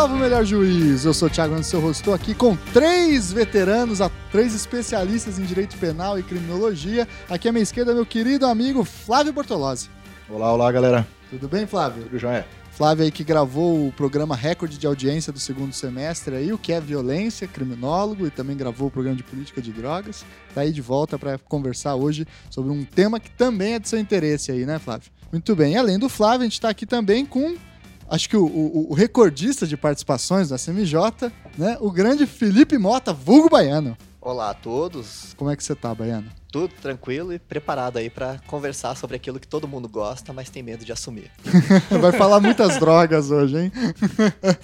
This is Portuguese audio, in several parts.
Salve o Melhor Juiz. Eu sou o Thiago Anderson, eu estou aqui com três veteranos, três especialistas em direito penal e criminologia. Aqui à minha esquerda, meu querido amigo Flávio Bortolozzi. Olá, olá, galera. Tudo bem, Flávio? Tudo jóia. Flávio aí que gravou o programa recorde de audiência do segundo semestre aí, o que é violência, criminólogo, e também gravou o programa de política de drogas. Tá aí de volta para conversar hoje sobre um tema que também é de seu interesse aí, né, Flávio? Muito bem. E além do Flávio, a gente está aqui também com acho que o, o, o, recordista de participações da CMJ, né? O grande Felipe Mota, vulgo baiano. Olá a todos. Como é que você tá, baiano? Tudo tranquilo e preparado aí para conversar sobre aquilo que todo mundo gosta, mas tem medo de assumir. Vai falar muitas drogas hoje, hein?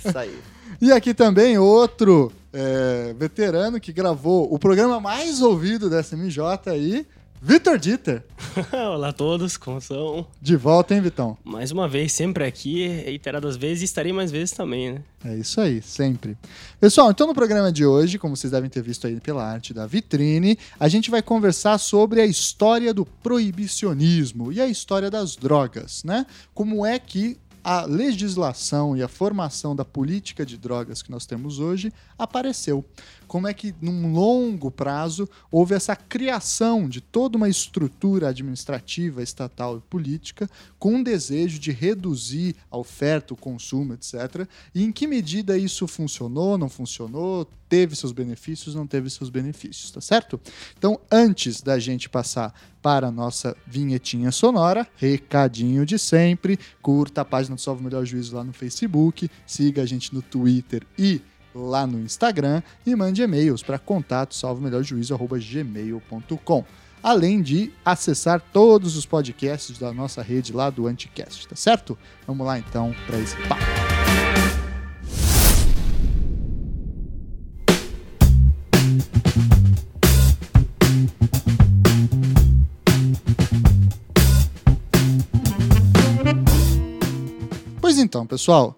Isso aí. E aqui também outro é, veterano que gravou o programa mais ouvido da SMJ aí, Vitor Dieter. Olá a todos, como são? De volta, hein, Vitão? Mais uma vez, sempre aqui, reiteradas vezes, e estarei mais vezes também, né? É isso aí, sempre. Pessoal, então no programa de hoje, como vocês devem ter visto aí pela arte da vitrine, a gente vai conversar sobre a história do proibicionismo e a história das drogas, né? Como é que a legislação e a formação da política de drogas que nós temos hoje apareceu como é que, num longo prazo, houve essa criação de toda uma estrutura administrativa, estatal e política com o desejo de reduzir a oferta, o consumo, etc. E em que medida isso funcionou, não funcionou, teve seus benefícios, não teve seus benefícios, tá certo? Então, antes da gente passar para a nossa vinhetinha sonora, recadinho de sempre, curta a página do Salve Melhor Juízo lá no Facebook, siga a gente no Twitter e lá no Instagram e mande e-mails para contato além de acessar todos os podcasts da nossa rede lá do Anticast, tá certo? Vamos lá então para esse papo. Pois então, pessoal,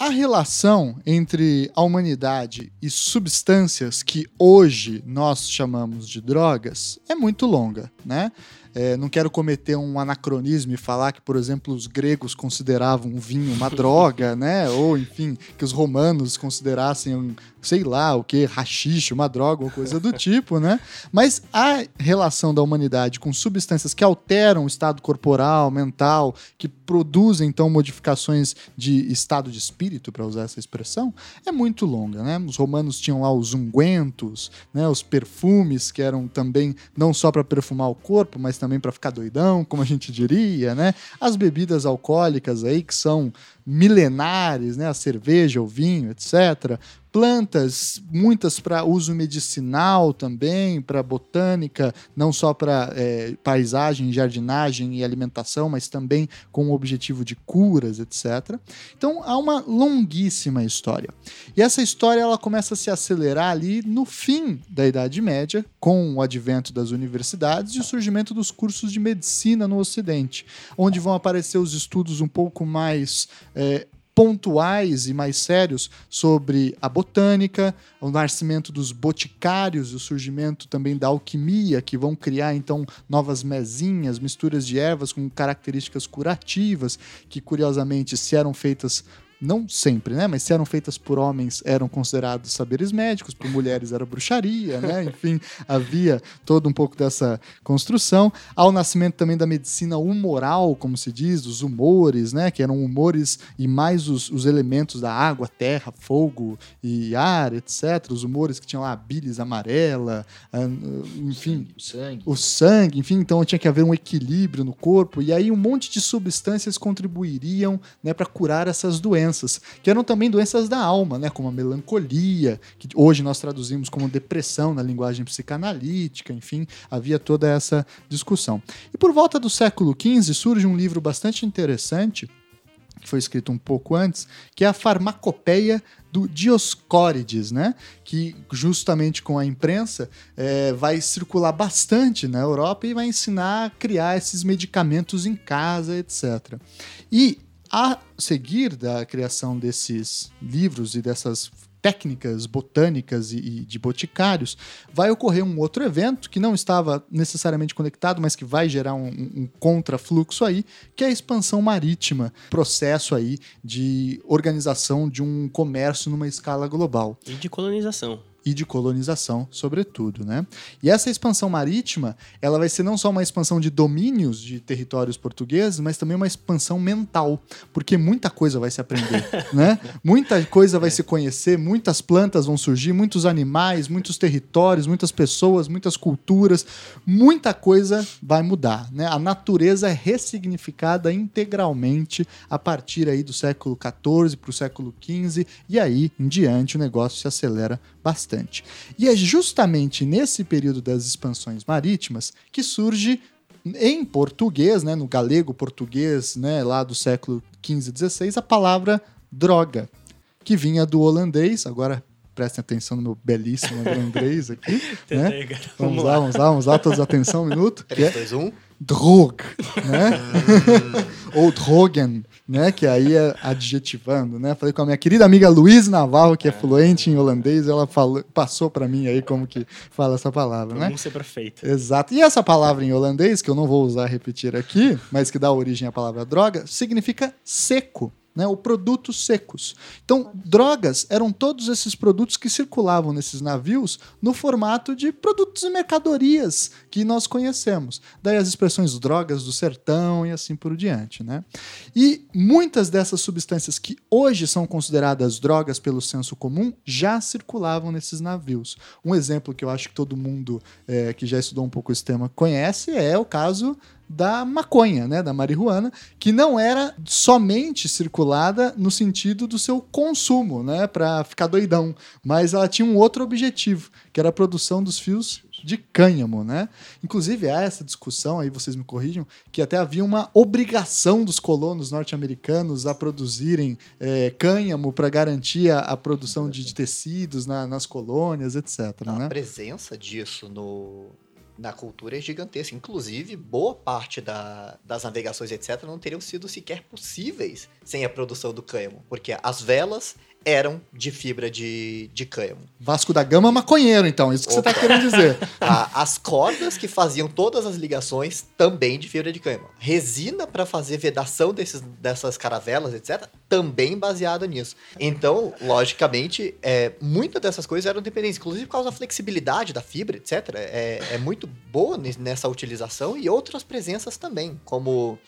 a relação entre a humanidade e substâncias que hoje nós chamamos de drogas é muito longa, né? É, não quero cometer um anacronismo e falar que, por exemplo, os gregos consideravam o vinho uma droga, né? Ou, enfim, que os romanos considerassem, um, sei lá, o que, rachixe, uma droga ou coisa do tipo, né? Mas a relação da humanidade com substâncias que alteram o estado corporal, mental, que produzem, então, modificações de estado de espírito, para usar essa expressão, é muito longa, né? Os romanos tinham lá os ungüentos, né? Os perfumes, que eram também não só para perfumar o corpo, mas também para ficar doidão, como a gente diria, né? As bebidas alcoólicas aí que são milenares, né? A cerveja, o vinho, etc plantas, muitas para uso medicinal também, para botânica, não só para é, paisagem, jardinagem e alimentação, mas também com o objetivo de curas, etc. Então há uma longuíssima história. E essa história ela começa a se acelerar ali no fim da Idade Média, com o advento das universidades e o surgimento dos cursos de medicina no Ocidente, onde vão aparecer os estudos um pouco mais é, pontuais e mais sérios sobre a botânica, o nascimento dos boticários, o surgimento também da alquimia, que vão criar então novas mesinhas, misturas de ervas com características curativas, que curiosamente, se eram feitas não sempre, né? Mas se eram feitas por homens, eram considerados saberes médicos, por mulheres era bruxaria, né? Enfim, havia todo um pouco dessa construção. Ao nascimento também da medicina humoral, como se diz, dos humores, né? Que eram humores e mais os, os elementos da água, terra, fogo e ar, etc. Os humores que tinham lá a bilis amarela, enfim, o sangue. o sangue, enfim, então tinha que haver um equilíbrio no corpo e aí um monte de substâncias contribuiriam, né, para curar essas doenças doenças, que eram também doenças da alma, né, como a melancolia, que hoje nós traduzimos como depressão na linguagem psicanalítica, enfim, havia toda essa discussão. E por volta do século XV surge um livro bastante interessante, que foi escrito um pouco antes, que é a Farmacopeia do Dioscórides, né? Que justamente com a imprensa é, vai circular bastante na Europa e vai ensinar a criar esses medicamentos em casa, etc. E a seguir da criação desses livros e dessas técnicas botânicas e, de boticários, vai ocorrer um outro evento que não estava necessariamente conectado, mas que vai gerar um, um contrafluxo aí, que é a expansão marítima, processo aí de organização de um comércio numa escala global. E de colonização e de colonização, sobretudo, né? E essa expansão marítima, ela vai ser não só uma expansão de domínios de territórios portugueses, mas também uma expansão mental, porque muita coisa vai se aprender, né? Muita coisa vai é. se conhecer, muitas plantas vão surgir, muitos animais, muitos territórios, muitas pessoas, muitas culturas, muita coisa vai mudar, né? A natureza é ressignificada integralmente a partir aí do século XIV para o século XV e aí em diante o negócio se acelera bastante. E é justamente nesse período das expansões marítimas que surge em português, né, no galego português, né, lá do século XV e XVI, a palavra droga, que vinha do holandês, agora prestem atenção no meu belíssimo holandês aqui. né? Vamos lá, vamos lá, vamos lá, todos atenção, um minuto. 3, 2, 1. Drog, né? Ou drogen, né? Que aí é adjetivando, né? Falei com a minha querida amiga Luiz Navarro, que é fluente em holandês, ela falou, passou para mim aí como que fala essa palavra, né? Ser perfeito. Exato. E essa palavra em holandês, que eu não vou usar repetir aqui, mas que dá origem à palavra droga, significa seco né, ou produtos secos. Então, drogas eram todos esses produtos que circulavam nesses navios no formato de produtos e mercadorias que nós conhecemos. Daí as expressões drogas do sertão e assim por diante. Né? E muitas dessas substâncias que hoje são consideradas drogas pelo senso comum já circulavam nesses navios. Um exemplo que eu acho que todo mundo é, que já estudou um pouco esse tema conhece é o caso da maconha, né, da marihuana, que não era somente circulada no sentido do seu consumo, né, para ficar doidão, mas ela tinha um outro objetivo, que era a produção dos fios de cânhamo, né? Inclusive há essa discussão aí, vocês me corrijam, que até havia uma obrigação dos colonos norte-americanos a produzirem é, cânhamo para garantir a, a produção de, de tecidos na, nas colônias, etc. A né? presença disso no, na cultura é gigantesca. Inclusive, boa parte da, das navegações, etc., não teriam sido sequer possíveis sem a produção do cânhamo, porque as velas eram de fibra de, de cânhamo. Vasco da Gama maconheiro, então, isso que Opa. você está querendo dizer. as cordas que faziam todas as ligações também de fibra de cânhamo. Resina para fazer vedação desses, dessas caravelas, etc., também baseada nisso. Então, logicamente, é, muitas dessas coisas eram dependentes, inclusive por causa da flexibilidade da fibra, etc. É, é muito boa nessa utilização e outras presenças também, como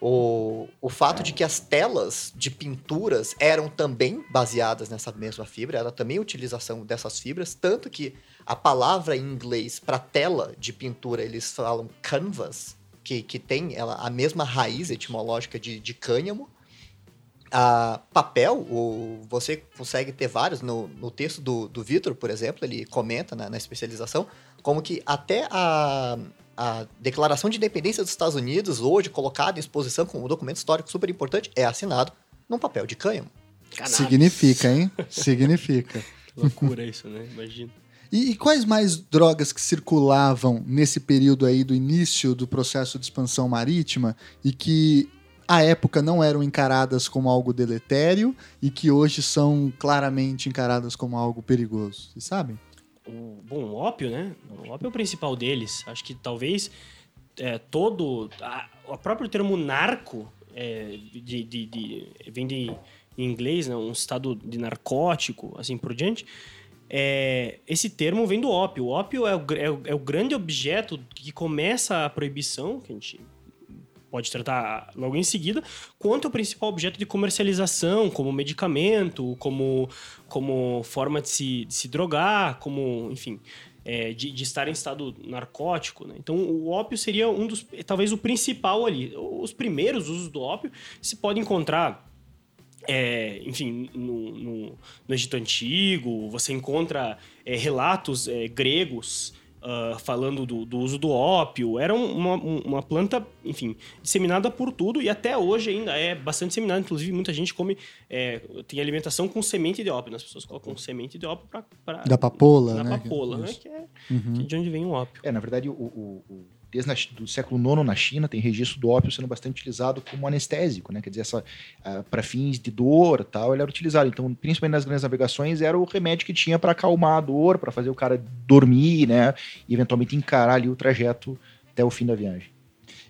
o, o fato de que as telas de pinturas eram também baseadas nessa mesma fibra, era também a utilização dessas fibras, tanto que a palavra em inglês para tela de pintura eles falam canvas, que, que tem ela, a mesma raiz etimológica de, de cânhamo. A papel, o, você consegue ter vários. No, no texto do, do Vitor, por exemplo, ele comenta na, na especialização como que até a, a Declaração de Independência dos Estados Unidos, hoje colocada em exposição como um documento histórico super importante, é assinado num papel de cânhamo. Significa, hein? Significa. que loucura isso, né? Imagina. E, e, quais mais drogas que circulavam nesse período aí do início do processo de expansão marítima e que à época não eram encaradas como algo deletério e que hoje são claramente encaradas como algo perigoso? Vocês sabem? O, bom, o ópio, né? O ópio é o principal deles. Acho que talvez é, todo. A, o próprio termo narco é, de, de, de, vem de em inglês, né? um estado de narcótico, assim por diante. É, esse termo vem do ópio. O ópio é o, é o, é o grande objeto que começa a proibição, que a gente pode tratar logo em seguida, quanto o principal objeto de comercialização, como medicamento, como, como forma de se, de se drogar, como, enfim, é, de, de, estar em estado narcótico. Né? Então, o ópio seria um dos, talvez o principal ali. Os primeiros usos do ópio se pode encontrar é, enfim, no, no, no, Egito Antigo, você encontra é, relatos é, gregos uh, falando do, do, uso do ópio. Era uma, uma planta, enfim, disseminada por tudo e até hoje ainda é bastante disseminada. Inclusive, muita gente come, é, tem alimentação com semente de ópio. Né? As pessoas colocam semente de ópio para. Da papoula, da né? papoula, né? Que é, uhum. que é de onde vem o ópio. É, na verdade, o, o, o desde o século IX na China, tem registro do ópio sendo bastante utilizado como anestésico, né? Quer dizer, uh, para fins de dor tal, ele era utilizado. Então, principalmente nas grandes navegações, era o remédio que tinha para acalmar a dor, para fazer o cara dormir, né? E eventualmente encarar ali o trajeto até o fim da viagem.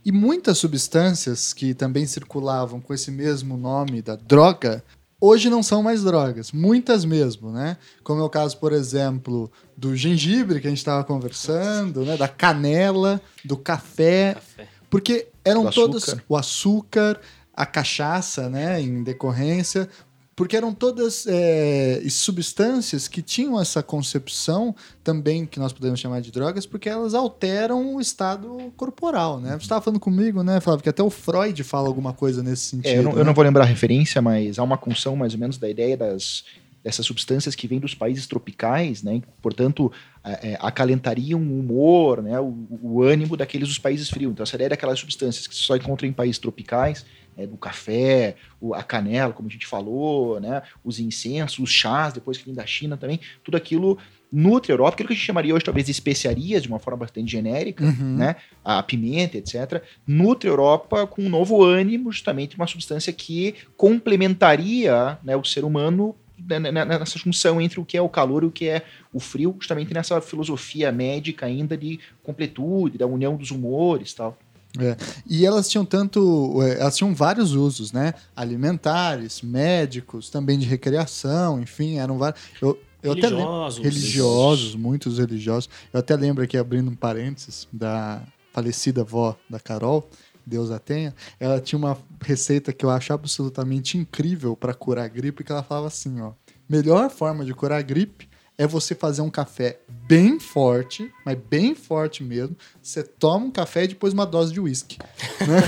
E muitas substâncias que também circulavam com esse mesmo nome da droga hoje não são mais drogas, muitas mesmo, né? Como é o caso, por exemplo, do gengibre que a gente estava conversando, né? Da canela, do café, café. porque eram todos o açúcar, a cachaça, né? Em decorrência, porque eram todas é, substâncias que tinham essa concepção também que nós podemos chamar de drogas, porque elas alteram o estado corporal, né? Você estava falando comigo, né, Flávio, que até o Freud fala alguma coisa nesse sentido. É, eu, não, né? eu, não, vou lembrar a referência, mas há uma função mais ou menos da ideia das dessas substâncias que vêm dos países tropicais, né? Portanto, é, acalentariam o humor, né? O, o, ânimo daqueles dos países frios. Então, essa ideia daquelas substâncias que só encontram em países tropicais é, do café, o, a canela, como a gente falou, né, os incensos, os chás, depois que vem da China também, tudo aquilo nutre a Europa, aquilo que a gente chamaria hoje talvez de especiarias, de uma forma bastante genérica, uhum. né, a pimenta, etc., nutre a Europa com um novo ânimo, justamente uma substância que complementaria né, o ser humano né, né, né, nessa junção entre o que é o calor e o que é o frio, justamente nessa filosofia médica ainda de completude, da união dos humores tal. É. E elas tinham tanto. É, elas tinham vários usos, né? Alimentares, médicos, também de recreação, enfim, eram vários. Eu, eu religiosos. Até religiosos, muitos religiosos. Eu até lembro aqui, abrindo um parênteses, da falecida avó da Carol, Deus a tenha, ela tinha uma receita que eu acho absolutamente incrível para curar gripe, que ela falava assim, ó. Melhor forma de curar gripe é você fazer um café bem forte, mas bem forte mesmo. Você toma um café e depois uma dose de uísque. Né?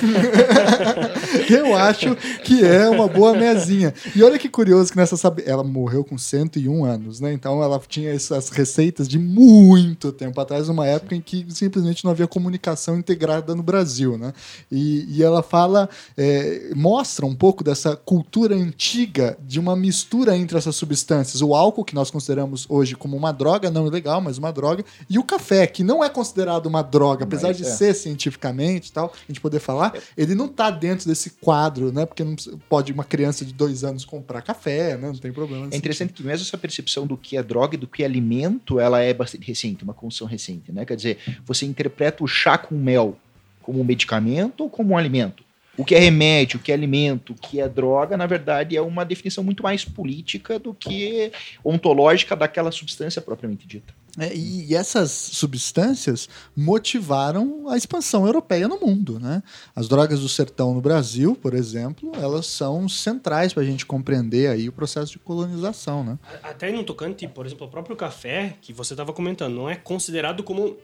Eu acho que é uma boa mesinha. E olha que curioso que nessa sabe, ela morreu com 101 anos, né? Então ela tinha essas receitas de muito tempo atrás, uma época em que simplesmente não havia comunicação integrada no Brasil, né? E, e ela fala, é, mostra um pouco dessa cultura antiga de uma mistura entre essas substâncias. O álcool que nós consideramos hoje como uma droga não ilegal, mas uma droga, e o café, que não é considerado uma droga, apesar mas, de é. ser cientificamente tal, a gente poder falar, ele não está dentro desse quadro, né? Porque não pode uma criança de dois anos comprar café, né? Não tem problema. É interessante sentido. que mesmo essa percepção do que é droga e do que é alimento, ela é bastante recente, uma construção recente, né? Quer dizer, você interpreta o chá com mel como um medicamento ou como um alimento? O que é remédio, o que é alimento, o que é droga, na verdade, é uma definição muito mais política do que ontológica daquela substância propriamente dita. É, e, essas substâncias motivaram a expansão europeia no mundo. Né? As drogas do sertão no Brasil, por exemplo, elas são centrais para a gente compreender aí o processo de colonização. Né? Até no tocante, por exemplo, o próprio café, que você estava comentando, não é considerado como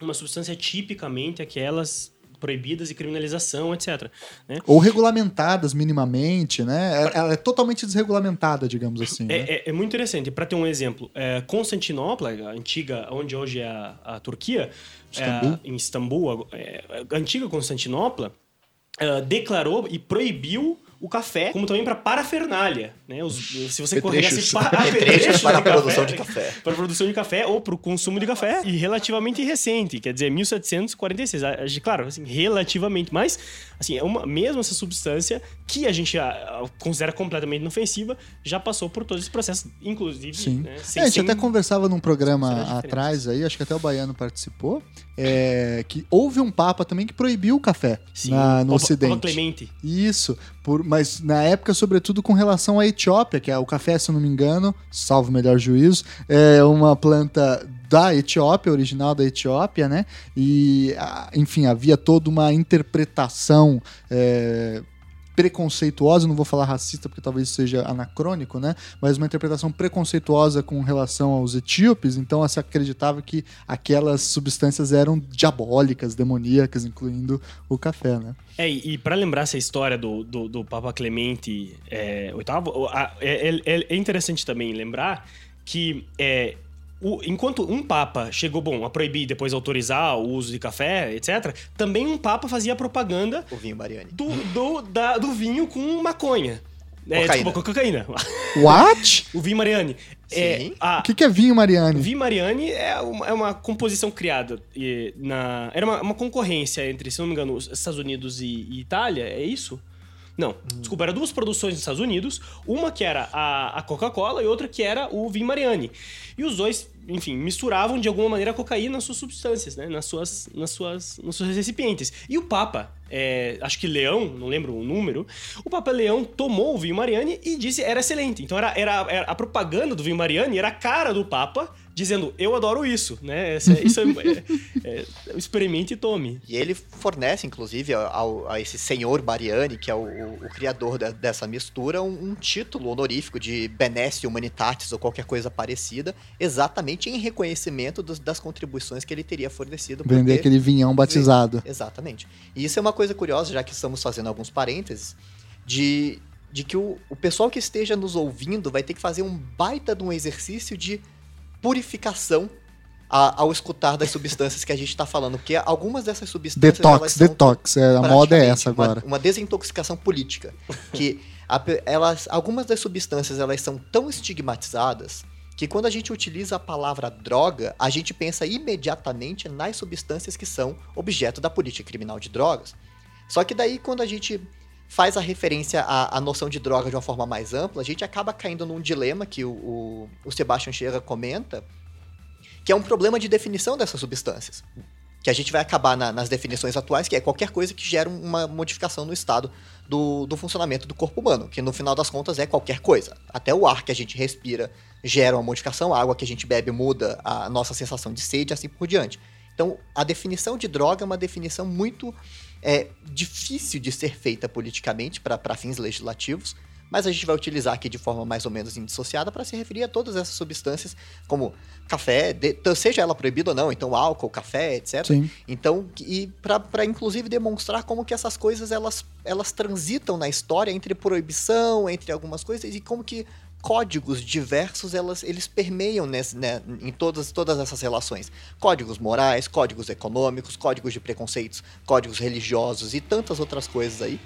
uma substância tipicamente aquelas proibidas e criminalização, etc. Né? Ou regulamentadas minimamente, né? É, ela é totalmente desregulamentada, digamos assim. É, né? é, é muito interessante. Para ter um exemplo, é, Constantinopla, a antiga, onde hoje é a, a Turquia, Istambul. É, em Istambul, é, a antiga Constantinopla, declarou e proibiu o café, como também para parafernália, né? Os, se você corresse para a produção de café, para a produção de café ou para o consumo de café e relativamente recente, quer dizer, 1746, claro, assim, relativamente, mas assim, é uma mesmo essa substância que a gente a, a, considera completamente inofensiva, já passou por todo esse processo, inclusive, Sim. Né, sem, é, a gente sem, até conversava num programa atrás aí, acho que até o Baiano participou, é, que houve um papa também que proibiu o café Sim, na, no Papa, Ocidente. Papa Clemente. Isso, por, mas na época, sobretudo com relação à Etiópia, que é o café, se eu não me engano, salvo melhor juízo, é uma planta da Etiópia, original da Etiópia, né? E, enfim, havia toda uma interpretação. É, preconceituosa, não vou falar racista porque talvez seja anacrônico, né? Mas uma interpretação preconceituosa com relação aos etíopes, então se acreditava que aquelas substâncias eram diabólicas, demoníacas, incluindo o café, né? É, e, para lembrar essa história do, do, do Papa Clemente é, VIII, é, é, é, interessante também lembrar que é, o, enquanto um papa chegou, bom, a proibir depois autorizar o uso de café, etc., também um papa fazia propaganda... O vinho Mariani. Do, do, da, do vinho com maconha. É, Cocaína. desculpa, cocaína. What? o Vim Mariani. É, Sim. a, O que, que é vinho, Mariane? Vim Mariani é uma, é uma composição criada e, na. Era uma, uma concorrência entre, se não me engano, os Estados Unidos e, e Itália, é isso? Não, desculpa, eram duas produções nos Estados Unidos, uma que era a, a Coca-Cola e outra que era o Vim Mariani. E os dois, enfim, misturavam de alguma maneira a cocaína nas suas substâncias, né? Nas suas, nas suas, nos seus recipientes. E o Papa, é, acho que Leão, não lembro o número, o Papa Leão tomou o vinho Mariani e disse era excelente. Então era, era, era- a propaganda do vinho Mariani era a cara do Papa dizendo eu adoro isso, né? Essa- isso é, é, é, experimente e tome. E ele fornece, inclusive, ao, a esse senhor Mariani, que é o, o- o criador da- dessa mistura, um, um título honorífico de Benesse Humanitatis ou qualquer coisa parecida, exatamente em reconhecimento dos- das contribuições que ele teria fornecido. Vender ter- aquele vinhão batizado. Exatamente. E isso é uma coisa curiosa, já que estamos fazendo alguns parênteses, de, de que o, o pessoal que esteja nos ouvindo vai ter que fazer um baita de um exercício de purificação a- ao escutar das substâncias que a gente está falando, porque algumas dessas substâncias Detox, são detox. É, a moda é essa uma- agora. Uma, desintoxicação política. que a elas, algumas das substâncias elas são tão estigmatizadas que quando a gente utiliza a palavra droga, a gente pensa imediatamente nas substâncias que são objeto da política criminal de drogas. Só que daí, quando a gente faz a referência à, à noção de droga de uma forma mais ampla, a gente acaba caindo num dilema que o, o, o Sebastian Scherer comenta, que é um problema de definição dessas substâncias. Que a gente vai acabar na- nas definições atuais, que é qualquer coisa que gera uma modificação no estado do, do funcionamento do corpo humano, que no final das contas é qualquer coisa. Até o ar que a gente respira gera uma modificação, a água que a gente bebe muda a nossa sensação de sede assim por diante. Então, a definição de droga é uma definição muito é, difícil de ser feita politicamente para fins legislativos, mas a gente vai utilizar aqui de forma mais ou menos indissociada para se referir a todas essas substâncias, como café, de- seja ela proibida ou não, então álcool, café, etc. Sim. Então, e para inclusive demonstrar como que essas coisas elas, elas transitam na história entre proibição, entre algumas coisas, e como que códigos diversos elas, eles permeiam nesse, né, em todas, todas essas relações. Códigos morais, códigos econômicos, códigos de preconceitos, códigos religiosos e tantas outras coisas aí.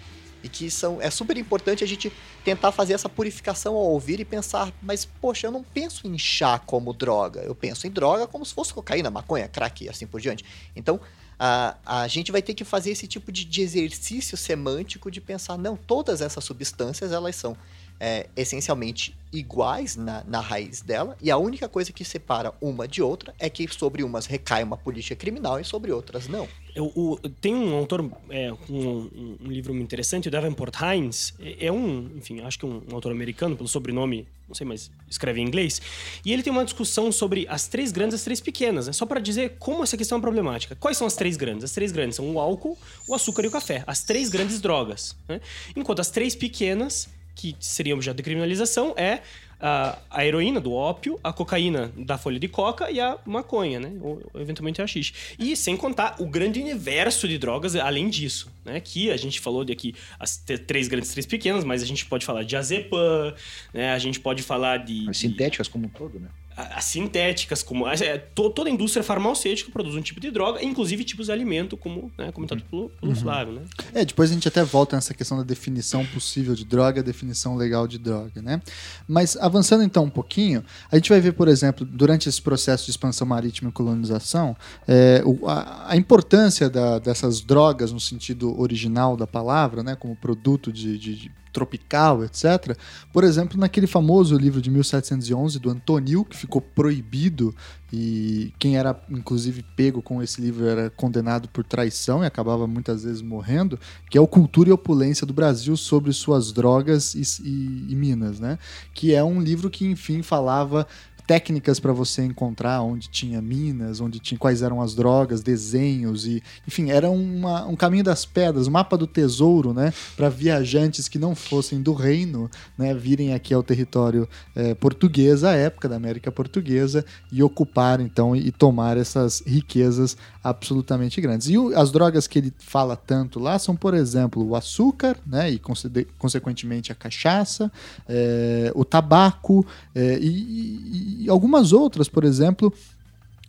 E que são, é super importante a gente tentar fazer essa purificação ao ouvir e pensar, mas poxa, eu não penso em chá como droga, eu penso em droga como se fosse cocaína, maconha, crack e assim por diante. Então, a, a gente vai ter que fazer esse tipo de, de exercício semântico de pensar, não, todas essas substâncias elas são é, essencialmente iguais na, na raiz dela, e a única coisa que separa uma de outra é que sobre umas recai uma política criminal e sobre outras não. Eu- o- tem um autor, é, um- um livro muito interessante, o Davenport Hines. É, é um, enfim, acho que um, um autor americano, pelo sobrenome, não sei, mas escreve em inglês. E ele tem uma discussão sobre as três grandes e as três pequenas, né? Só para dizer como essa questão é problemática. Quais são as três grandes? As três grandes são o álcool, o açúcar e o café. As três grandes drogas. né? Enquanto as três pequenas, que seriam objeto de criminalização, é a, a heroína do ópio, a cocaína da folha de coca e a maconha, né? Ou, eventualmente a xixi. E sem contar o grande universo de drogas além disso, né? Que a gente falou de aqui as três grandes, três pequenas, mas a gente pode falar de azepam, né? A gente pode falar de... As sintéticas como um todo, né? As sintéticas, como é, to- toda a indústria farmacêutica produz um tipo de droga, inclusive tipos de alimento, como né, comentado pelo, pelo Flávio, né? É, depois a gente até volta nessa questão da definição possível de droga, definição legal de droga, né? Mas avançando então um pouquinho, a gente vai ver, por exemplo, durante esse processo de expansão marítima e colonização, é, o- a, a importância da- dessas drogas no sentido original da palavra, né? Como produto de, de- de tropical, etc. Por exemplo, naquele famoso livro de 1711 do Antonil, que ficou proibido e quem era inclusive pego com esse livro era condenado por traição e acabava muitas vezes morrendo, que é o Cultura e Opulência do Brasil sobre suas drogas e, e- e minas, né? Que é um livro que enfim falava técnicas para você encontrar onde tinha minas, onde tinha quais eram as drogas, desenhos e, enfim, era uma- um caminho das pedras, um mapa do tesouro, né, para viajantes que não fossem do reino, né, virem aqui ao território eh, português à época da América Portuguesa e ocupar então e, e tomar essas riquezas absolutamente grandes. E o- as drogas que ele fala tanto lá são, por exemplo, o açúcar, né, e conse- consequentemente a cachaça, eh, o tabaco eh, e, e- e algumas outras, por exemplo,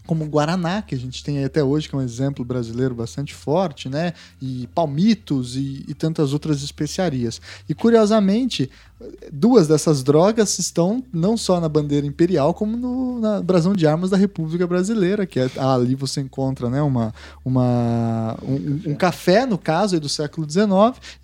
como Guaraná, que a gente tem até hoje, que é um exemplo brasileiro bastante forte, né? E palmitos e, e tantas outras especiarias. E curiosamente, duas dessas drogas estão não só na bandeira imperial, como no, na brasão de armas da República Brasileira, que é, ali você encontra né, uma, uma, um, um café, no caso, do século XIX,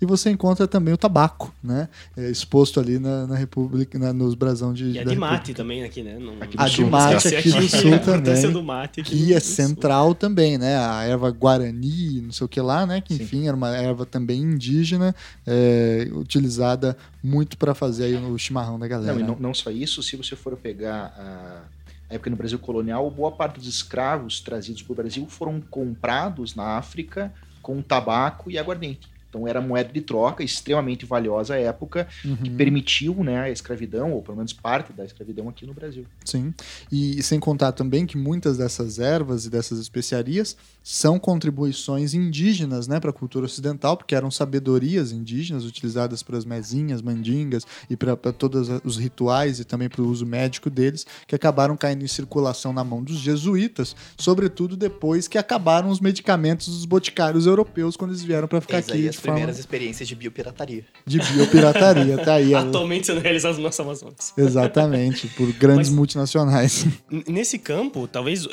e você encontra também o tabaco, né? É, exposto ali na, na República, na, nos brasão de. E a de mate também aqui, né? Não, a de mate aqui do sul também. Do mate aqui e é central também, né? A erva guarani, não sei o que lá, né? Que enfim, Sim. era uma erva também indígena, é, utilizada muito para fazer aí o chimarrão da galera. Não, e não, não só isso, se você for pegar a, a época no Brasil colonial, boa parte dos escravos trazidos para o Brasil foram comprados na África com tabaco e aguardente. Então era moeda de troca extremamente valiosa à época, uhum. que permitiu né, a escravidão, ou pelo menos parte da escravidão aqui no Brasil. Sim, e, e sem contar também que muitas dessas ervas e dessas especiarias são contribuições indígenas né, para a cultura ocidental, porque eram sabedorias indígenas utilizadas para as mesinhas, mandingas e para todos os rituais e também para o uso médico deles, que acabaram caindo em circulação na mão dos jesuítas, sobretudo depois que acabaram os medicamentos dos boticários europeus quando eles vieram para ficar Eis aqui primeiras experiências de biopirataria. De biopirataria, tá aí. Atualmente sendo realizadas no nosso Amazonas. Exatamente, por grandes Mas, multinacionais. Nesse campo, talvez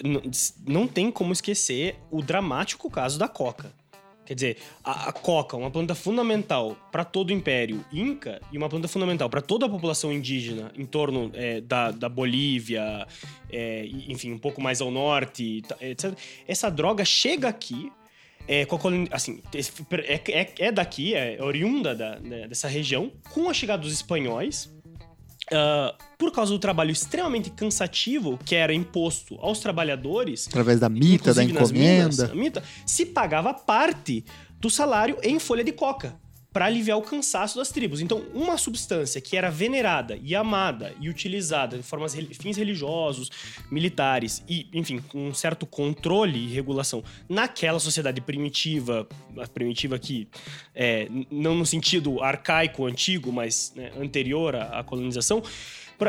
não tem como esquecer o dramático caso da coca. Quer dizer, a, a coca, uma planta fundamental para todo o Império Inca e uma planta fundamental para toda a população indígena em torno é, da, da Bolívia, é, enfim, um pouco mais ao norte, etc. Essa droga chega aqui é, a assim, é, é, é, daqui, é oriunda da, né, dessa região, com a chegada dos espanhóis, Uh, por causa do trabalho extremamente cansativo que era imposto aos trabalhadores. Através da mita, da encomenda. Minas, mita, se pagava parte do salário em folha de coca para aliviar o cansaço das tribos. Então, uma substância que era venerada e amada e utilizada de formas fins religiosos, militares e, enfim, com um certo controle e regulação naquela sociedade primitiva, primitiva que é, não no sentido arcaico, antigo, mas né, anterior à, à colonização,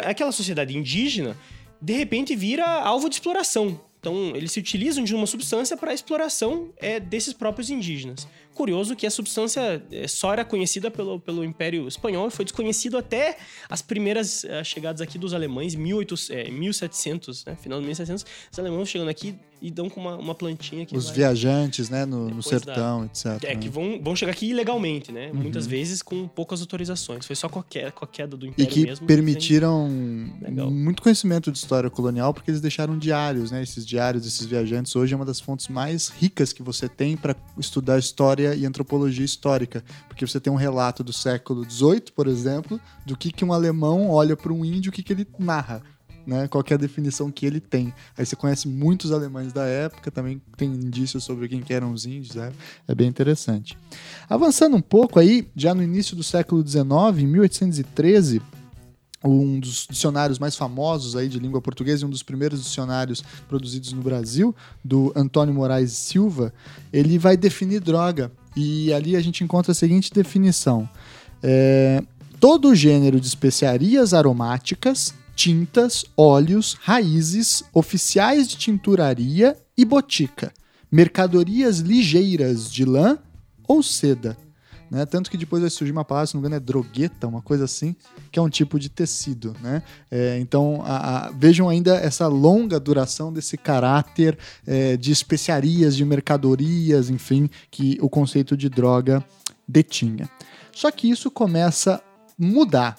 aquela sociedade indígena de repente vira alvo de exploração. Então, eles se utilizam de uma substância para a exploração é, desses próprios indígenas curioso que a substância eh, só era conhecida pelo, pelo Império Espanhol e foi desconhecido até as primeiras uh, chegadas aqui dos alemães, 1800, é, 1700, né? final de 1700. Os alemães chegando aqui e dão com uma, uma plantinha que Os vai... viajantes, né, no, no sertão, da... etc. É, que vão, vão chegar aqui ilegalmente, né? Uhum. Muitas vezes com poucas autorizações. Foi só com a queda, com a queda do Império E que mesmo, permitiram muito conhecimento de história colonial, porque eles deixaram diários, né? Esses diários, esses viajantes, hoje é uma das fontes mais ricas que você tem para estudar história e antropologia histórica, porque você tem um relato do século XVIII, por exemplo, do que, que um alemão olha para um índio, o que, que ele narra. Né, qual é a definição que ele tem. Aí você conhece muitos alemães da época, também tem indícios sobre quem que eram os índios, é, é bem interessante. Avançando um pouco aí, já no início do século XIX, em 1813, um dos dicionários mais famosos aí de língua portuguesa e um dos primeiros dicionários produzidos no Brasil, do Antônio Moraes Silva, ele vai definir droga. E ali a gente encontra a seguinte definição: é, todo gênero de especiarias aromáticas, tintas, óleos, raízes, oficiais de tinturaria e botica, mercadorias ligeiras de lã ou seda né? Tanto que depois vai surgir uma palavra, se não me engano, é drogueta, uma coisa assim, que é um tipo de tecido. Né? É, então, a, a, vejam ainda essa longa duração desse caráter é, de especiarias, de mercadorias, enfim, que o conceito de droga detinha. Só que isso começa a mudar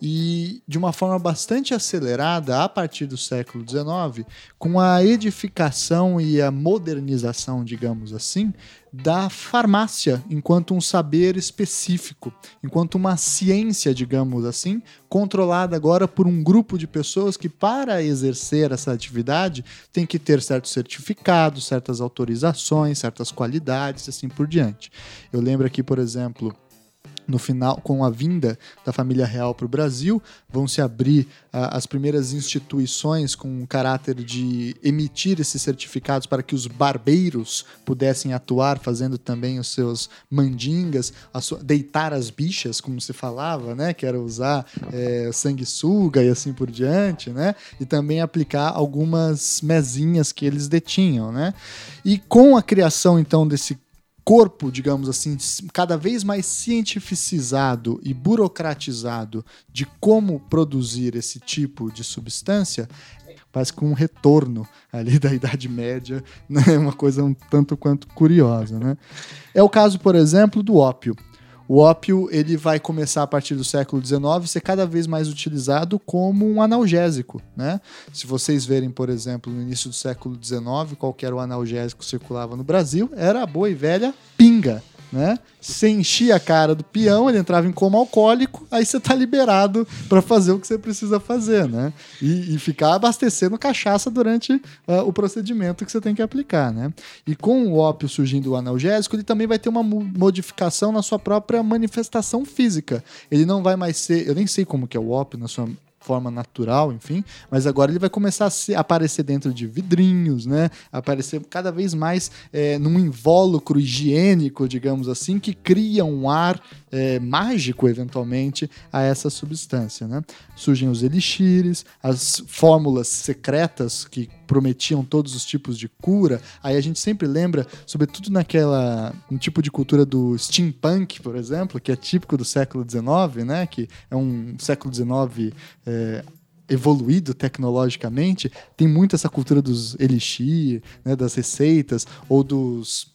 e de uma forma bastante acelerada a partir do século XIX, com a edificação e a modernização, digamos assim, da farmácia enquanto um saber específico, enquanto uma ciência, digamos assim, controlada agora por um grupo de pessoas que, para exercer essa atividade, tem que ter certos certificados, certas autorizações, certas qualidades, assim por diante. Eu lembro aqui, por exemplo, no final, com a vinda da família real para o Brasil, vão se abrir ah, as primeiras instituições com o caráter de emitir esses certificados para que os barbeiros pudessem atuar, fazendo também os seus mandingas, a sua- deitar as bichas, como se falava, né? Que era usar eh, sanguessuga e assim por diante, né? E também aplicar algumas mesinhas que eles detinham, né? E com a criação, então, desse corpo, digamos assim, cada vez mais cientificizado e burocratizado de como produzir esse tipo de substância, parece que um retorno ali da Idade Média, né? uma coisa um tanto quanto curiosa. Né? É o caso, por exemplo, do ópio. O ópio ele vai começar a partir do século XIX ser cada vez mais utilizado como um analgésico, né? Se vocês verem, por exemplo, no início do século XIX, qual que era o analgésico circulava no Brasil, era a boa e velha pinga, né? Você enchia a cara do peão, ele entrava em coma alcoólico, aí você tá liberado para fazer o que você precisa fazer, né? E, e ficar abastecendo cachaça durante ah, o procedimento que você tem que aplicar, né? E com o ópio surgindo o analgésico, ele também vai ter uma mo- modificação na sua própria manifestação física. Ele não vai mais ser, eu nem sei como que é o ópio na sua forma natural, enfim, mas agora ele vai começar a se- aparecer dentro de vidrinhos, né? Aparecer cada vez mais é, num invólucro higiênico, digamos assim, que cria um ar é, mágico, eventualmente, a essa substância, né? Surgem os elixires, as fórmulas secretas que prometiam todos os tipos de cura. Aí a gente sempre lembra, sobretudo naquela um tipo de cultura do steampunk, por exemplo, que é típico do século XIX, né? Que é um século XIX é, evoluído tecnologicamente, tem muito essa cultura dos elixir, né, das receitas ou dos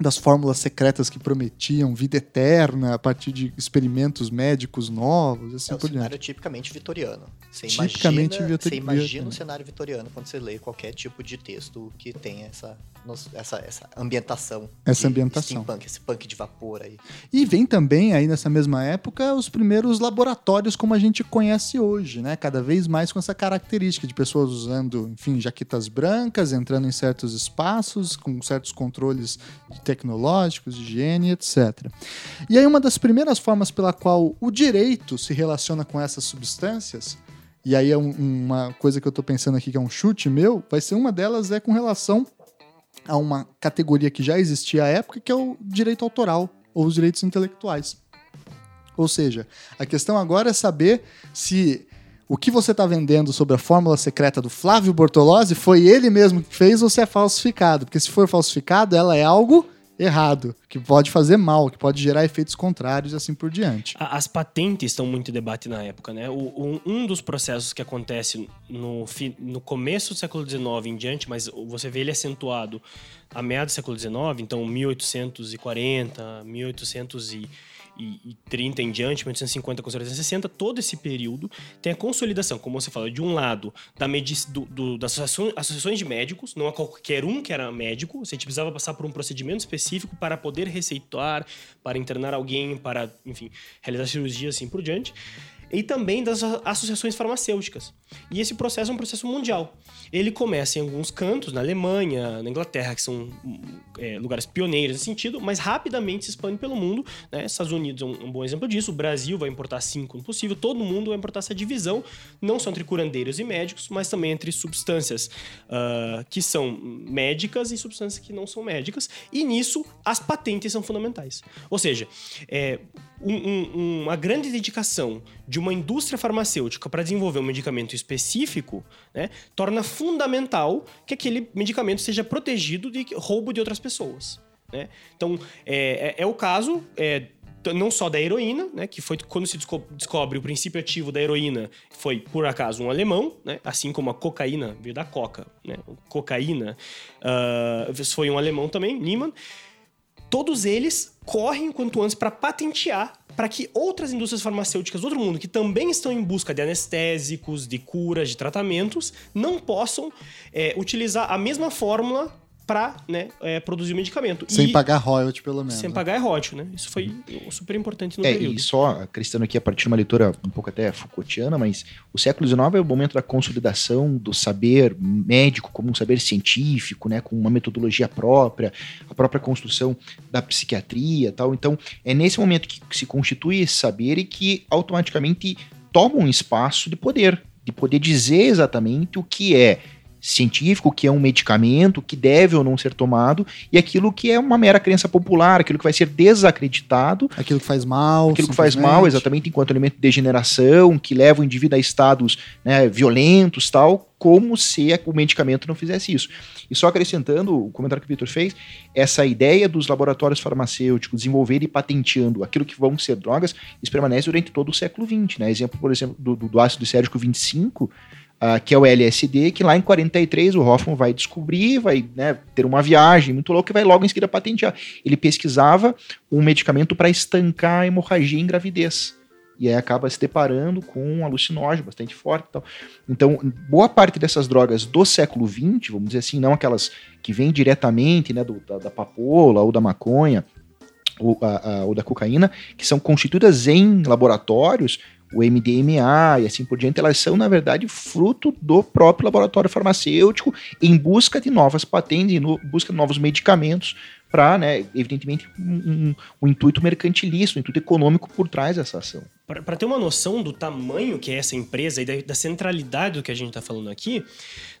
das fórmulas secretas que prometiam vida eterna a partir de experimentos médicos novos, assim É um por cenário diante. tipicamente vitoriano. Você Tipicamente imagina, vitor- Você imagina vitoriano. o cenário vitoriano quando você lê qualquer tipo de texto que tenha essa, essa, essa ambientação. Essa de ambientação. Steampunk, esse punk de vapor aí. E vem também aí nessa mesma época os primeiros laboratórios como a gente conhece hoje, né? Cada vez mais com essa característica de pessoas usando, enfim, jaquetas brancas, entrando em certos espaços, com certos controles tecnológicos, de higiene, etc. E aí uma das primeiras formas pela qual o direito se relaciona com essas substâncias, e aí é um- uma coisa que eu tô pensando aqui que é um chute meu, vai ser uma delas é com relação a uma categoria que já existia à época, que é o direito autoral ou os direitos intelectuais. Ou seja, a questão agora é saber se o que você está vendendo sobre a fórmula secreta do Flávio Bortolozzi foi ele mesmo que fez ou se é falsificado. Porque se for falsificado, ela é algo errado, que pode fazer mal, que pode gerar efeitos contrários e assim por diante. As patentes estão muito em debate na época, né? O- um, dos processos que acontece no, no começo do século XIX em diante, mas você vê ele acentuado a meados do século XIX, então 1840, 1830 em diante, 1850 com 1860, todo esse período tem a consolidação, como você fala, de um lado da medici- do- do- das associações, associações de médicos, não é qualquer um que era médico, você precisava passar por um procedimento específico para poder receitar, para internar alguém, para, enfim, realizar cirurgia assim por diante. E também das associações farmacêuticas. E esse processo é um processo mundial. Ele começa em alguns cantos, na Alemanha, na Inglaterra, que são é, lugares pioneiros nesse sentido, mas rapidamente se expande pelo mundo. Né? Estados Unidos é um, um bom exemplo disso. O Brasil vai importar sim quando possível. Todo mundo vai importar essa divisão, não só entre curandeiros e médicos, mas também entre substâncias ah, que são médicas e substâncias que não são médicas. E nisso, as patentes são fundamentais. Ou seja, é, um- um- uma grande dedicação de uma indústria farmacêutica para desenvolver um medicamento específico né, torna fundamental que aquele medicamento seja protegido de roubo de outras pessoas. né? Então, é, é- é o caso. é, não só da heroína, né, que foi quando se desco- descobre o princípio ativo da heroína, foi por acaso um alemão, né, assim como a cocaína veio da coca, né, cocaína ah, foi um alemão também, Niemann todos eles correm quanto antes para patentear para que outras indústrias farmacêuticas do outro mundo que também estão em busca de anestésicos, de curas, de tratamentos, não possam é, utilizar a mesma fórmula para né, é, produzir o medicamento. Sem E- pagar royalty, pelo menos. sem né? pagar é royalty, né? Isso foi super importante no É, período. e só acrescentando aqui a partir de uma leitura um pouco até Foucaultiana, mas o século XIX é o momento da consolidação do saber médico como um saber científico, né, com uma metodologia própria, a própria construção da psiquiatria e tal. Então, é nesse momento que se constitui esse saber e que automaticamente toma um espaço de poder, de poder dizer exatamente o que é científico, que é um medicamento, que deve ou não ser tomado, e aquilo que é uma mera crença popular, aquilo que vai ser desacreditado Aquilo que faz mal. aquilo que faz mal, exatamente enquanto elemento de degeneração, que leva o indivíduo a estados né, violentos tal, como se o medicamento não fizesse isso. E só acrescentando o comentário que o Vitor fez, essa ideia dos laboratórios farmacêuticos desenvolverem e patenteando aquilo que vão ser drogas, isso permanece durante todo o século XX. Né? Exemplo, por exemplo, do, do, do ácido sérgico 25, ah, que é o LSD, que lá em 43 o Hoffman vai descobrir, vai né, ter uma viagem muito louca e vai logo em seguida patentear. Ele pesquisava um medicamento para estancar a hemorragia em gravidez. E aí acaba se deparando com um alucinógeno bastante forte. Então, boa parte dessas drogas do século XX, vamos dizer assim, não aquelas que vêm diretamente né, do- da, da papoula ou da maconha ou, a- a- ou da cocaína, que são constituídas em laboratórios, o MDMA e assim por diante, elas são, na verdade, fruto do próprio laboratório farmacêutico em busca de novas patentes, em busca de novos medicamentos para, né, evidentemente, um, um- um intuito mercantilista, um intuito econômico por trás dessa ação. Para ter uma noção do tamanho que é essa empresa e da, da centralidade do que a gente está falando aqui,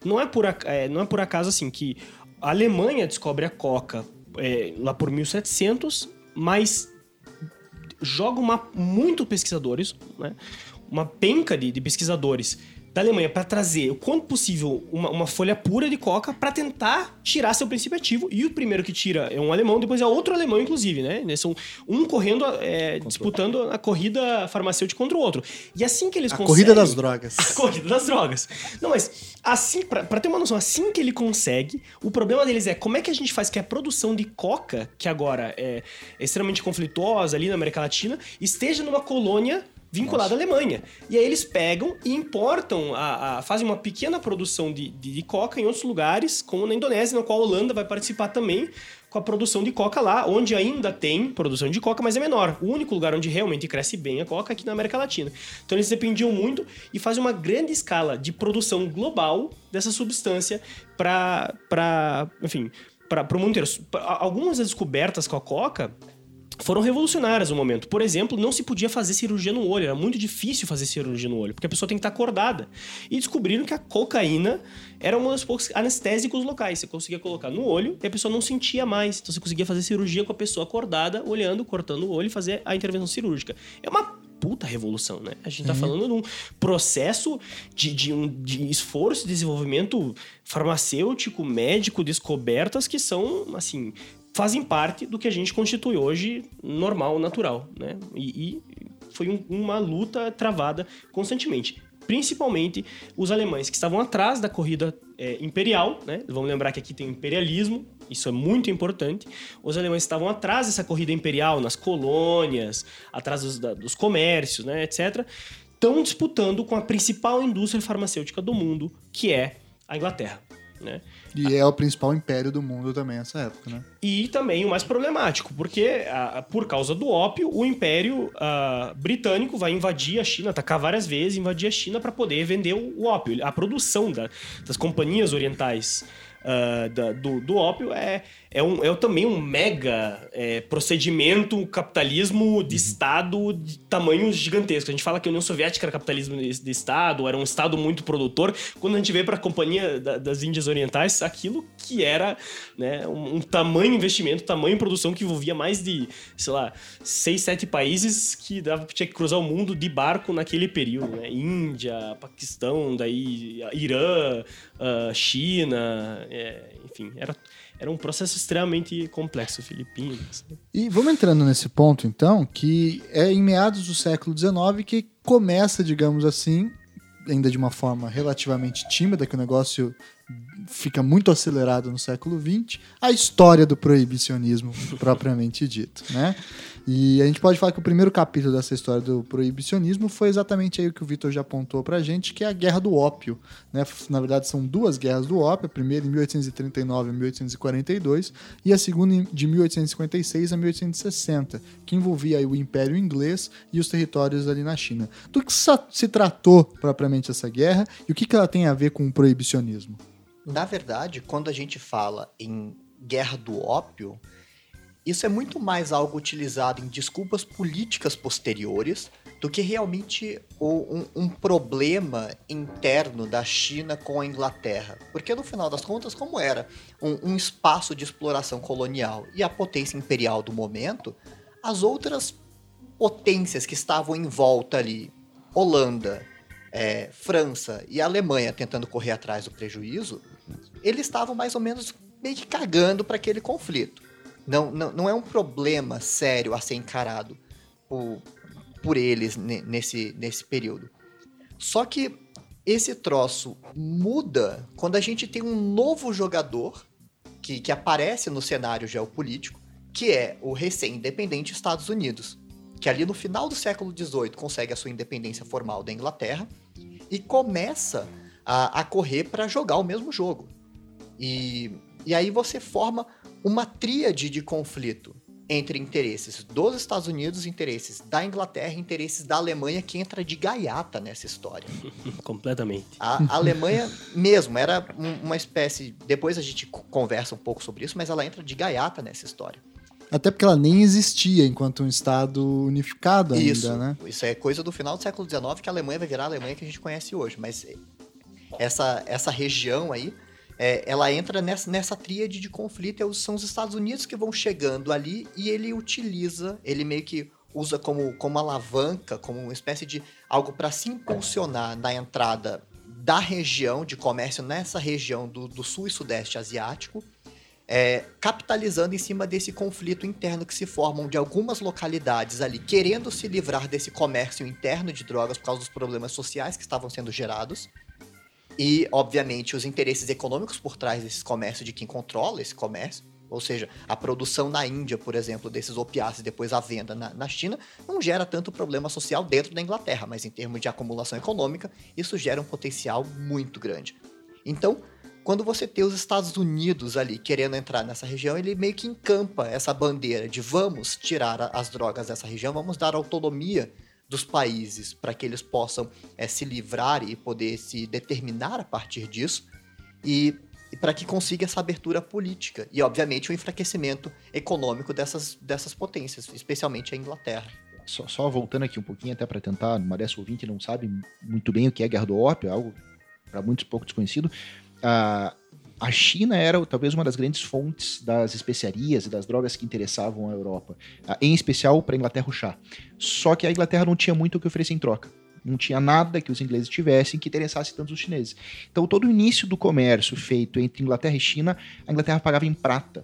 não é, por, é, não é por acaso assim que a Alemanha descobre a Coca é, lá por 1700, mas joga uma, muito pesquisadores, né? uma penca de, de pesquisadores da Alemanha para trazer o quanto possível uma, uma folha pura de coca para tentar tirar seu princípio ativo. E o primeiro que tira é um alemão, depois é outro alemão, inclusive, né? Eles São um correndo, é, disputando a corrida farmacêutica contra o outro. E assim que eles A conseguem... corrida das drogas. A corrida das drogas. Não, mas assim, pra ter uma noção, assim que ele consegue, o problema deles é como é que a gente faz que a produção de coca, que agora é, é extremamente conflituosa ali na América Latina, esteja numa colônia vinculada à Alemanha. E aí eles pegam e importam, a, a- fazem uma pequena produção de, de, de coca em outros lugares, como na Indonésia, na qual a Holanda vai participar também com a produção de coca lá, onde ainda tem produção de coca, mas é menor. O único lugar onde realmente cresce bem a coca é aqui na América Latina. Então eles dependiam muito e fazem uma grande escala de produção global dessa substância para, enfim, para o mundo inteiro. Algumas das descobertas com a coca foram revolucionárias no momento. Por exemplo, não se podia fazer cirurgia no olho, era muito difícil fazer cirurgia no olho, porque a pessoa tem que estar acordada. E descobriram que a cocaína era um dos poucos anestésicos locais. Você conseguia colocar no olho e a pessoa não sentia mais. Então você conseguia fazer cirurgia com a pessoa acordada, olhando, cortando o olho e fazer a intervenção cirúrgica. É uma puta revolução, né? A gente tá falando de um processo de, de, um, de esforço e desenvolvimento farmacêutico, médico, descobertas que são, assim, fazem parte do que a gente constitui hoje normal, natural, né? E, e foi um- uma luta travada constantemente. Principalmente os alemães que estavam atrás da corrida é, imperial, né? Vamos lembrar que aqui tem o imperialismo, isso é muito importante. Os alemães estavam atrás dessa corrida imperial, nas colônias, atrás dos, da- dos comércios, né, etc. Estão disputando com a principal indústria farmacêutica do mundo, que é a Inglaterra. Né? E é o principal império do mundo também nessa época, né? E também o mais problemático, porque ah, por causa do ópio, o Império ah, Britânico vai invadir a China, atacar várias vezes, invadir a China para poder vender o, o ópio. A produção da- das companhias orientais ah, da- do, do ópio é, é, um, é também um mega é, procedimento capitalismo de Estado de tamanhos gigantescos. A gente fala que a União Soviética era capitalismo de, de Estado, era um Estado muito produtor. Quando a gente vê para a Companhia da- das Índias Orientais, aquilo que era né, um, um tamanho investimento, tamanho produção que envolvia mais de, sei lá, seis, sete países que dava, tinha que cruzar o mundo de barco naquele período. Né? Índia, Paquistão, daí Irã, ah, China, é, enfim, era, era um processo extremamente complexo, Filipinas. né? E vamos entrando nesse ponto, então, que é em meados do século XIX que começa, digamos assim, ainda de uma forma relativamente tímida, que o negócio fica muito acelerado no século XX, a história do proibicionismo propriamente dito, né? E a gente pode falar que o primeiro capítulo dessa história do proibicionismo foi exatamente aí o que o Vitor já apontou pra gente, que é a Guerra do Ópio, né? Na verdade são duas guerras do ópio, a primeira em 1839 a 1842 e a segunda de 1856 a 1860, que envolvia aí o Império Inglês e os territórios ali na China. Do que se tratou propriamente essa guerra e o que ela tem a ver com o proibicionismo? Na verdade, quando a gente fala em guerra do ópio, isso é muito mais algo utilizado em desculpas políticas posteriores do que realmente um, um, problema interno da China com a Inglaterra. Porque no final das contas, como era um, um espaço de exploração colonial e a potência imperial do momento, as outras potências que estavam em volta ali, Holanda, é, França e Alemanha tentando correr atrás do prejuízo, eles estavam mais ou menos meio que cagando para aquele conflito. Não, não, não é um problema sério a ser encarado por, por eles nesse, nesse período. Só que esse troço muda quando a gente tem um novo jogador que, que aparece no cenário geopolítico, que é o recém-independente Estados Unidos, que ali no final do século XVIII consegue a sua independência formal da Inglaterra e começa a, a correr para jogar o mesmo jogo. E, e aí você forma uma tríade de conflito entre interesses dos Estados Unidos, interesses da Inglaterra, interesses da Alemanha, que entra de gaiata nessa história. Completamente. A, a Alemanha mesmo era uma espécie. Depois a gente conversa um pouco sobre isso, mas ela entra de gaiata nessa história. Até porque ela nem existia enquanto um Estado unificado ainda, isso, né? Isso é coisa do final do século XIX que a Alemanha vai virar a Alemanha que a gente conhece hoje. Mas essa, essa região aí é, ela entra nessa, nessa tríade de conflito. É são os Estados Unidos que vão chegando ali e ele utiliza, ele meio que usa como, como alavanca, como uma espécie de algo para se impulsionar na entrada da região de comércio nessa região do, do sul e sudeste asiático, é, capitalizando em cima desse conflito interno que se formam de algumas localidades ali, querendo se livrar desse comércio interno de drogas por causa dos problemas sociais que estavam sendo gerados e, obviamente, os interesses econômicos por trás desse comércio, de quem controla esse comércio, ou seja, a produção na Índia, por exemplo, desses opiáceos e depois a venda na, na, China, não gera tanto problema social dentro da Inglaterra, mas em termos de acumulação econômica, isso gera um potencial muito grande. Então, quando você tem os Estados Unidos ali querendo entrar nessa região, ele meio que encampa essa bandeira de vamos tirar as drogas dessa região, vamos dar autonomia dos países para que eles possam é, se livrar e poder se determinar a partir disso e, e para que consiga essa abertura política e, obviamente, o enfraquecimento econômico dessas, dessas potências, especialmente a Inglaterra. Só, só voltando aqui um pouquinho, até para tentar, uma ouvinte não sabe muito bem o que é Guerra do Ópio, algo para muitos pouco desconhecido. Ah, a China era talvez uma das grandes fontes das especiarias e das drogas que interessavam a Europa, ah, em especial para a Inglaterra o chá. Só que a Inglaterra não tinha muito o que oferecer em troca. Não tinha nada que os ingleses tivessem que interessasse tanto os chineses. Então, todo o início do comércio feito entre Inglaterra e China, a Inglaterra pagava em prata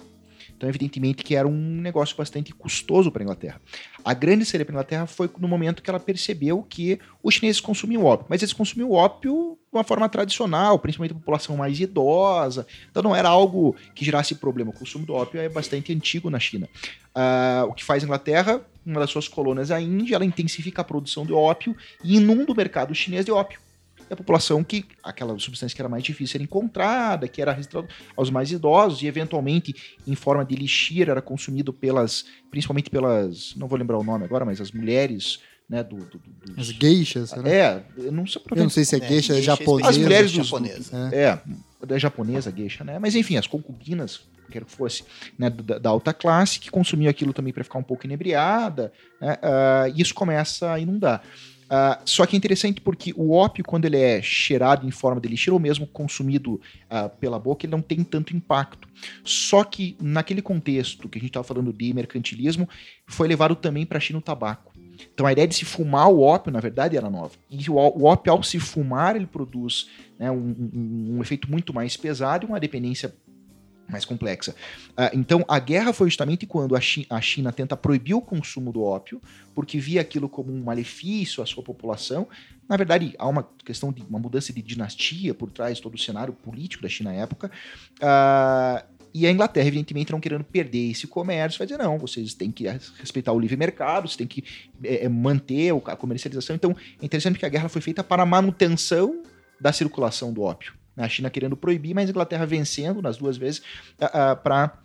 então, evidentemente que era um negócio bastante custoso para a Inglaterra. A grande série para a Inglaterra foi no momento que ela percebeu que os chineses consumiam ópio, mas eles consumiam ópio de uma forma tradicional, principalmente a população mais idosa. Então não era algo que gerasse problema. O consumo do ópio é bastante antigo na China. Uh, o que faz a Inglaterra, uma das suas colônias, a Índia, ela intensifica a produção de ópio e inunda o mercado chinês de ópio e a população que aquela substância que era mais difícil ser encontrada, que era restrita aos mais idosos e eventualmente em forma de lixir era consumido pelas, principalmente pelas, não vou lembrar o nome agora, mas as mulheres né, do, do, dos... As geixas, né? É, eu não sei, eu não sei se é, é geisha, é japonesa. As mulheres dos, japonesa. É, é japonesa, geisha, né? Mas enfim, as concubinas, quer que fosse, né, da, da, alta classe, que consumiam aquilo também para ficar um pouco inebriada, né, uh, e isso começa a inundar. Uh, só que é interessante porque o ópio, quando ele é cheirado em forma de lixeira ou mesmo consumido uh, pela boca, ele não tem tanto impacto. Só que naquele contexto que a gente estava falando de mercantilismo, foi levado também para a China o tabaco. Então a ideia de se fumar o ópio, na verdade, era nova. E o, o ópio, ao se fumar, ele produz né, um, um, um efeito muito mais pesado e uma dependência mais complexa. Ah, então, a guerra foi justamente quando a Chi- a China tenta proibir o consumo do ópio, porque via aquilo como um malefício à sua população. Na verdade, há uma questão de uma mudança de dinastia por trás de todo o cenário político da China na época. Ah, e a Inglaterra, evidentemente, não querendo perder esse comércio, vai dizer: não, vocês têm que respeitar o livre mercado, vocês têm que eh, eh, manter a comercialização. Então, é interessante que a guerra foi feita para a manutenção da circulação do ópio. A China querendo proibir, mas a Inglaterra vencendo nas duas vezes para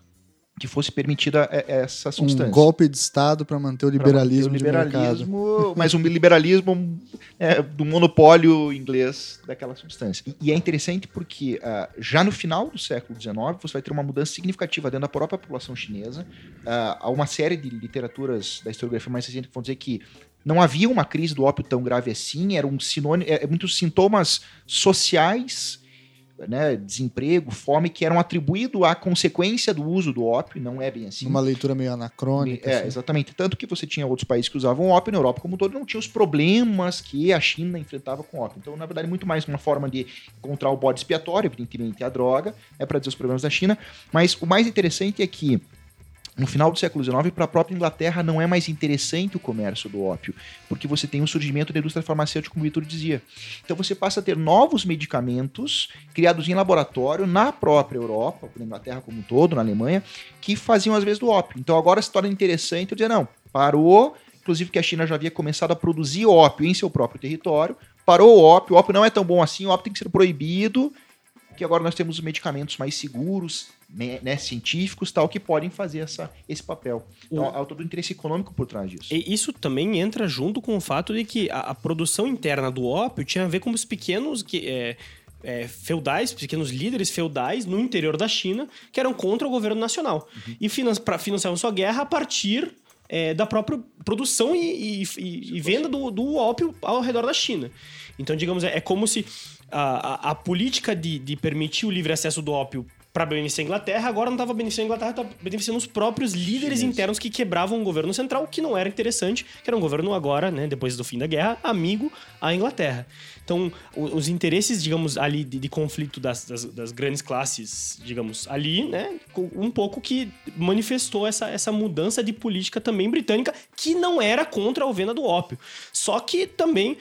que fosse permitida eh, essa substância. Um golpe de Estado para manter o liberalismo, manter o de mercado. liberalismo, mas um liberalismo é, do monopólio inglês daquela substância. E, e é interessante porque ah, já no final do século XIX você vai ter uma mudança significativa dentro da própria população chinesa. Ah, há uma série de literaturas da historiografia mais recente que vão dizer que não havia uma crise do ópio tão grave assim, era um sinônimo, é, é muitos sintomas sociais né, desemprego, fome, que eram atribuídos à consequência do uso do ópio, não é bem assim. Uma leitura meio anacrônica. É, assim. exatamente. Tanto que você tinha outros países que usavam ópio, na Europa como um todo, não tinha os problemas que a China enfrentava com ópio. Então, na verdade, muito mais uma forma de encontrar o bode expiatório, evidentemente, a droga, é para dizer os problemas da China. Mas o mais interessante é que no final do século XIX, para a própria Inglaterra, não é mais interessante o comércio do ópio, porque você tem o surgimento da indústria farmacêutica, como o Vitor dizia. Então você passa a ter novos medicamentos criados em laboratório na própria Europa, na Inglaterra como um todo, na Alemanha, que faziam às vezes do ópio. Então agora se torna interessante eu dizer, não, parou, inclusive que a China já havia começado a produzir ópio em seu próprio território, parou o ópio, o ópio não é tão bom assim, o ópio tem que ser proibido, que agora nós temos medicamentos mais seguros, né, né, científicos, tal, que podem fazer essa, esse papel. Então, há todo o interesse econômico por trás disso. E isso também entra junto com o fato de que a, a produção interna do ópio tinha a ver com os pequenos que, é, é, feudais, pequenos líderes feudais no interior da China que eram contra o governo nacional. E finan financiavam sua guerra a partir é, da própria produção e, e- e- e venda do, do ópio ao redor da China. Então, digamos, é, é como se a, a- a política de, de permitir o livre acesso do ópio para beneficiar a Inglaterra, agora não estava beneficiando a Inglaterra, estava beneficiando os próprios líderes internos que quebravam o governo central, que não era interessante, que era um governo agora, né, depois do fim da guerra, amigo à Inglaterra. Então, os interesses, digamos, ali de, de conflito das, das, das grandes classes, digamos, ali, né, um pouco que manifestou essa, essa mudança de política também britânica, que não era contra a venda do ópio. Só que também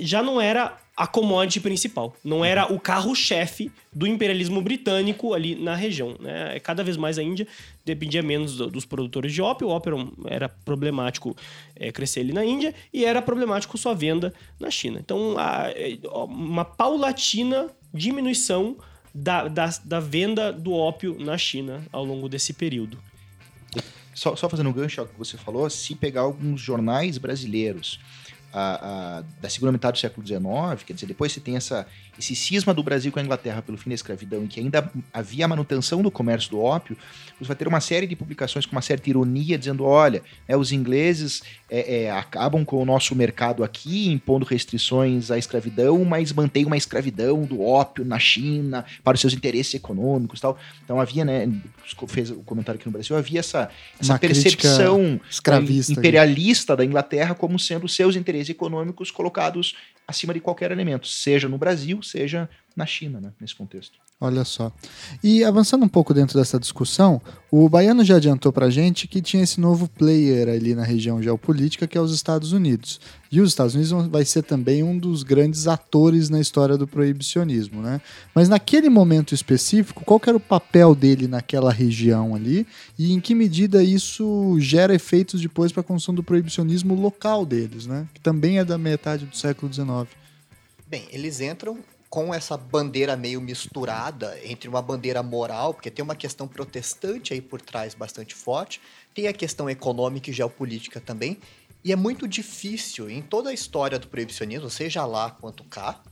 já não era a commodity principal, não era o carro-chefe do imperialismo britânico ali na região. Né? Cada vez mais a Índia dependia menos do- dos produtores de ópio, o ópio era problemático eh, crescer ali na Índia e era problemático sua venda na China. Então, a- eh, uma paulatina diminuição da, da, da venda do ópio na China ao longo desse período. Só, só fazendo um gancho ao que você falou, se pegar alguns jornais brasileiros a- a- da segunda metade do século XIX, quer dizer, depois você tem essa, esse cisma do Brasil com a Inglaterra pelo fim da escravidão, em que ainda havia a manutenção do comércio do ópio, você vai ter uma série de publicações com uma certa ironia, dizendo, olha, né, os ingleses é, é, acabam com o nosso mercado aqui, impondo restrições à escravidão, mas mantém uma escravidão do ópio na China, para os seus interesses econômicos e tal. Então havia, né, fez o comentário aqui no Brasil, havia essa, essa percepção imperialista da Inglaterra como sendo seus interesses econômicos colocados acima de qualquer elemento, seja no Brasil, seja na China, né, nesse contexto. Olha só. E avançando um pouco dentro dessa discussão, o Baiano já adiantou pra gente que tinha esse novo player ali na região geopolítica, que é os Estados Unidos. E os Estados Unidos vão- vai ser também um dos grandes atores na história do proibicionismo, né? Mas naquele momento específico, qual que era o papel dele naquela região ali e em que medida isso gera efeitos depois para a construção do proibicionismo local deles, né? Que também é da metade do século XIX. Bem, eles entram com essa bandeira meio misturada entre uma bandeira moral, porque tem uma questão protestante aí por trás bastante forte, tem a questão econômica e geopolítica também, e é muito difícil em toda a história do proibicionismo, seja lá quanto cá,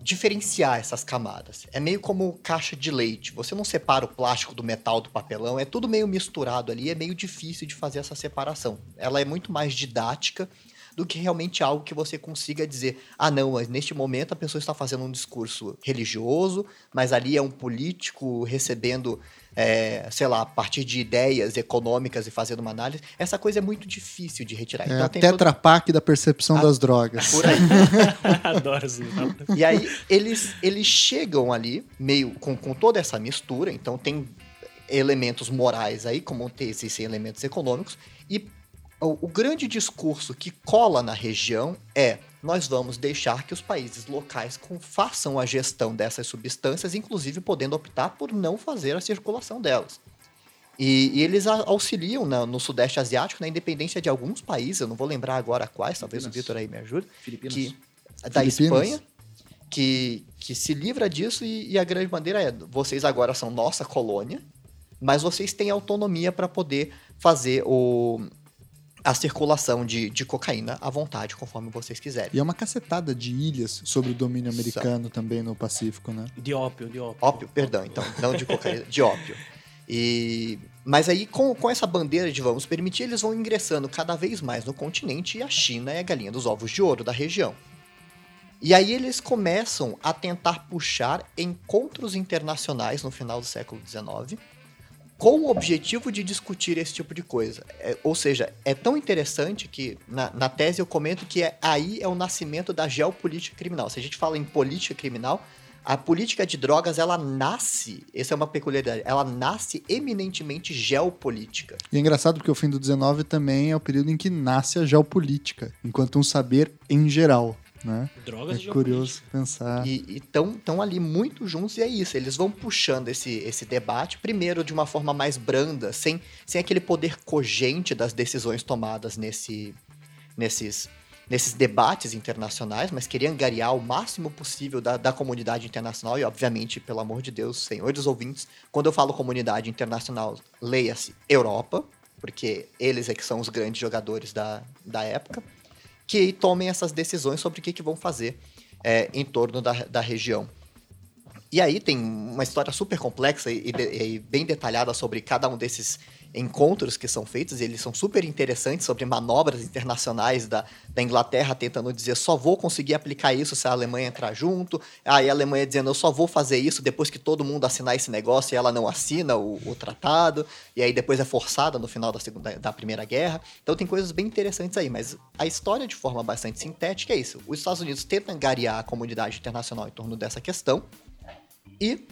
diferenciar essas camadas. É meio como caixa de leite. Você não separa o plástico do metal do papelão, é tudo meio misturado ali, é meio difícil de fazer essa separação. Ela é muito mais didática do que realmente algo que você consiga dizer, ah não, mas neste momento a pessoa está fazendo um discurso religioso, mas ali é um político recebendo, é, sei lá, a partir de ideias econômicas e fazendo uma análise. Essa coisa é muito difícil de retirar. É a tem todo- Tetra Pak da percepção Ah, das drogas. Por aí. Adoro metáfora. E aí eles, eles chegam ali, meio com, com toda essa mistura, então tem elementos morais aí, como existem elementos econômicos, e o, o grande discurso que cola na região é nós vamos deixar que os países locais com, façam a gestão dessas substâncias, inclusive podendo optar por não fazer a circulação delas. E, e eles auxiliam na, no Sudeste Asiático na independência de alguns países, eu não vou lembrar agora quais, talvez Filipinas. o Vitor aí me ajude, Filipinas. que, da Filipinas. Espanha, que, que se livra disso e, e a grande bandeira é: vocês agora são nossa colônia, mas vocês têm autonomia para poder fazer o, a circulação de, de cocaína à vontade, conforme vocês quiserem. E é uma cacetada de ilhas sobre o domínio americano também no Pacífico, né? De ópio, de ópio. Ópio, perdão, então, não de cocaína, de ópio. E, mas aí, com, com essa bandeira de vamos permitir, eles vão ingressando cada vez mais no continente e a China é a galinha dos ovos de ouro da região. E aí eles começam a tentar puxar encontros internacionais no final do século XIX com o objetivo de discutir esse tipo de coisa. É, ou seja, é tão interessante que na, na tese eu comento que é, aí é o nascimento da geopolítica criminal. Se a gente fala em política criminal, a política de drogas ela nasce, essa é uma peculiaridade, ela nasce eminentemente geopolítica. E é engraçado porque o fim do 19 também é o período em que nasce a geopolítica, enquanto um saber em geral, né? Drogas É e curioso pensar. E estão ali muito juntos e é isso. Eles vão puxando esse, esse debate, primeiro de uma forma mais branda, sem, sem aquele poder cogente das decisões tomadas nesse, nesses, nesses debates internacionais, mas queria angariar o máximo possível da, da comunidade internacional e, obviamente, pelo amor de Deus, senhores ouvintes, quando eu falo comunidade internacional, leia-se Europa, porque eles é que são os grandes jogadores da, da época, que tomem essas decisões sobre o que, que vão fazer é, em torno da, da região. E aí tem uma história super complexa e, e e bem detalhada sobre cada um desses encontros que são feitos, e eles são super interessantes sobre manobras internacionais da, da Inglaterra tentando dizer só vou conseguir aplicar isso se a Alemanha entrar junto, aí a Alemanha dizendo eu só vou fazer isso depois que todo mundo assinar esse negócio e ela não assina o, o tratado, e aí depois é forçada no final da, segunda, da Primeira Guerra. Então tem coisas bem interessantes aí, mas a história de forma bastante sintética é isso. Os Estados Unidos tentam angariar a comunidade internacional em torno dessa questão, e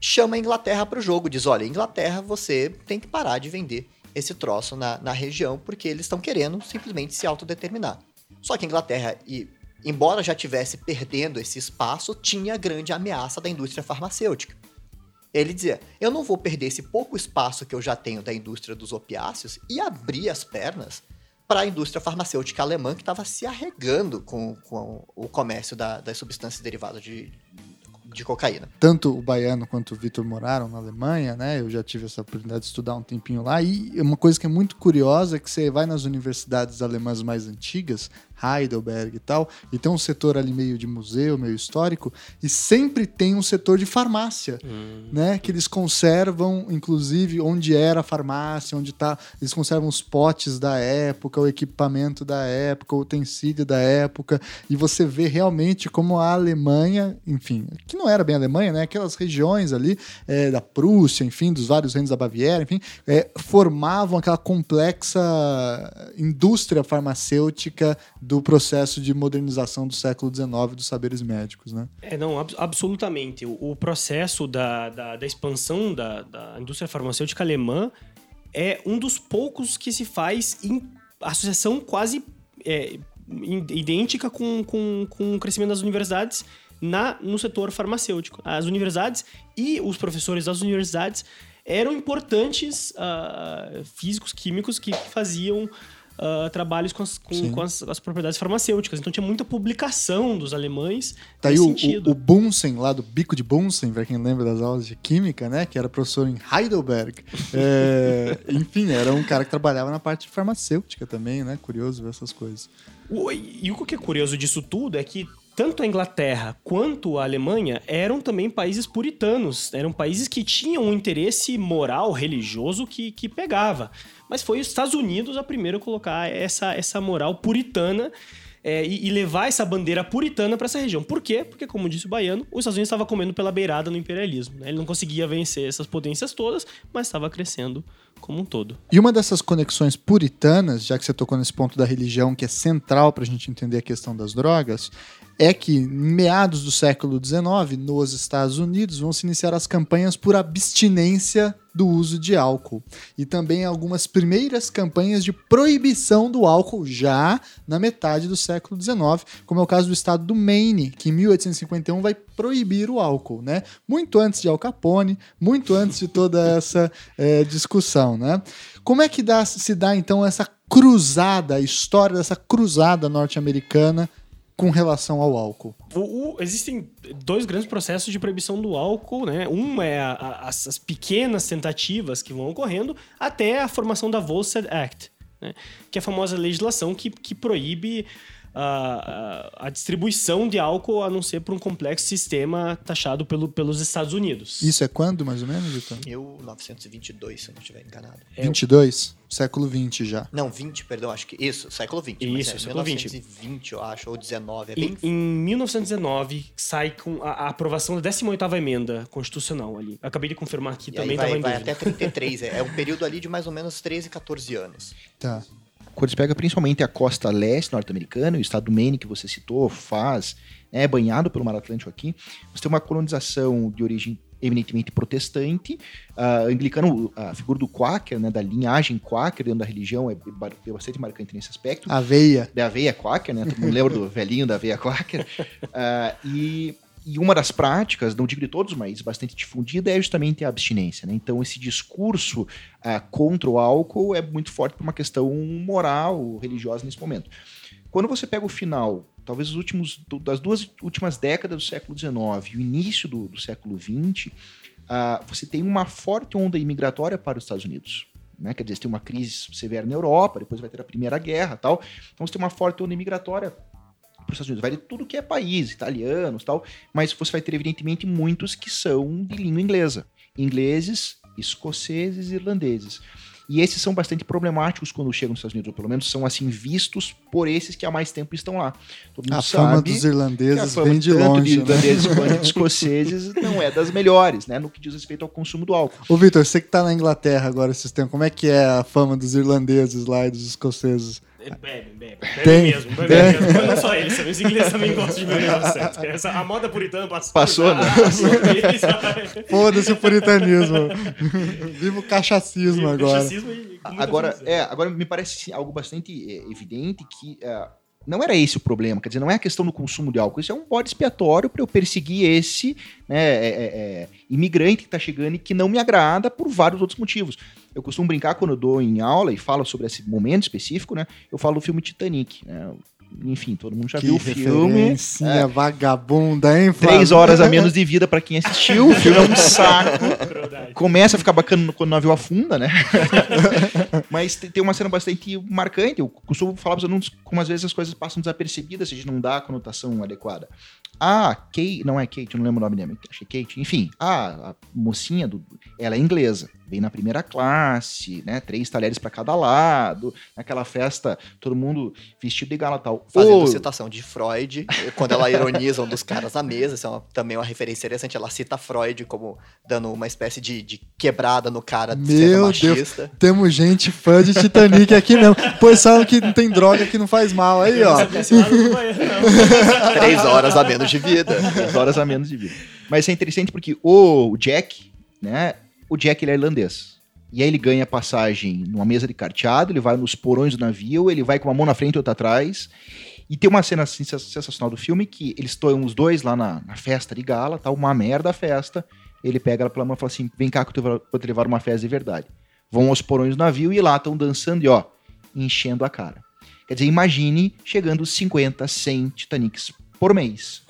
chama a Inglaterra para o jogo. Diz: olha, Inglaterra, você tem que parar de vender esse troço na, na região, porque eles estão querendo simplesmente se autodeterminar. Só que a Inglaterra, e, embora já tivesse perdendo esse espaço, tinha a grande ameaça da indústria farmacêutica. Ele dizia: eu não vou perder esse pouco espaço que eu já tenho da indústria dos opiáceos e abrir as pernas para a indústria farmacêutica alemã que estava se arregando com, com o comércio da- das substâncias derivadas de, de cocaína. Tanto o Baiano quanto o Vitor moraram na Alemanha, né? Eu já tive essa oportunidade de estudar um tempinho lá. E uma coisa que é muito curiosa é que você vai nas universidades alemãs mais antigas, Heidelberg e tal, e tem um setor ali meio de museu, meio histórico, e sempre tem um setor de farmácia, né? Que eles conservam, inclusive, onde era a farmácia, onde tá. Eles conservam os potes da época, o equipamento da época, o utensílio da época, e você vê realmente como a Alemanha, enfim, que não era bem a Alemanha, né? Aquelas regiões ali é, da Prússia, enfim, dos vários reinos da Baviera, enfim, é, formavam aquela complexa indústria farmacêutica do processo de modernização do século XIX dos saberes médicos, né? É, não, ab- absolutamente. O, o processo da, da, da expansão da, da indústria farmacêutica alemã é um dos poucos que se faz em associação quase é, idêntica com, com, com o crescimento das universidades na, no setor farmacêutico. As universidades e os professores das universidades eram importantes ah, físicos, químicos que faziam ah, trabalhos com, as, com, com as, as propriedades farmacêuticas. Então tinha muita publicação dos alemães Tá aí o, sentido. o, o Bunsen, lá do Bico de Bunsen, para quem lembra das aulas de química, né? Que era professor em Heidelberg. É, enfim, era um cara que trabalhava na parte farmacêutica também, né? Curioso ver essas coisas. O- E o que é curioso disso tudo é que tanto a Inglaterra quanto a Alemanha eram também países puritanos, eram países que tinham um interesse moral, religioso que, que pegava. Mas foi os Estados Unidos a primeiro colocar essa, essa moral puritana é, e, e levar essa bandeira puritana para essa região. Por quê? Porque, como disse o Baiano, os Estados Unidos estava comendo pela beirada no imperialismo. né? Ele não conseguia vencer essas potências todas, mas estava crescendo como um todo. E uma dessas conexões puritanas, já que você tocou nesse ponto da religião, que é central para a gente entender a questão das drogas, é que meados do século XIX, nos Estados Unidos, vão se iniciar as campanhas por abstinência do uso de álcool. E também algumas primeiras campanhas de proibição do álcool já na metade do século XIX, como é o caso do estado do Maine, que em 1851 vai proibir o álcool, né? Muito antes de Al Capone, muito antes de toda essa é, discussão, né? Como é que dá, se dá então essa cruzada, a história dessa cruzada norte-americana com relação ao álcool? O, o, existem dois grandes processos de proibição do álcool, né? Um é a, a, as, as, pequenas tentativas que vão ocorrendo até a formação da Volstead Act, né? que é a famosa legislação que, que proíbe a, a, distribuição de álcool a não ser por um complexo sistema taxado pelo, pelos Estados Unidos. Isso é quando, mais ou menos, Vitor? 1922, se eu não estiver enganado. É, 22? Século 20 já. Não, 20, perdão, acho que. Isso, século 20. Isso, é século 1920, eu acho, ou 19. É bem... em, em 1919 sai com a, a aprovação da 18 emenda constitucional ali. Acabei de confirmar aqui e também. Vai, vai até 33. é, é um período ali de mais ou menos 13, 14 anos. Tá quando você pega principalmente a costa leste norte-americana, o estado do Maine que você citou, faz, é banhado pelo Mar Atlântico aqui, você tem uma colonização de origem eminentemente protestante, uh, anglicano, a figura do Quaker, né, da linhagem Quaker dentro da religião é, é bastante marcante nesse aspecto. Aveia. Da aveia Quaker, né, todo mundo lembra do velhinho da aveia Quaker. Uh, e e uma das práticas, não digo de todos, mas bastante difundida, é justamente a abstinência. Né? Então, esse discurso uh, contra o álcool é muito forte por uma questão moral, religiosa nesse momento. Quando você pega o final, talvez os últimos, das duas últimas décadas do século XIX e o início do, do século XX, uh, você tem uma forte onda imigratória para os Estados Unidos. Né? Quer dizer, você tem uma crise severa na Europa, depois vai ter a Primeira Guerra tal. Então você tem uma forte onda imigratória para os Estados Unidos. Vai de tudo que é país, italianos tal, mas você vai ter, evidentemente, muitos que são de língua inglesa. Ingleses, escoceses irlandeses. E esses são bastante problemáticos quando chegam nos Estados Unidos, ou pelo menos são assim vistos por esses que há mais tempo estão lá. a fama dos irlandeses fama vem de longe. De né? irlandeses quanto de escoceses não é das melhores, né? No que diz respeito ao consumo do álcool. Ô, Vitor, você que está na Inglaterra agora esses tempos, como é que é a fama dos irlandeses lá e dos escoceses? Bebe, bebe. Bebe tem, mesmo, bebe tem. mesmo. Mas não só eles, os ingleses também gostam de beber bastante. Essa, a moda puritana passou. Passou, né? Foda-se o puritanismo. Viva o cachacismo Viva agora. Cachacismo e agora, é, agora, me parece algo bastante é, evidente que... É, não era esse o problema, quer dizer, não é a questão do consumo de álcool, isso é um bode expiatório para eu perseguir esse né, é, é, é imigrante que está chegando e que não me agrada por vários outros motivos. Eu costumo brincar quando eu dou em aula e falo sobre esse momento específico, né? Eu falo do filme Titanic, né? Enfim, todo mundo já que viu o filme. É vagabunda, hein, Flávio? Três horas a menos de vida para quem assistiu. O filme é um saco. Começa a ficar bacana quando o navio afunda, né? Mas tem uma cena bastante marcante. Eu costumo falar para os alunos como às vezes as coisas passam desapercebidas se a gente não dá a conotação adequada. Ah, Kate, não é Kate, eu não lembro o nome dela, achei Kate. Enfim, a, a mocinha, do, ela é inglesa, vem na primeira classe, né? Três talheres para cada lado, naquela festa, todo mundo vestido de gala tal. Fazendo oh. citação de Freud, quando ela ironiza um dos caras na mesa, isso é uma, também uma referência interessante. Ela cita Freud como dando uma espécie de, de quebrada no cara Meu sendo machista. Deus, temos gente fã de Titanic aqui mesmo. Pois sabe que não tem droga que não faz mal. Aí, ó. Três horas a menos de vida. Três horas a menos de vida. Mas é interessante porque o Jack, né? O Jack ele é irlandês. E aí ele ganha passagem numa mesa de carteado, ele vai nos porões do navio, ele vai com uma mão na frente e outra atrás. E tem uma cena sensacional do filme que eles estão os dois lá na, na, festa de gala, tá uma merda a festa. Ele pega ela pela mão e fala assim: vem cá que eu vou te levar uma festa de verdade. Vão aos porões do navio e lá estão dançando e ó, enchendo a cara. Quer dizer, imagine chegando 50, 100 Titanics por mês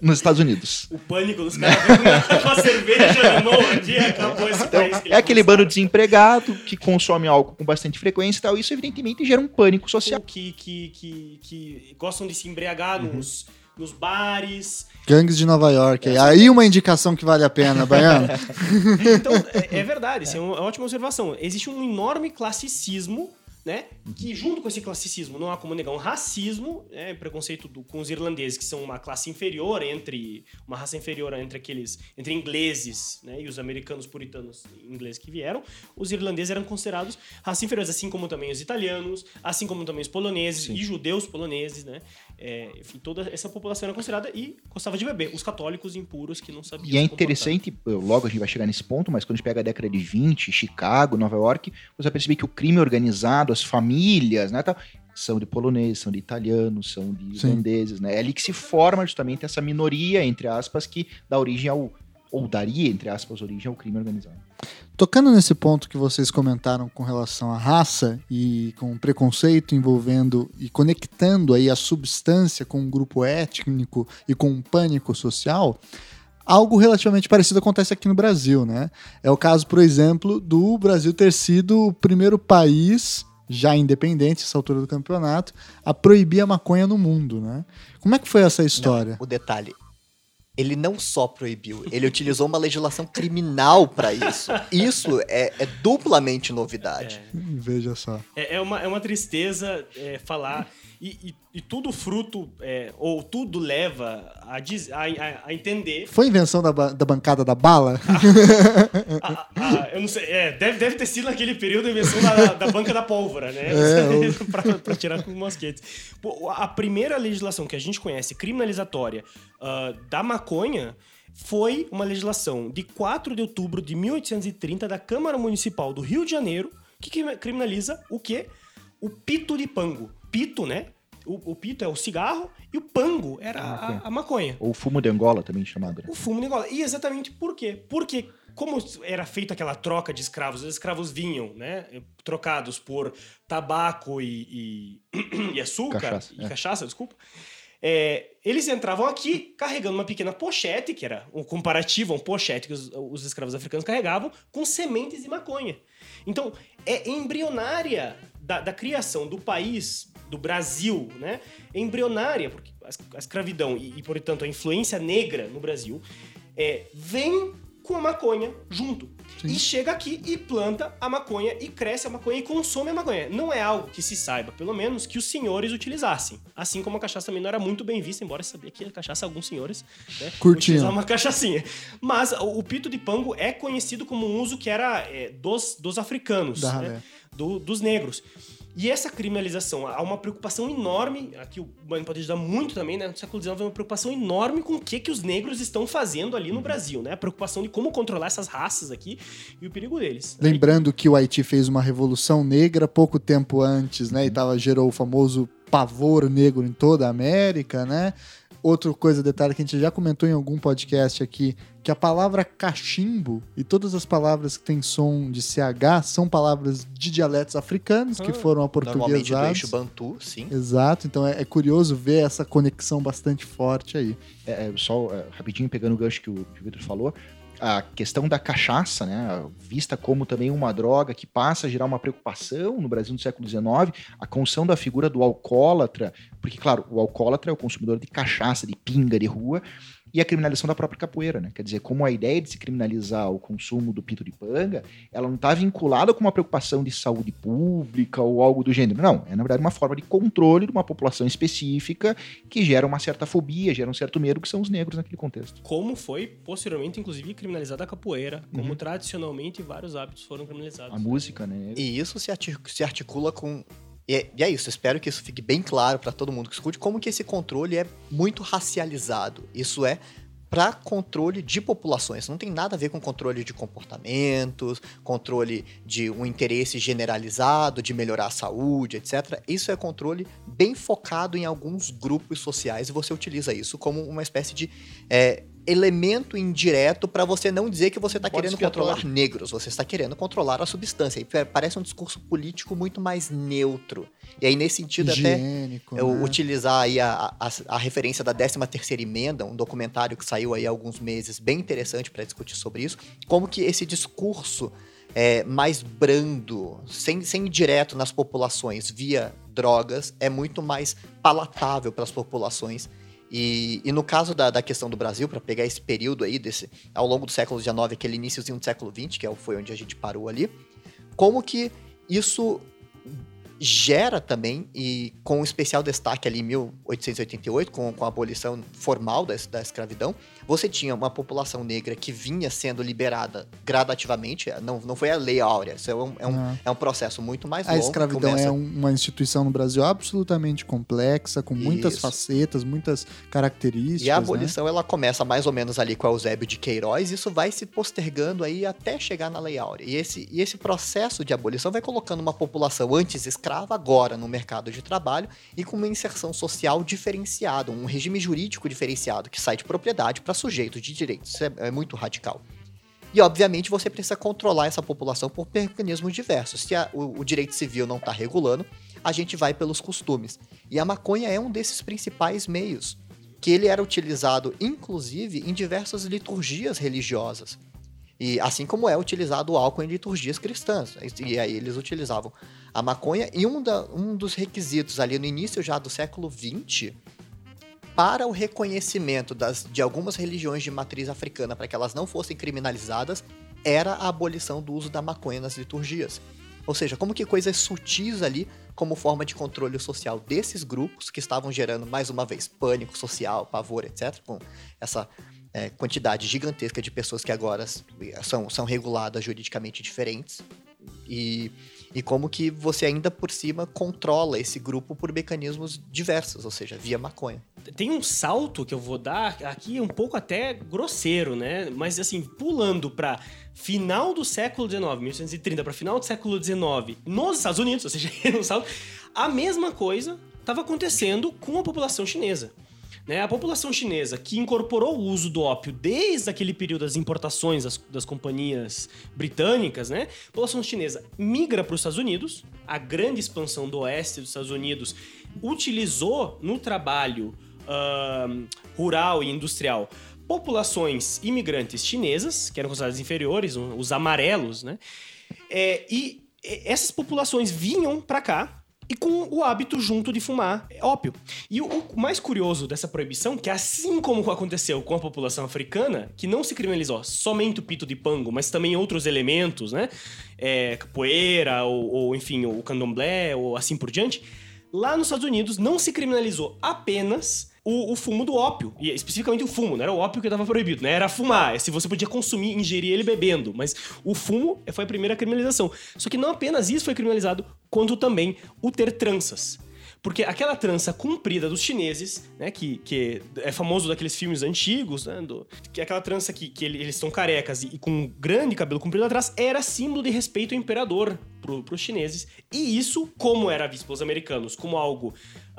nos Estados Unidos. O pânico dos caras com a cerveja no aqui acabou esse então, país. É aquele bando desempregado que consome álcool com bastante frequência e tal. Isso, evidentemente, gera um pânico social. Que, que, que, que gostam de se embriagar uhum. nos, nos bares. Gangues de Nova York. É. Aí uma indicação que vale a pena, Baiano. então, é, é verdade. Isso é uma ótima observação. Existe um enorme classicismo né? Que junto com esse classicismo não há como negar um racismo, né? preconceito do- com os irlandeses, que são uma classe inferior entre uma raça inferior entre aqueles entre ingleses, né? E os americanos puritanos ingleses que vieram, os irlandeses eram considerados raça inferiores, assim como também os italianos, assim como também os poloneses e judeus poloneses, né? É, enfim, toda essa população era considerada e gostava de beber. Os católicos impuros que não sabiam. E é interessante, logo a gente vai chegar nesse ponto, mas quando a gente pega a década de 20, Chicago, Nova York, você vai perceber que o crime organizado, as famílias, né, tal, são de poloneses, são de italianos, são de Sim. irlandeses, né? É ali que se forma justamente essa minoria, entre aspas, que dá origem ao, ou daria, entre aspas, origem ao crime organizado. Tocando nesse ponto que vocês comentaram com relação à raça e com o preconceito envolvendo e conectando aí a substância com um grupo étnico e com um pânico social, algo relativamente parecido acontece aqui no Brasil, né? É o caso, por exemplo, do Brasil ter sido o primeiro país já independente, essa altura do campeonato, a proibir a maconha no mundo, né? Como é que foi essa história? O detalhe. Ele não só proibiu, ele utilizou uma legislação criminal para isso. Isso é, é duplamente novidade. Veja só. É, é uma, é uma tristeza é, falar. E, e- e tudo fruto, é, ou tudo leva a, a- a- entender. Foi invenção da, da bancada da bala? a- a- a- eu não sei, é, deve, deve ter sido naquele período a invenção da, da banca da pólvora, né? É, pra, pra tirar com mosquetes. Pô, a primeira legislação que a gente conhece, criminalizatória ah, da maconha, foi uma legislação de 4 de outubro de 1830 da Câmara Municipal do Rio de Janeiro, que criminaliza o quê? O pito de pango. Pito, né? O, o pito é o cigarro e o pango era A a, maconha. a maconha. Ou fumo de Angola, também chamado, né? O fumo de Angola. E exatamente por quê? Porque como era feita aquela troca de escravos, os escravos vinham, né, trocados por tabaco e, e, e açúcar, Cachaça, e é. cachaça, desculpa, é, eles entravam aqui carregando uma pequena pochete, que era um comparativo a um pochete que os, os escravos africanos carregavam, com sementes de maconha. Então, é embrionária da, da criação do país, do Brasil, né? Embrionária, porque a, es- a escravidão e, e, portanto, a influência negra no Brasil é, vem com a maconha junto. Sim. E chega aqui e planta a maconha e cresce a maconha e consome a maconha. Não é algo que se saiba, pelo menos, que os senhores utilizassem. Assim como a cachaça também não era muito bem vista, embora sabia que a cachaça alguns senhores né, Curtiam. uma cachaçinha. Mas o, pito de pango é conhecido como um uso que era é, dos, dos africanos, né, do- dos negros. E essa criminalização, há uma preocupação enorme, aqui o Bani pode ajudar muito também, né? No século XIX, uma preocupação enorme com o que, que os negros estão fazendo ali no Brasil, né? A preocupação de como controlar essas raças aqui e o perigo deles. Lembrando que o Haiti fez uma revolução negra pouco tempo antes, né? E tava, gerou o famoso pavor negro em toda a América, né? Outra coisa, detalhe que a gente já comentou em algum podcast aqui, que a palavra cachimbo e todas as palavras que têm som de CH são palavras de dialetos africanos que Ah, foram Normalmente do eixo aportuguesados. Bantu, sim. Exato, então é, é curioso ver essa conexão bastante forte aí. É, é, só é, rapidinho pegando o gancho que o, que o Vitor falou, a questão da cachaça, né, vista como também uma droga que passa a gerar uma preocupação no Brasil no século XIX, a construção da figura do alcoólatra, porque, claro, o alcoólatra é o consumidor de cachaça, de pinga de rua, e a criminalização da própria capoeira, né? Quer dizer, como a ideia de se criminalizar o consumo do pito de panga, ela não está vinculada com uma preocupação de saúde pública ou algo do gênero. Não, é na verdade uma forma de controle de uma população específica que gera uma certa fobia, gera um certo medo, que são os negros naquele contexto. Como foi, posteriormente, inclusive, criminalizada a capoeira, como Uhum. tradicionalmente vários hábitos foram criminalizados. A música, né? E isso se, arti- se articula com. E é, e é isso, espero que isso fique bem claro para todo mundo que escute, como que esse controle é muito racializado. Isso é para controle de populações. Não tem nada a ver com controle de comportamentos, controle de um interesse generalizado de melhorar a saúde, etc. Isso é controle bem focado em alguns grupos sociais e você utiliza isso como uma espécie de é, elemento indireto para você não dizer que você está querendo controlar negros, você está querendo controlar a substância. E pa- parece um discurso político muito mais neutro. E aí, nesse sentido, até Higiênico, eu né? utilizar aí a, a, a referência da 13 terceira emenda, um documentário que saiu aí há alguns meses, bem interessante para discutir sobre isso, como que esse discurso é, mais brando, sem, sem ir direto nas populações via drogas, é muito mais palatável para as populações. E, e no caso da, da questão do Brasil, para pegar esse período aí, desse, ao longo do século XIX, aquele iníciozinho do século XX, que é foi onde a gente parou ali, como que isso gera também, e com um especial destaque ali em 1888, com, com a abolição formal da, da escravidão, você tinha uma população negra que vinha sendo liberada gradativamente, não, não foi a lei áurea, isso é um, é um, Ah. é um processo muito mais A longo. que escravidão começa- é um- uma instituição no Brasil absolutamente complexa, com muitas Isso. facetas, muitas características. E a né? abolição ela começa mais ou menos ali com Eusébio de Queiroz, isso vai se postergando aí até chegar na Lei Áurea. E esse, e esse processo de abolição vai colocando uma população antes escrava agora no mercado de trabalho e com uma inserção social diferenciada, um regime jurídico diferenciado que sai de propriedade para sujeito de direitos. Isso é, é muito radical. E, obviamente, você precisa controlar essa população por mecanismos diversos. Se a- o, o direito civil não está regulando, a gente vai pelos costumes. E a maconha é um desses principais meios, que ele era utilizado, inclusive, em diversas liturgias religiosas. E assim como é utilizado o álcool em liturgias cristãs. E aí eles utilizavam a maconha. E um, da- um dos requisitos ali no início já do século XX para o reconhecimento das, de algumas religiões de matriz africana, para que elas não fossem criminalizadas, era a abolição do uso da maconha nas liturgias. Ou seja, como que coisas sutis ali, como forma de controle social desses grupos que estavam gerando, mais uma vez, pânico social, pavor, etc., com essa é, quantidade gigantesca de pessoas que agora são, são reguladas juridicamente diferentes. E, e como que você ainda por cima controla esse grupo por mecanismos diversos, ou seja, via maconha. Tem um salto que eu vou dar aqui um pouco até grosseiro, né? Mas assim, pulando para final do século XIX, 1830 para final do século XIX, nos Estados Unidos, ou seja, um salto, a mesma coisa estava acontecendo com a população chinesa. Né? A população chinesa que incorporou o uso do ópio desde aquele período das importações das, das companhias britânicas, né? A população chinesa migra para os Estados Unidos, a grande expansão do oeste dos Estados Unidos utilizou no trabalho ahn, rural e industrial populações imigrantes chinesas, que eram consideradas inferiores, os amarelos, né? É, e essas populações vinham para cá e com o hábito junto de fumar ópio. E o, o mais curioso dessa proibição, que assim como aconteceu com a população africana, que não se criminalizou somente o pito de pango, mas também outros elementos, né? É, capoeira, ou, ou, enfim, o candomblé, ou assim por diante, lá nos Estados Unidos não se criminalizou apenas o, o fumo do ópio, e especificamente o fumo, não era o ópio que estava proibido, né? Era fumar, é se você podia consumir, ingerir ele bebendo, mas o fumo foi a primeira criminalização. Só que não apenas isso foi criminalizado, quanto também o ter tranças. Porque aquela trança comprida dos chineses, né, que, que é famoso daqueles filmes antigos, né, do- que é aquela trança que, que ele- eles estão carecas e, e com um grande cabelo comprido atrás, era símbolo de respeito ao imperador para os chineses. E isso, como era visto pelos americanos como algo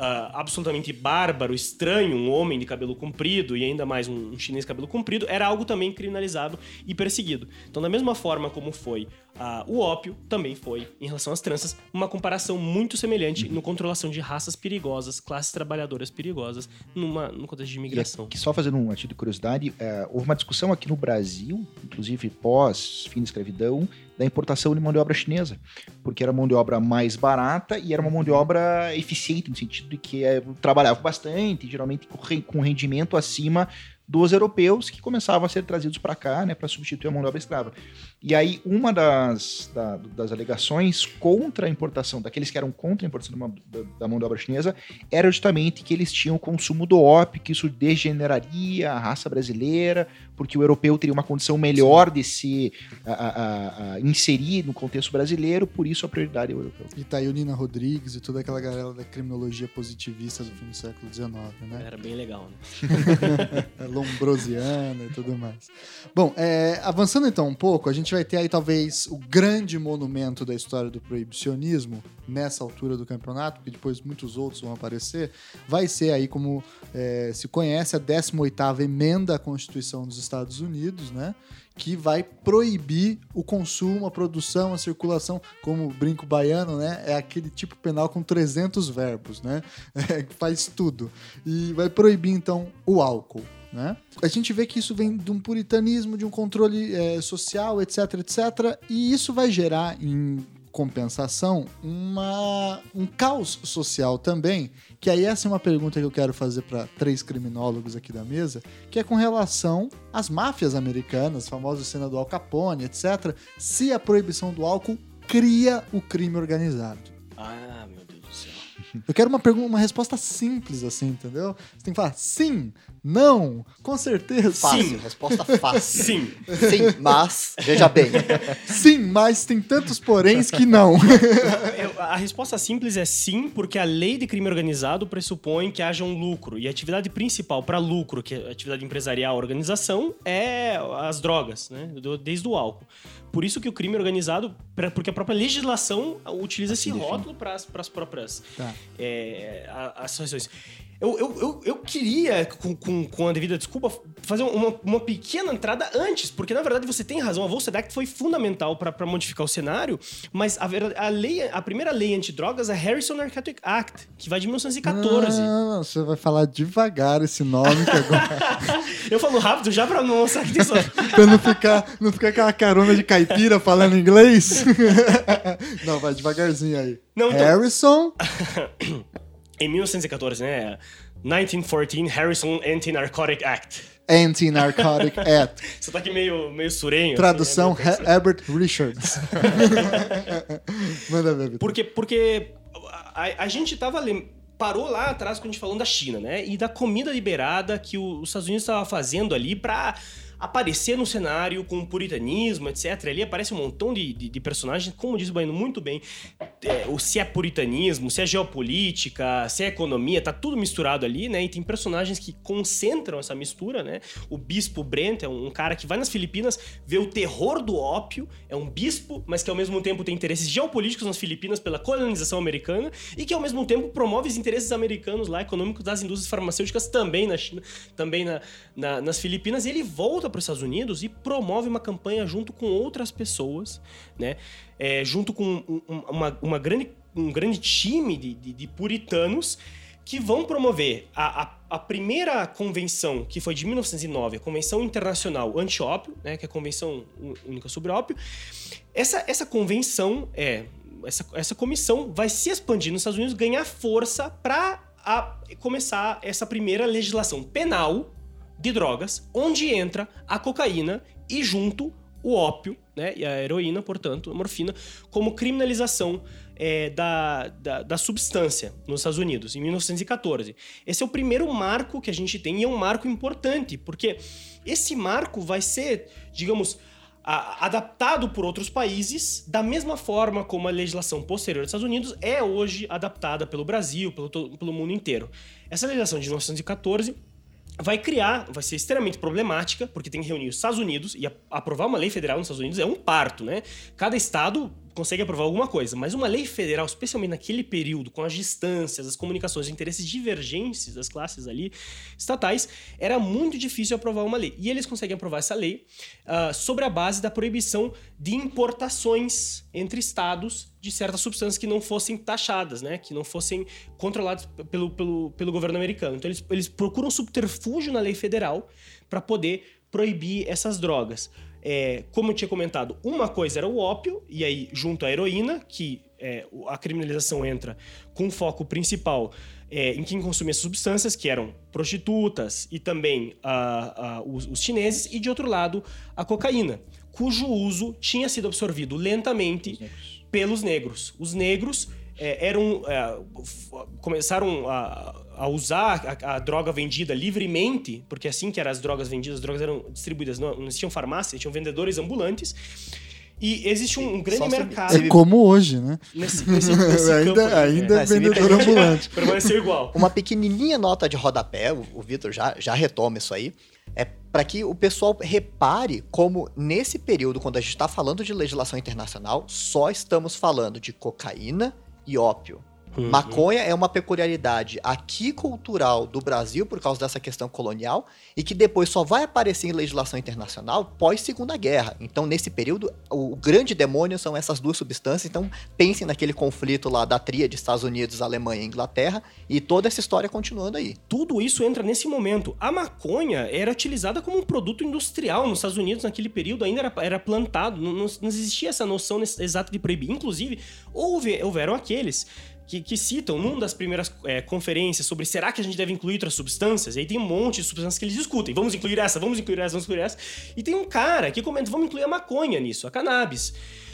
ah, absolutamente bárbaro, estranho, um homem de cabelo comprido e ainda mais um, um chinês de cabelo comprido, era algo também criminalizado e perseguido. Então, da mesma forma como foi ah, o ópio, também foi, em relação às tranças, uma comparação muito semelhante no controlação de raças perigosas, classes trabalhadoras perigosas, numa, no contexto de imigração. aqui, só fazendo um artigo de curiosidade, é, houve uma discussão aqui no Brasil, inclusive pós fim da escravidão, da importação de mão de obra chinesa, porque era mão de obra mais barata e era uma mão de obra eficiente, no sentido de que é, trabalhava bastante, geralmente com re- com rendimento acima dos europeus que começavam a ser trazidos para cá, né, para substituir a mão de obra escrava. E aí, uma das, da- das alegações contra a importação, daqueles que eram contra a importação mão- da- da mão de obra chinesa, era justamente que eles tinham o consumo do ópio, que isso degeneraria a raça brasileira, porque o europeu teria uma condição melhor de se a- a- a- inserir no contexto brasileiro, por isso a prioridade é o europeu. E tá aí o Nina Rodrigues e toda aquela galera da criminologia positivista do fim do século XIX, né? Era bem legal, né? É, Lombrosiana e tudo mais. Bom, é, avançando então um pouco, a gente vai ter aí talvez o grande monumento da história do proibicionismo nessa altura do campeonato, porque depois muitos outros vão aparecer. Vai ser aí, como é, se conhece, a 18ª emenda à Constituição dos Estados Unidos, né? Que vai proibir o consumo, a produção, a circulação, como o brinco baiano, né? É aquele tipo penal com 300 verbos, né? É, faz tudo. E vai proibir, então, o álcool. Né? A gente vê que isso vem de um puritanismo, de um controle é, social, etc, etc. E isso vai gerar, em compensação, uma, um caos social também. Que aí essa é uma pergunta que eu quero fazer para três criminólogos aqui da mesa, que é com relação às máfias americanas, famosa cena do Al Capone, etc. Se a proibição do álcool cria o crime organizado. Ah, Eu quero uma pergunta, uma resposta simples, assim, entendeu? Você tem que falar sim, não, com certeza. Fácil, Sim. resposta fácil. Sim. Sim, mas, veja bem, Sim, mas tem tantos poréns que não. Eu- a resposta simples é sim, porque a lei de crime organizado pressupõe que haja um lucro. E a atividade principal para lucro, que é a atividade empresarial, organização, é as drogas, né? Do- Desde o álcool. Por isso que o crime organizado, pra- porque a própria legislação utiliza esse rótulo para as próprias Tá. é, a- as sanções. Eu, eu, eu, eu queria, com, com, com a devida desculpa, fazer uma, uma pequena entrada antes, porque na verdade você tem razão, a Volkswagen foi fundamental para modificar o cenário, mas a, a, lei, a primeira lei antidrogas é Harrison Narcotic Act, que vai de 1914. Não, você vai falar devagar esse nome, que agora, Eu falo rápido já para não mostrar que tem só. pra não ficar, não ficar aquela carona de caipira falando inglês. não, vai devagarzinho aí. Não, então- Harrison. Em 1914, né? 1914 Harrison Anti-Narcotic Act. Anti-Narcotic Act. Você tá aqui meio, meio surenho. Tradução, assim, né? He- Herbert Richards. Manda ver. Porque, porque a, a gente tava lem- parou lá atrás quando a gente falando da China, né? E da comida liberada que os Estados Unidos estava fazendo ali pra aparecer no cenário com puritanismo, etc. Ali aparece um montão de, de, de personagens, como disse o Baino muito bem, é, o- se é puritanismo, se é geopolítica, se é economia, tá tudo misturado ali, né? E tem personagens que concentram essa mistura, né? O bispo Brent é um, um cara que vai nas Filipinas, vê o terror do ópio, é um bispo, mas que ao mesmo tempo tem interesses geopolíticos nas Filipinas pela colonização americana e que ao mesmo tempo promove os interesses americanos lá, econômicos das indústrias farmacêuticas também na China, também na, na- nas Filipinas. E ele volta para os Estados Unidos e promove uma campanha junto com outras pessoas, né? É, junto com um- um- uma, uma grande, um grande time de, de- de puritanos que vão promover a, a- a primeira convenção, que foi de 1909, a Convenção Internacional Anti-Ópio, né, que é a Convenção Única sobre Ópio. Essa, essa convenção, é, essa, essa comissão vai se expandir nos Estados Unidos, ganhar força para começar essa primeira legislação penal de drogas, onde entra a cocaína e junto o ópio, né, e a heroína, portanto, a morfina, como criminalização é, da, da, da substância nos Estados Unidos, em 1914. Esse é o primeiro marco que a gente tem e é um marco importante, porque esse marco vai ser, digamos, a- adaptado por outros países da mesma forma como a legislação posterior dos Estados Unidos é hoje adaptada pelo Brasil, pelo, pelo mundo inteiro. Essa legislação de 1914 vai criar, vai ser extremamente problemática, porque tem que reunir os Estados Unidos e aprovar uma lei federal nos Estados Unidos é um parto, né? Cada estado consegue aprovar alguma coisa, mas uma lei federal, especialmente naquele período, com as distâncias, as comunicações, os interesses divergentes das classes ali estatais, era muito difícil aprovar uma lei. E eles conseguem aprovar essa lei ah, sobre a base da proibição de importações entre estados de certas substâncias que não fossem taxadas, né? Que não fossem controladas pelo, pelo, pelo governo americano. Então eles, eles procuram subterfúgio na lei federal para poder proibir essas drogas. É, como eu tinha comentado, uma coisa era o ópio, e aí junto à heroína, que é, a criminalização entra com foco principal é, em quem consumia essas substâncias, que eram prostitutas e também os, os chineses, e de outro lado, a cocaína, cujo uso tinha sido absorvido lentamente pelos negros. Os negros é, eram é, começaram a, a usar a, a droga vendida livremente, porque assim que eram as drogas vendidas, as drogas eram distribuídas, não, não existiam farmácias, tinham vendedores ambulantes. E existe um, um grande mercado É como hoje, né? nesse, nesse, nesse ainda campo. aí, ainda É, é vendedor ambulante. né? Permaneceu igual. Uma pequenininha nota de rodapé, o, o Vitor já, já retoma isso aí, é para que o pessoal repare como nesse período, quando a gente está falando de legislação internacional, só estamos falando de cocaína e ópio. Uhum. Maconha é uma peculiaridade aqui cultural do Brasil por causa dessa questão colonial e que depois só vai aparecer em legislação internacional pós Segunda Guerra. Então, nesse período, o grande demônio são essas duas substâncias. Então, pensem naquele conflito lá da tríade Estados Unidos, Alemanha e Inglaterra e toda essa história continuando aí. Tudo isso entra nesse momento. A maconha era utilizada como um produto industrial nos Estados Unidos naquele período, ainda era, era plantado, não, não- existia essa noção exata de proibir. Inclusive, houve, houveram aqueles que, que citam numa das primeiras é, conferências sobre será que a gente deve incluir outras substâncias, e aí tem um monte de substâncias que eles discutem. Vamos incluir essa, vamos incluir essa, vamos incluir essa. E tem um cara que comenta, vamos incluir a maconha nisso, a cannabis.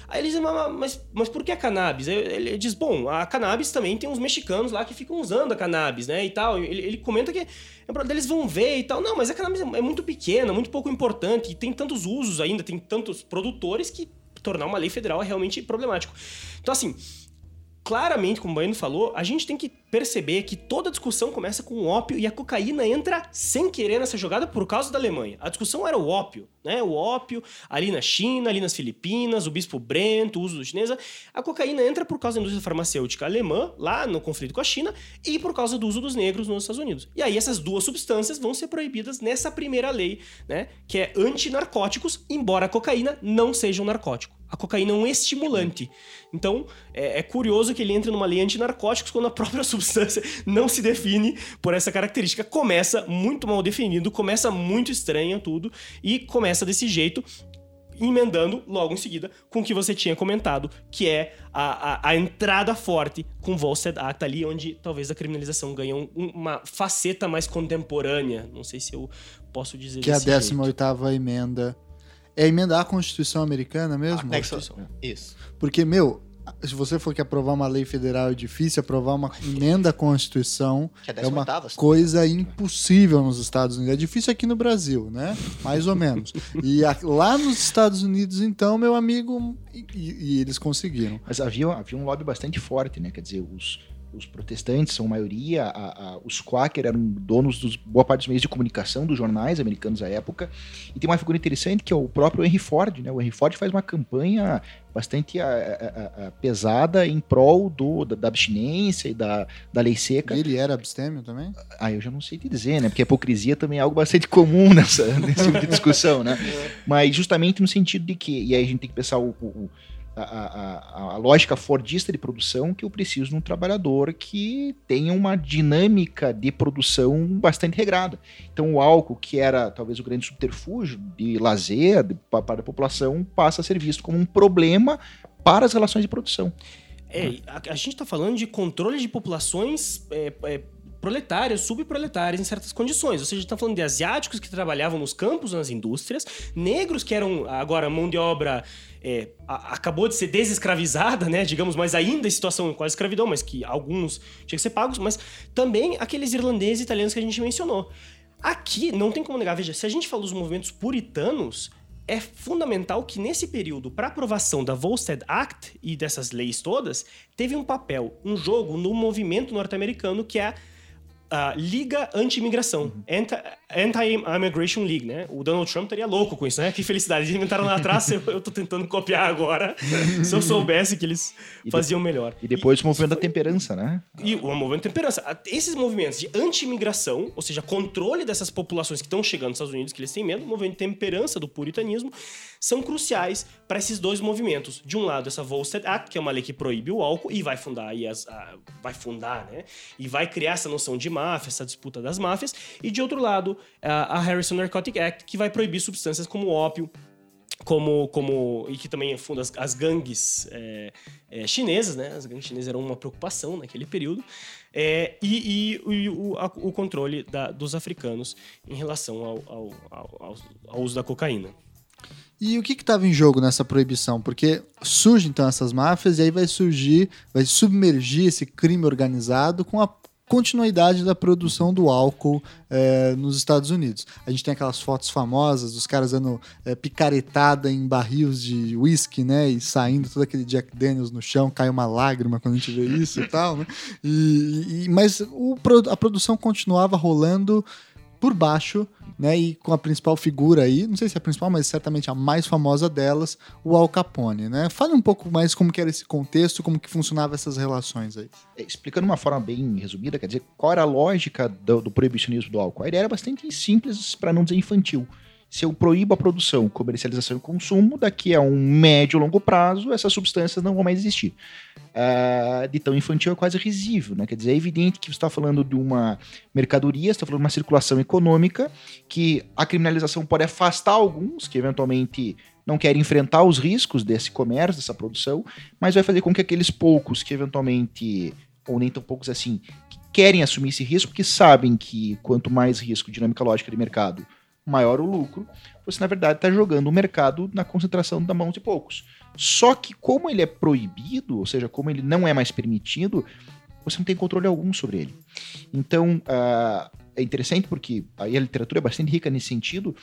Aí ele diz, mas, mas, por que a cannabis? Ele diz, bom, a cannabis também tem uns mexicanos lá que ficam usando a cannabis, né, e tal. Ele, ele comenta que eles vão ver e tal. Não, mas a cannabis é muito pequena, muito pouco importante, e tem tantos usos ainda, tem tantos produtores que tornar uma lei federal é realmente problemático. Então, assim, claramente, como o Baiano falou, a gente tem que perceber que toda discussão começa com o ópio e a cocaína entra sem querer nessa jogada por causa da Alemanha. A discussão era o ópio, né? O ópio ali na China, ali nas Filipinas, o bispo Brento, o uso do chinesa. A cocaína entra por causa da indústria farmacêutica alemã, lá no conflito com a China, e por causa do uso dos negros nos Estados Unidos. E aí essas duas substâncias vão ser proibidas nessa primeira lei, né? Que é antinarcóticos, embora a cocaína não seja um narcótico. A cocaína é um estimulante. Então, é, é, curioso que ele entre numa lei antinarcóticos quando a própria substância não se define por essa característica. Começa muito mal definido, começa muito estranho tudo, e começa desse jeito, emendando logo em seguida com o que você tinha comentado, que é a, a, a entrada forte com o Volstead Act ali, onde talvez a criminalização ganha um, uma faceta mais contemporânea. Não sei se eu posso dizer Que é a 18 emenda é emendar a Constituição americana mesmo? A Constituição. Isso. Porque, meu, se você for que aprovar uma lei federal é difícil, aprovar uma emenda à Constituição é, é uma oitavas. coisa impossível nos Estados Unidos. É difícil aqui no Brasil, né? Mais ou menos. E a, lá nos Estados Unidos, então, meu amigo, e, e, eles conseguiram. Mas havia, havia um lobby bastante forte, né? Quer dizer, os, os protestantes são maioria, a, a, os Quaker eram donos dos boa parte dos meios de comunicação dos jornais americanos à época. E tem uma figura interessante que é o próprio Henry Ford, né? O Henry Ford faz uma campanha bastante a, pesada em prol do, da, da, abstinência e da, da lei seca. Ele era abstêmio também? Ah, eu já não sei te dizer, né? Porque a hipocrisia também é algo bastante comum nessa, nesse tipo de discussão, né? Mas justamente no sentido de que, e aí a gente tem que pensar o, o a, a, lógica fordista de produção que eu preciso de um trabalhador que tenha uma dinâmica de produção bastante regrada. Então, o álcool, que era talvez o grande subterfúgio de lazer de, para a população, passa a ser visto como um problema para as relações de produção. É, a, a gente está falando de controle de populações é, é, proletárias, subproletárias em certas condições. Ou seja, a gente está falando de asiáticos que trabalhavam nos campos, nas indústrias, negros que eram agora mão de obra é, a, acabou de ser desescravizada, né? Digamos, mas ainda em situação quase escravidão, mas que alguns tinham que ser pagos, mas também aqueles irlandeses e italianos que a gente mencionou. Aqui, não tem como negar, veja, se a gente fala dos movimentos puritanos, é fundamental que nesse período, para aprovação da Volstead Act e dessas leis todas, teve um papel, um jogo no movimento norte-americano que é a Liga Anti-Imigração, uhum. Anti-Immigration League, né? O Donald Trump estaria louco com isso, né? Que felicidade. Eles inventaram lá atrás, eu, eu tô tentando copiar agora. Se eu soubesse que eles e faziam de, melhor. E depois o movimento da temperança, né? E o movimento da temperança. Esses movimentos de anti-imigração, ou seja, controle dessas populações que estão chegando nos Estados Unidos, que eles têm medo, o movimento de temperança do puritanismo, são cruciais para esses dois movimentos. De um lado, essa Volstead Act, que é uma lei que proíbe o álcool e vai fundar aí as, a, vai fundar, né? E vai criar essa noção de máfia, essa disputa das máfias. E de outro lado, a, Harrison Narcotic Act, que vai proibir substâncias como ópio, como, como e que também funda as, as gangues é, é, chinesas, né? As gangues chinesas eram uma preocupação naquele período. É, e, e, e o, a, o, controle da, dos africanos em relação ao, ao, ao, ao, uso da cocaína. E o que estava em jogo nessa proibição? Porque surge então essas máfias e aí vai surgir, vai submergir esse crime organizado com a continuidade da produção do álcool é, nos Estados Unidos. A gente tem aquelas fotos famosas dos caras dando é, picaretada em barris de whisky, né? E saindo todo aquele Jack Daniels no chão, cai uma lágrima quando a gente vê isso e tal, né? E, e mas o, a produção continuava rolando por baixo, né? E com a principal figura aí, não sei se é a principal, mas certamente a mais famosa delas, o Al Capone, né? Fale um pouco mais como que era esse contexto, como que funcionavam essas relações aí. É, explicando de uma forma bem resumida, quer dizer, qual era a lógica do, do proibicionismo do álcool? A ideia era bastante simples, para não dizer infantil se eu proíbo a produção, comercialização e consumo, daqui a um médio longo prazo, essas substâncias não vão mais existir. Uh, de tão infantil é quase risível, né? Quer dizer, é evidente que você está falando de uma mercadoria, está falando de uma circulação econômica, que a criminalização pode afastar alguns que eventualmente não querem enfrentar os riscos desse comércio, dessa produção, mas vai fazer com que aqueles poucos que eventualmente, ou nem tão poucos assim, que querem assumir esse risco, porque sabem que quanto mais risco, dinâmica lógica de mercado, maior o lucro, você na verdade está jogando o mercado na concentração da mão de poucos. Só que como ele é proibido, ou seja, como ele não é mais permitido, você não tem controle algum sobre ele. Então, uh, é interessante porque aí a literatura é bastante rica nesse sentido.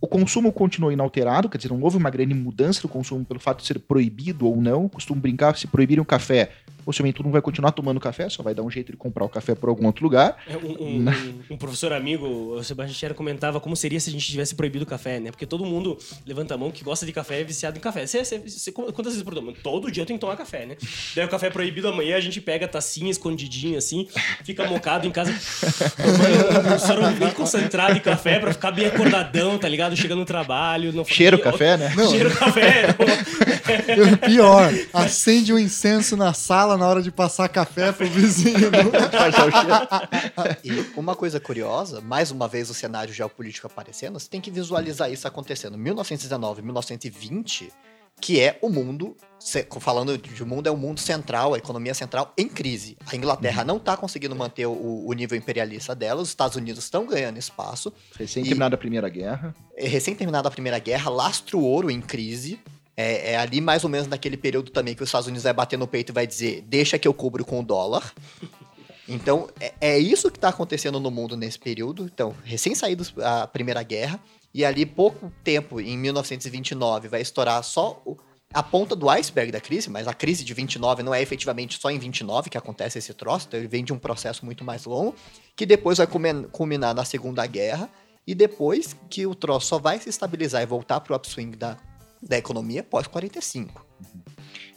O consumo continuou inalterado, quer dizer, não houve uma grande mudança do consumo pelo fato de ser proibido ou não. Costumo brincar, se proibirem o café, possivelmente todo mundo vai continuar tomando café, só vai dar um jeito de comprar o café por algum outro lugar. É, um, um, um, um, professor amigo, o Sebastião comentava como seria se a gente tivesse proibido o café, né? Porque todo mundo levanta a mão que gosta de café é viciado em café. Você, você, você, quantas vezes por dia? Todo dia eu tenho que tomar café, né? Daí o café é proibido amanhã, a gente pega a tacinha escondidinha assim, fica mocado em casa, tomando um soro bem concentrado de café pra ficar bem acordadão, tá ligado? Chega no trabalho. Não... Cheiro café, né? Não. Cheiro café. Pior, acende um incenso na sala na hora de passar café pro vizinho. e uma coisa curiosa, mais uma vez o cenário geopolítico aparecendo, você tem que visualizar isso acontecendo. 1919, 1920, que é o mundo, falando de mundo, é o mundo central, a economia central em crise. A Inglaterra uhum. não está conseguindo manter o, o, nível imperialista dela, os Estados Unidos estão ganhando espaço. Recém terminada a Primeira Guerra. É, recém terminada a Primeira Guerra, lastro ouro em crise. É, é, ali mais ou menos naquele período também que os Estados Unidos vai bater no peito e vai dizer: deixa que eu cubro com o dólar. Então, é, é isso que está acontecendo no mundo nesse período. Então, recém saído a Primeira Guerra, e ali pouco tempo, em 1929, vai estourar só a ponta do iceberg da crise, mas a crise de 29 não é efetivamente só em 29 que acontece esse troço, então ele vem de um processo muito mais longo, que depois vai culminar na Segunda Guerra, e depois que o troço só vai se estabilizar e voltar para o upswing da da economia pós-45.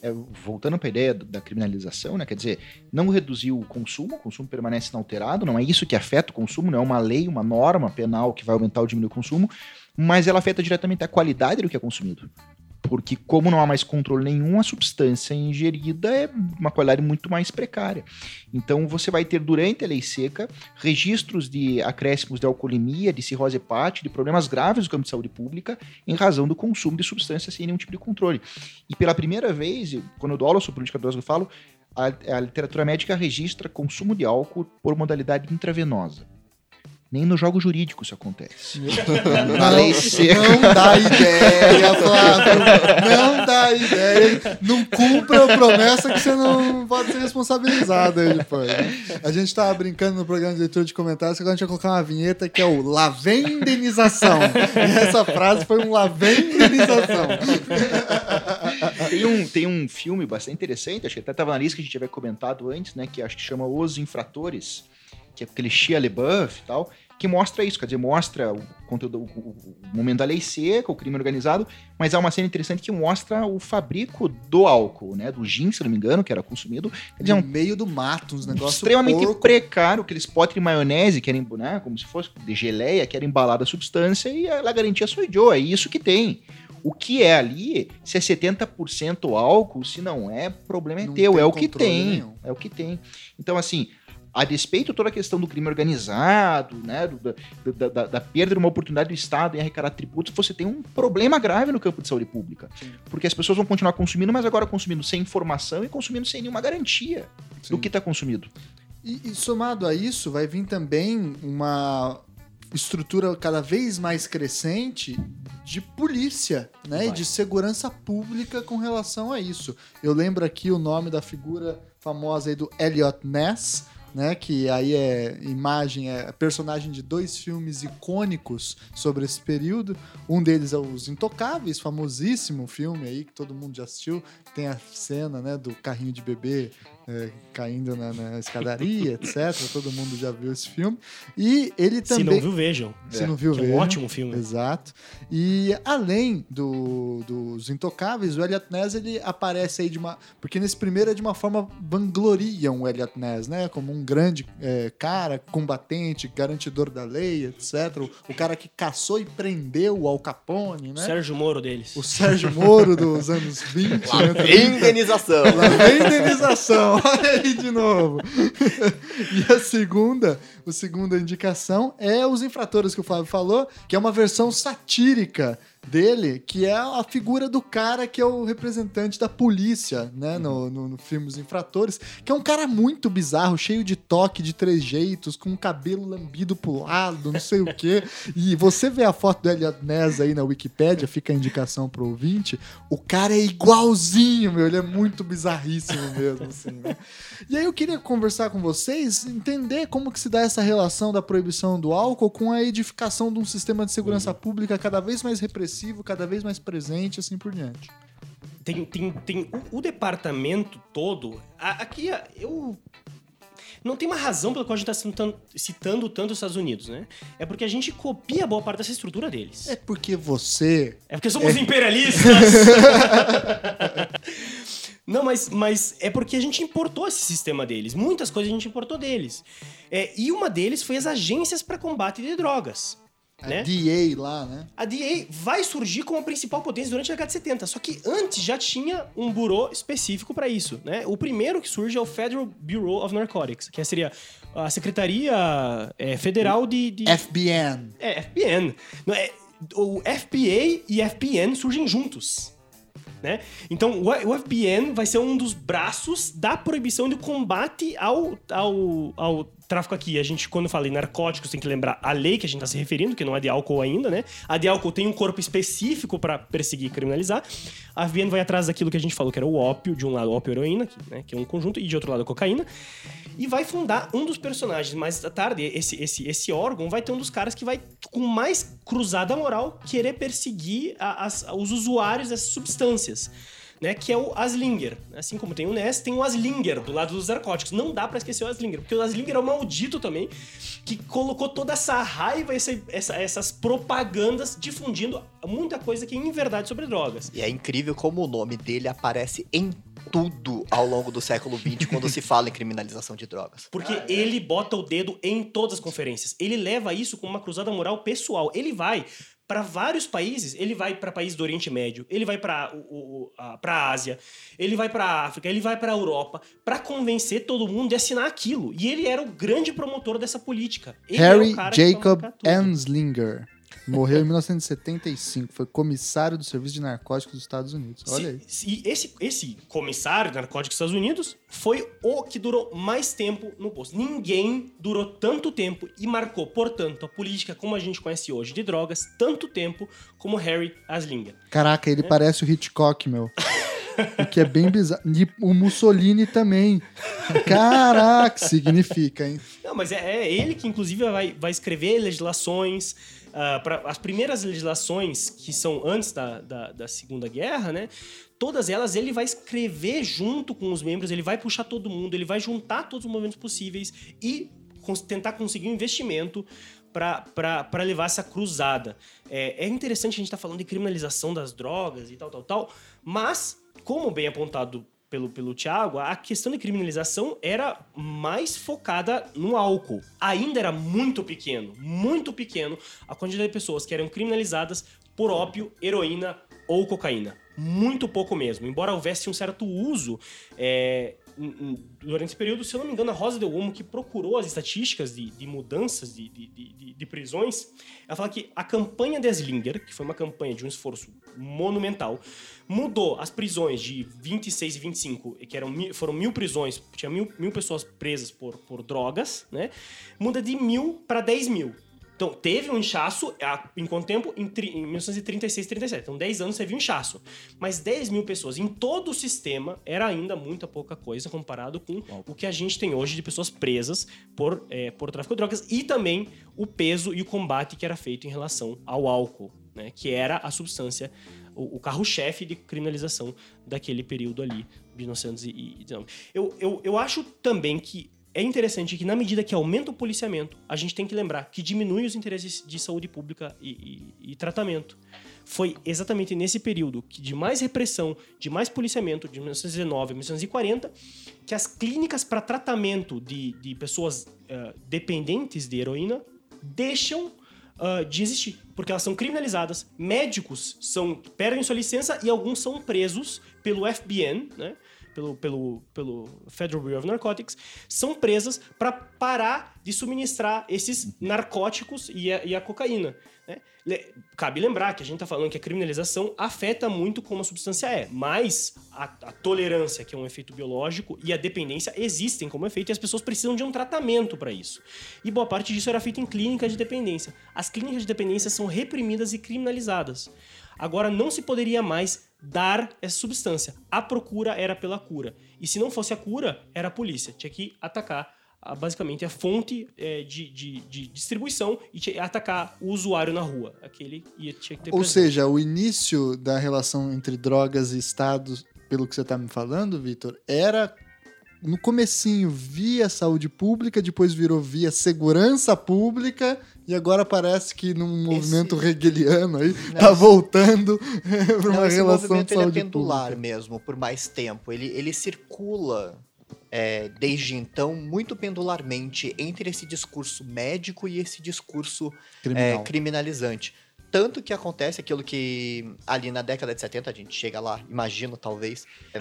É, voltando para a ideia da criminalização, né, quer dizer, não reduzir o consumo, o consumo permanece inalterado, não é isso que afeta o consumo, não é uma lei, uma norma penal que vai aumentar ou diminuir o consumo, mas ela afeta diretamente a qualidade do que é consumido porque como não há mais controle nenhum, a substância ingerida é uma qualidade muito mais precária. Então você vai ter durante a lei seca registros de acréscimos de alcoolemia, de cirrose hepática, de problemas graves do campo de saúde pública em razão do consumo de substâncias sem nenhum tipo de controle. E pela primeira vez, quando eu dou aula sobre política drogas, eu falo, a, a literatura médica registra consumo de álcool por modalidade intravenosa. Nem no jogo jurídico isso acontece. Na lei seca. Não dá ideia, Flávio. Não dá ideia. Não cumpra a promessa que você não pode ser responsabilizado aí depois. A gente tava brincando no programa de leitura de comentários que agora a gente vai colocar uma vinheta que é o lavendenização. E essa frase foi um lavendenização. Tem um, tem um filme bastante interessante, acho que até estava na lista que a gente havia comentado antes, né? Que acho que chama Os Infratores que é aquele Shia LeBuff e tal, que mostra isso, quer dizer, mostra o conteúdo, o, o, momento da lei seca, o crime organizado, mas há uma cena interessante que mostra o fabrico do álcool, né, do gin, se não me engano, que era consumido. Quer dizer, no um, meio do mato, uns negócios extremamente porco. precário, aqueles potes de maionese, que eram, né, como se fosse de geleia, que era embalada a substância, e ela garantia sua idioma, é isso que tem. O que é ali, se é 70% álcool, se não é, problema é não teu, é o que tem. Nenhum. É o que tem. Então, assim, a despeito toda a questão do crime organizado, né, do, da, da, da, perda de uma oportunidade do Estado em arrecadar tributos, você tem um problema grave no campo de saúde pública. Sim. Porque as pessoas vão continuar consumindo, mas agora consumindo sem informação e consumindo sem nenhuma garantia Sim. do que está consumido. E, e somado a isso, vai vir também uma estrutura cada vez mais crescente de polícia, né, e de segurança pública com relação a isso. Eu lembro aqui o nome da figura famosa aí do Elliot Ness, né? Que aí é imagem, é personagem de dois filmes icônicos sobre esse período. Um deles é Os Intocáveis, famosíssimo filme aí que todo mundo já assistiu. Tem a cena, né, do carrinho de bebê é, caindo na, na escadaria, etc. Todo mundo já viu esse filme. E ele também. Se não viu, vejam. Se é. não viu, vejam. É um ótimo filme. Exato. E além do, dos Intocáveis, o Elliot Ness ele aparece aí de uma. Porque nesse primeiro é de uma forma vangloriam o Elliot Ness, né? Como um grande é, cara, combatente, garantidor da lei, etc. O, o, cara que caçou e prendeu o Al Capone, né? O Sérgio Moro deles. O Sérgio Moro dos anos 20. Lá né? indenização. Lá indenização. Olha aí de novo. e a segunda, a segunda indicação é Os Infratores que o Fábio falou, que é uma versão satírica dele, que é a figura do cara que é o representante da polícia, né, no, no, no filme Os Infratores, que é um cara muito bizarro, cheio de toque de três jeitos, com o cabelo lambido pro lado, não sei o quê. E você vê a foto do Elliot Ness aí na Wikipédia, fica a indicação pro ouvinte, o cara é igualzinho, meu, ele é muito bizarríssimo mesmo, assim, né? E aí eu queria conversar com vocês, entender como que se dá essa relação da proibição do álcool com a edificação de um sistema de segurança pública cada vez mais repressivo, cada vez mais presente, assim por diante. Tem, tem, tem o, o departamento todo. a- aqui eu. Não tem uma razão pela qual a gente está citando, tanto os Estados Unidos, né? É porque a gente copia boa parte dessa estrutura deles. É porque você É porque somos imperialistas! Não, mas, mas é porque a gente importou esse sistema deles. Muitas coisas a gente importou deles. É, e uma deles foi as agências para combate de drogas. A Né? DA lá, né? A DA vai surgir como a principal potência durante a década de 70, só que antes já tinha um bureau específico para isso, né? O primeiro que surge é o Federal Bureau of Narcotics, que seria a Secretaria é, Federal de... de... FBN. É, FBN. É, o FBA e FBN surgem juntos. Né? Então, o o FBN vai ser um dos braços da proibição do combate ao, ao, ao tráfico aqui. A gente, quando fala em narcóticos, tem que lembrar a lei que a gente está se referindo, que não é de álcool ainda, né? A de álcool tem um corpo específico para perseguir e criminalizar. A FBN vai atrás daquilo que a gente falou, que era o ópio, de um lado ópio heroína, que, né, que é um conjunto, e de outro lado a cocaína. E vai fundar um dos personagens. Mais tarde, esse, esse, esse órgão vai ter um dos caras que vai, com mais cruzada moral, querer perseguir a- as- os usuários dessas substâncias. Né, que é o Aslinger. Assim como tem o Ness, tem o Aslinger do lado dos narcóticos. Não dá pra esquecer o Aslinger, porque o Aslinger é o maldito também, que colocou toda essa raiva, essa, essa- essas propagandas difundindo muita coisa que é em verdade sobre drogas. E é incrível como o nome dele aparece em tudo ao longo do século XX quando se fala em criminalização de drogas. Porque ele bota o dedo em todas as conferências. Ele leva isso como uma cruzada moral pessoal. Ele vai para vários países. Ele vai para países do Oriente Médio. Ele vai para para Ásia. Ele vai para África. Ele vai para Europa para convencer todo mundo de assinar aquilo. E ele era o grande promotor dessa política. Ele é Harry Jacob. Anslinger. Morreu em 1975. Foi comissário do Serviço de Narcóticos dos Estados Unidos. Olha aí. Se- esse, esse comissário de narcóticos dos Estados Unidos foi o que durou mais tempo no posto. Ninguém durou tanto tempo e marcou, portanto, a política como a gente conhece hoje de drogas, tanto tempo como Harry Aslinger. Caraca, ele parece o Hitchcock, meu. O que é bem bizarro. E o Mussolini também. Caraca, significa, hein? Não, mas é, é ele que, inclusive, vai, vai escrever legislações. Ah, as primeiras legislações, que são antes da, da, da Segunda Guerra, né? Todas elas ele vai escrever junto com os membros, ele vai puxar todo mundo, ele vai juntar todos os movimentos possíveis e cons- tentar conseguir um investimento para levar essa cruzada. É, é interessante a gente estar falando de criminalização das drogas e tal, tal, tal, mas, como bem apontado pelo, pelo Thiago, a questão de criminalização era mais focada no álcool. Ainda era muito pequeno, muito pequeno a quantidade de pessoas que eram criminalizadas por ópio, heroína ou cocaína. Muito pouco mesmo. Embora houvesse um certo uso é, durante esse período, se eu não me engano, a Rosa Del Olmo, que procurou as estatísticas de, de mudanças de, de- de- prisões, ela fala que a campanha de Slinger, que foi uma campanha de um esforço monumental, mudou as prisões de 26 e 25, que eram, foram mil prisões, tinha mil, mil pessoas presas por, por drogas, né? Muda de mil para 10 mil. Então, teve um inchaço, em quanto tempo? Em, em 1936, 37. Então, 10 anos teve um inchaço. Mas 10 mil pessoas em todo o sistema era ainda muita pouca coisa comparado com o que a gente tem hoje de pessoas presas por, é, por tráfico de drogas e também o peso e o combate que era feito em relação ao álcool, né? Que era a substância, o, o carro-chefe de criminalização daquele período ali, de 1919. Eu, eu, eu acho também que é interessante que, na medida que aumenta o policiamento, a gente tem que lembrar que diminui os interesses de saúde pública e, e- e tratamento. Foi exatamente nesse período que, de mais repressão, de mais policiamento, de 1919 a 1940, que as clínicas para tratamento de, de pessoas eh, dependentes de heroína deixam ah, de existir, porque elas são criminalizadas, médicos são perdem sua licença e alguns são presos pelo FBN, né? Pelo, pelo, pelo Federal Bureau of Narcotics, são presas para parar de suministrar esses narcóticos e a, e a cocaína. Né? Cabe lembrar que a gente está falando que a criminalização afeta muito como a substância é, mas a, a, tolerância, que é um efeito biológico, e a dependência existem como efeito e as pessoas precisam de um tratamento para isso. E boa parte disso era feito em clínicas de dependência. As clínicas de dependência são reprimidas e criminalizadas. Agora não se poderia mais dar essa substância. A procura era pela cura. E se não fosse a cura, era a polícia. Tinha que atacar a, basicamente a fonte é, de, de, de, distribuição e atacar o usuário na rua. Aquele ia, tinha que ter Ou presente. seja, o início da relação entre drogas e Estados, pelo que você está me falando, Vitor, era no comecinho via saúde pública, depois virou via segurança pública e agora parece que num movimento esse... hegeliano aí não, tá voltando para uma relação movimento, de saúde ele é pendular pública. mesmo por mais tempo. Ele, ele circula é, desde então muito pendularmente entre esse discurso médico e esse discurso é, criminalizante. Tanto que acontece aquilo que ali na década de 70, a gente chega lá, imagino talvez, é,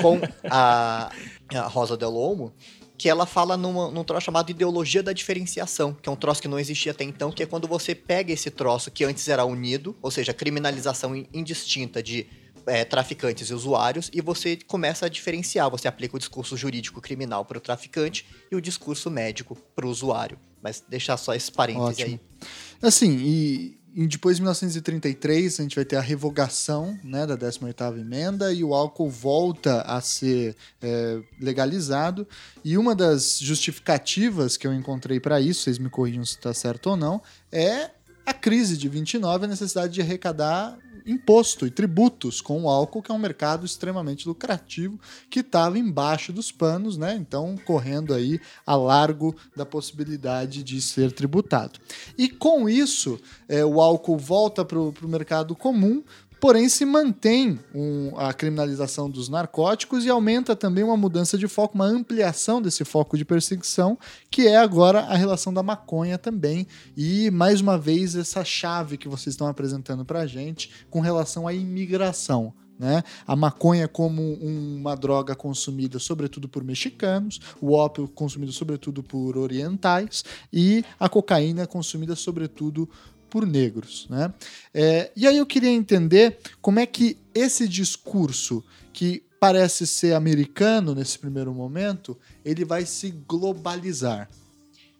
com a, a Rosa Del Olmo, que ela fala numa, num troço chamado ideologia da diferenciação, que é um troço que não existia até então, que é quando você pega esse troço que antes era unido, ou seja, criminalização indistinta de é, traficantes e usuários, e você começa a diferenciar. Você aplica o discurso jurídico criminal para o traficante e o discurso médico para o usuário. Mas deixar só esse parêntese Ótimo. aí. Assim, e e depois de 1933, a gente vai ter a revogação né, da 18ª emenda e o álcool volta a ser é, legalizado. E uma das justificativas que eu encontrei para isso, vocês me corrijam se está certo ou não, é a crise de 29, a necessidade de arrecadar imposto e tributos com o álcool, que é um mercado extremamente lucrativo, que estava embaixo dos panos, né? Então, correndo aí a largo da possibilidade de ser tributado. E com isso, é, o álcool volta para o mercado comum, porém se mantém um, a criminalização dos narcóticos e aumenta também uma mudança de foco, uma ampliação desse foco de perseguição, que é agora a relação da maconha também. E, mais uma vez, essa chave que vocês estão apresentando para a gente com relação à imigração. Né? A maconha como uma droga consumida sobretudo por mexicanos, o ópio consumido sobretudo por orientais e a cocaína consumida sobretudo por negros. Né? É, e aí eu queria entender como é que esse discurso, que parece ser americano nesse primeiro momento, ele vai se globalizar.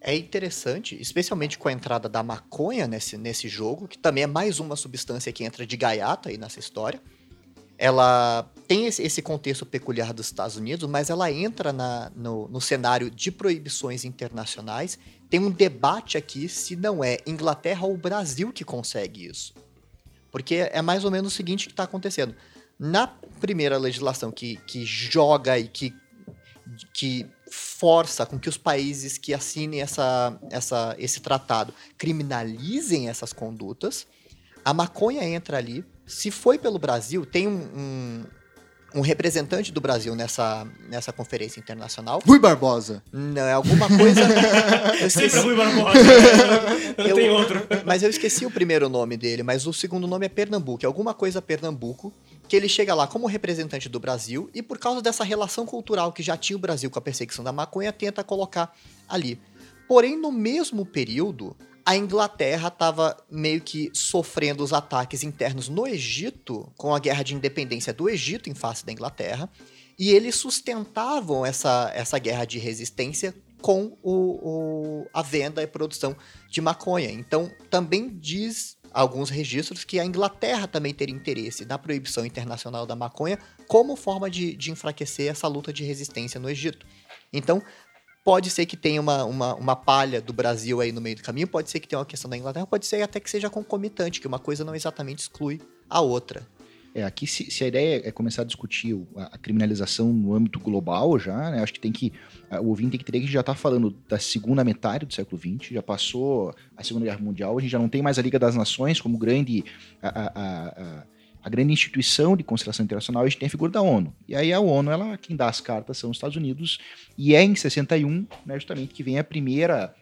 É interessante, especialmente com a entrada da maconha nesse, nesse jogo, que também é mais uma substância que entra de gaiata aí nessa história. Ela tem esse, esse contexto peculiar dos Estados Unidos, mas ela entra na, no, no cenário de proibições internacionais tem um debate aqui se não é Inglaterra ou Brasil que consegue isso. Porque é mais ou menos o seguinte que está acontecendo. Na primeira legislação que, que joga e que, que força com que os países que assinem essa, essa, esse tratado criminalizem essas condutas, a maconha entra ali. Se foi pelo Brasil, tem um, um um representante do Brasil nessa, nessa conferência internacional. Rui Barbosa. Não, é alguma coisa. eu Sempre Rui Barbosa. Não eu, tem outro. Mas eu esqueci o primeiro nome dele, mas o segundo nome é Pernambuco. É alguma coisa Pernambuco, que ele chega lá como representante do Brasil e por causa dessa relação cultural que já tinha o Brasil com a perseguição da maconha, tenta colocar ali. Porém, no mesmo período, a Inglaterra estava meio que sofrendo os ataques internos no Egito, com a guerra de independência do Egito em face da Inglaterra, e eles sustentavam essa, essa guerra de resistência com o, o, a venda e produção de maconha. Então, também diz alguns registros que a Inglaterra também teria interesse na proibição internacional da maconha como forma de, de enfraquecer essa luta de resistência no Egito. Então, Pode ser que tenha uma, uma, uma palha do Brasil aí no meio do caminho, pode ser que tenha uma questão da Inglaterra, pode ser até que seja concomitante, que uma coisa não exatamente exclui a outra. É, aqui se, se, a ideia é começar a discutir a, a criminalização no âmbito global já, né, acho que tem que, o ouvinte tem que entender que já está falando da segunda metade do século XX, já passou a Segunda Guerra Mundial, a gente já não tem mais a Liga das Nações como grande... A, a, a grande instituição de consideração internacional, a gente tem a figura da ONU. E aí a ONU, ela, quem dá as cartas são os Estados Unidos, e é em 61, né, justamente, que vem a primeira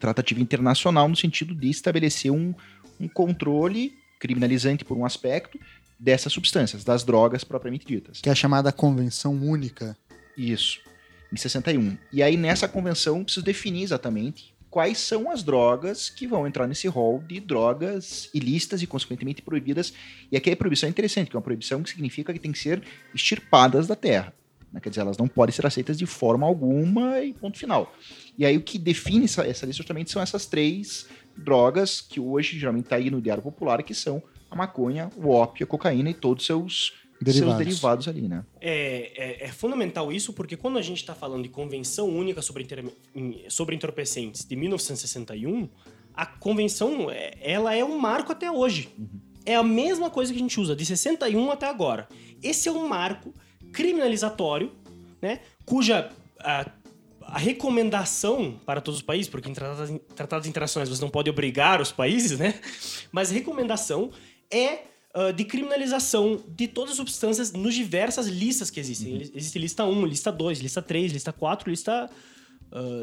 tratativa internacional no sentido de estabelecer um, um controle criminalizante por um aspecto dessas substâncias, das drogas propriamente ditas. Que é a chamada Convenção Única. Isso, em 61. E aí nessa convenção precisa definir exatamente quais são as drogas que vão entrar nesse rol de drogas ilícitas e consequentemente proibidas. E aqui a proibição é interessante, que é uma proibição que significa que tem que ser extirpadas da terra. Né? Quer dizer, elas não podem ser aceitas de forma alguma e ponto final. E aí o que define essa, essa lista justamente são essas três drogas que hoje geralmente está aí no diário popular, que são a maconha, o ópio, a cocaína e todos os seus Derivados. seus derivados ali, né? É, é, é fundamental isso porque quando a gente está falando de Convenção Única sobre, inter- sobre Entorpecentes de 1961, a convenção é- ela é um marco até hoje. É a mesma coisa que a gente usa de 61 até agora. Esse é um marco criminalizatório, né, cuja a, a recomendação para todos os países, porque em tratados, tratados internacionais você não pode obrigar os países, né? Mas a recomendação é ah, de criminalização de todas as substâncias nos diversas listas que existem. Ele- Existe lista 1, lista 2, lista 3, lista 4, lista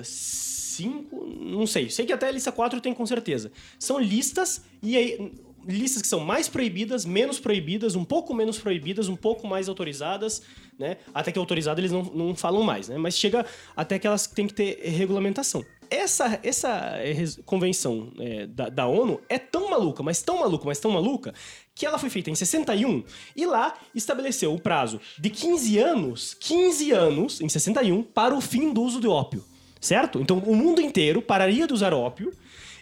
5, não sei. Sei que até a lista 4 tem com certeza. São listas e aí listas que são mais proibidas, menos proibidas, um pouco menos proibidas, um pouco mais autorizadas, né? Até que autorizadas eles não, não falam mais, né? Mas chega até que elas têm que ter regulamentação. Essa, essa convenção eh, da, da ONU é tão maluca, mas tão maluca, mas tão maluca, que ela foi feita em 61 e lá estabeleceu o prazo de 15 anos, 15 anos, em 61, para o fim do uso de ópio. Certo? Então o mundo inteiro pararia de usar ópio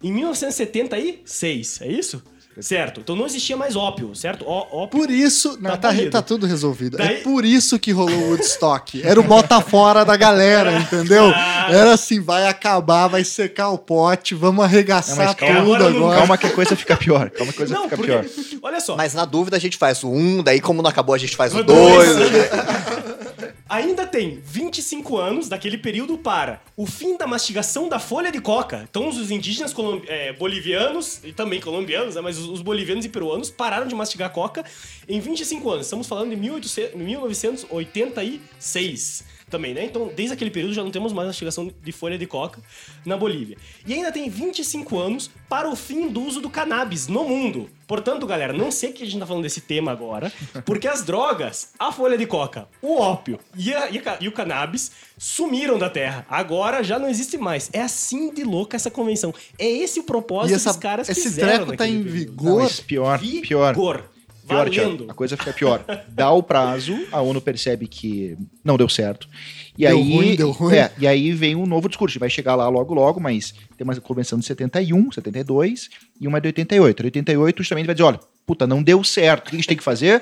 em 1976, é isso? Certo. Então não existia mais ópio, certo? Ó, ópio. Por isso, não, Tá tá, tá tudo resolvido. É Daí- por isso que rolou o Woodstock. Era o bota fora da galera, entendeu? Era assim, vai acabar, vai secar o pote, vamos arregaçar Não, calma, tudo agora agora. não- Calma que a coisa fica pior. Calma que a coisa Não, fica porque. pior. Olha só. Mas na dúvida a gente faz o 1, daí como não acabou a gente faz o O 2. Ainda tem 25 anos daquele período para o fim da mastigação da folha de coca. Então, os indígenas eh, bolivianos, e também colombianos, né, mas os, os bolivianos e peruanos pararam de mastigar coca em 25 anos. Estamos falando de 1800 1986 também, né? Então, desde aquele período já não temos mais mastigação de folha de coca na Bolívia. E ainda tem 25 anos para o fim do uso do cannabis no mundo. Portanto, galera, não sei que a gente tá falando desse tema agora, porque as drogas, a folha de coca, o ópio e, a- e a e o cannabis sumiram da Terra. Agora já não existe mais. É assim de louca essa convenção. É esse o propósito E essa, dos caras esse fizeram treco tá em período. vigor. Não, pior. Vigor. Pior, Thiago, Valendo. a coisa fica pior. Dá o prazo, a ONU percebe que não deu certo. E Deu aí, ruim, deu ruim. É, e aí vem um novo discurso. Vai chegar lá logo, logo, mas tem uma convenção de 71, 72 e uma de 88. A de 88 justamente vai dizer: olha, puta, não deu certo. O que a gente tem que fazer?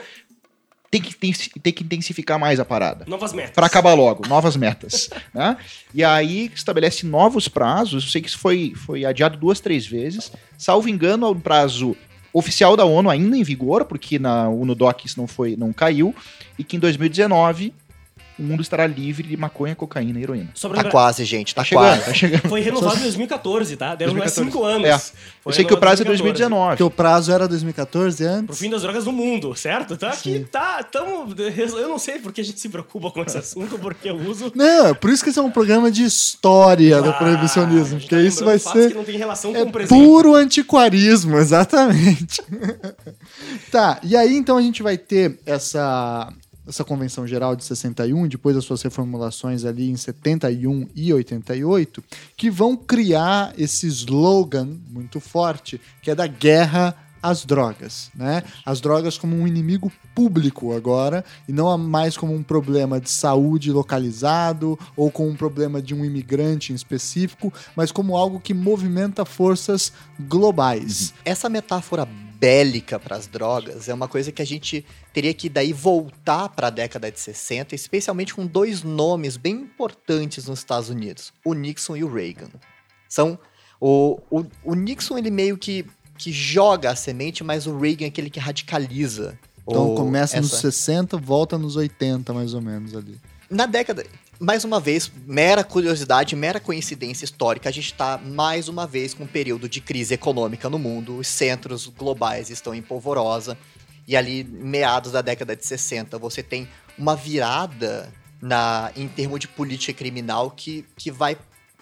Tem que, tem, tem que intensificar mais a parada. Novas metas. Para acabar logo, novas metas. né? E aí estabelece novos prazos. Eu sei que isso foi, foi adiado duas, três vezes. Salvo engano, é um prazo oficial da ONU ainda em vigor, porque na UNODOC isso não, foi, não caiu, e que em 2019 o mundo estará livre de maconha, cocaína e heroína. Só pra Tá lembrar, quase, gente, tá, Tá chegando, quase. tá chegando. Foi renovado em 2014, tá? Deram mais 2014. 5 anos. É. Eu sei que o prazo é em 2014. 2019. Porque o prazo era 2014 Pro antes. fim das drogas no mundo, certo? Tá aqui, tá, tamo, eu não sei porque a gente se preocupa com esse assunto, porque eu uso... Não, é por isso que esse é um programa de história do Ah, proibicionismo. a gente Porque tá isso vai ser que não tem relação É com o presente. puro antiquarismo, exatamente. tá, e aí então a gente vai ter essa, essa Convenção Geral de 61, depois das suas reformulações ali em 71 e 88, que vão criar esse slogan muito forte, que é da guerra às drogas, né? As drogas como um inimigo público agora e não mais como um problema de saúde localizado ou como um problema de um imigrante em específico, mas como algo que movimenta forças globais. Essa metáfora bélica para as drogas é uma coisa que a gente teria que daí voltar para a década de 60, especialmente com dois nomes bem importantes nos Estados Unidos, o Nixon e o Reagan. São o, o, o Nixon ele meio que, que joga a semente, mas o Reagan é aquele que radicaliza. Então começa nos essa- 60, volta nos 80 mais ou menos ali. Na década, mais uma vez, mera curiosidade, mera coincidência histórica, a gente está mais uma vez com um período de crise econômica no mundo, os centros globais estão em polvorosa, e ali, meados da década de 60, você tem uma virada na, em termos de política criminal que, que vai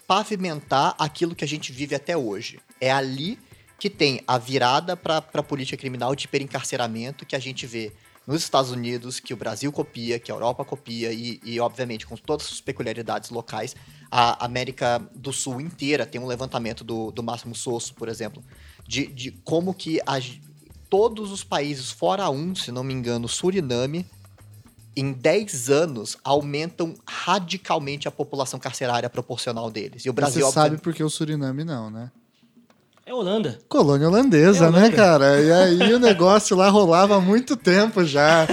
pavimentar aquilo que a gente vive até hoje. É ali que tem a virada para a política criminal de hiperencarceramento que a gente vê nos Estados Unidos, que o Brasil copia, que a Europa copia, e, e obviamente com todas as peculiaridades locais, a América do Sul inteira tem um levantamento do, do Máximo Sosso, por exemplo, de, de como que a, todos os países, fora um, se não me engano, Suriname, em 10 anos aumentam radicalmente a população carcerária proporcional deles. E o Brasil, Você sabe obviamente- porque o Suriname não, né? É Holanda. Colônia holandesa, É né, Holanda. cara? E aí o negócio lá rolava há muito tempo já.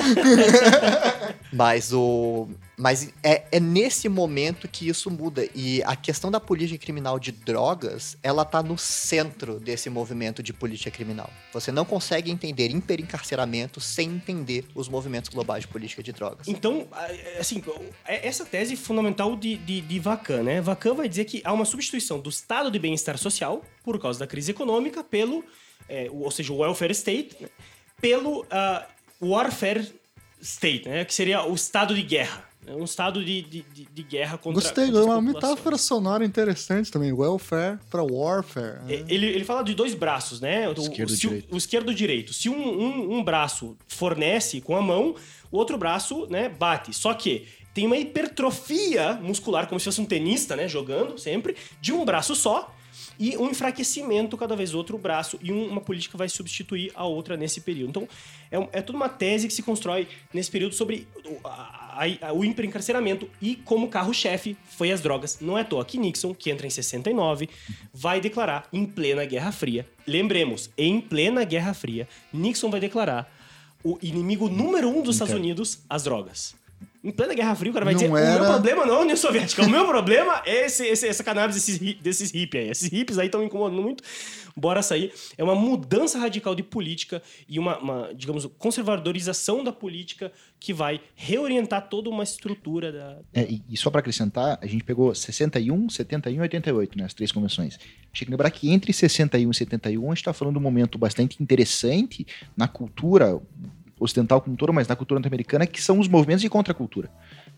Mas o. Mas é, é nesse momento que isso muda. E a questão da política criminal de drogas, ela tá no centro desse movimento de política criminal. Você não consegue entender hiperencarceramento sem entender os movimentos globais de política de drogas. Então, a- assim, é- essa tese fundamental de, de, de Vacan, né? Vacan vai dizer que há uma substituição do estado de bem-estar social, por causa da crise econômica, pelo, é, ou seja, o welfare state, né? pelo ah, warfare state, né? Que seria o estado de guerra. Né? Um estado de, de, de, de guerra contra Gostei, contra as uma metáfora sonora interessante também. Welfare para warfare. né? É, Ele, ele fala de dois braços, né? O, Esquerdo o, e direito. o esquerdo e direito. Se um, um, um braço fornece com a mão, o outro braço, né, bate. Só que tem uma hipertrofia muscular, como se fosse um tenista, né, jogando sempre, de um braço só. E um enfraquecimento cada vez do outro braço, e um- uma política vai substituir a outra nesse período. Então, é, é toda uma tese que se constrói nesse período sobre o, a- a- o hiperencarceramento e como carro-chefe foi as drogas. Não é à toa que Nixon, que entra em 69, vai declarar em plena Guerra Fria. Lembremos, em plena Guerra Fria, Nixon vai declarar o inimigo número um dos Estados Unidos, as drogas. Em plena Guerra Fria, o cara vai Não dizer: o era- meu problema não é a União Soviética, o meu problema é esse, esse- essa cannabis desses, desses hippies aí. Esses hippies aí estão me incomodando muito. Bora sair. É uma mudança radical de política e uma, uma, digamos, conservadorização da política que vai reorientar toda uma estrutura da. É, e, e só para acrescentar, a gente pegou 61, 71 e 88, né, as três convenções. Tinha que lembrar que entre 61 e 71 a gente está falando de um momento bastante interessante na cultura ocidental como um todo, mas na cultura norte-americana, que são os movimentos de contracultura.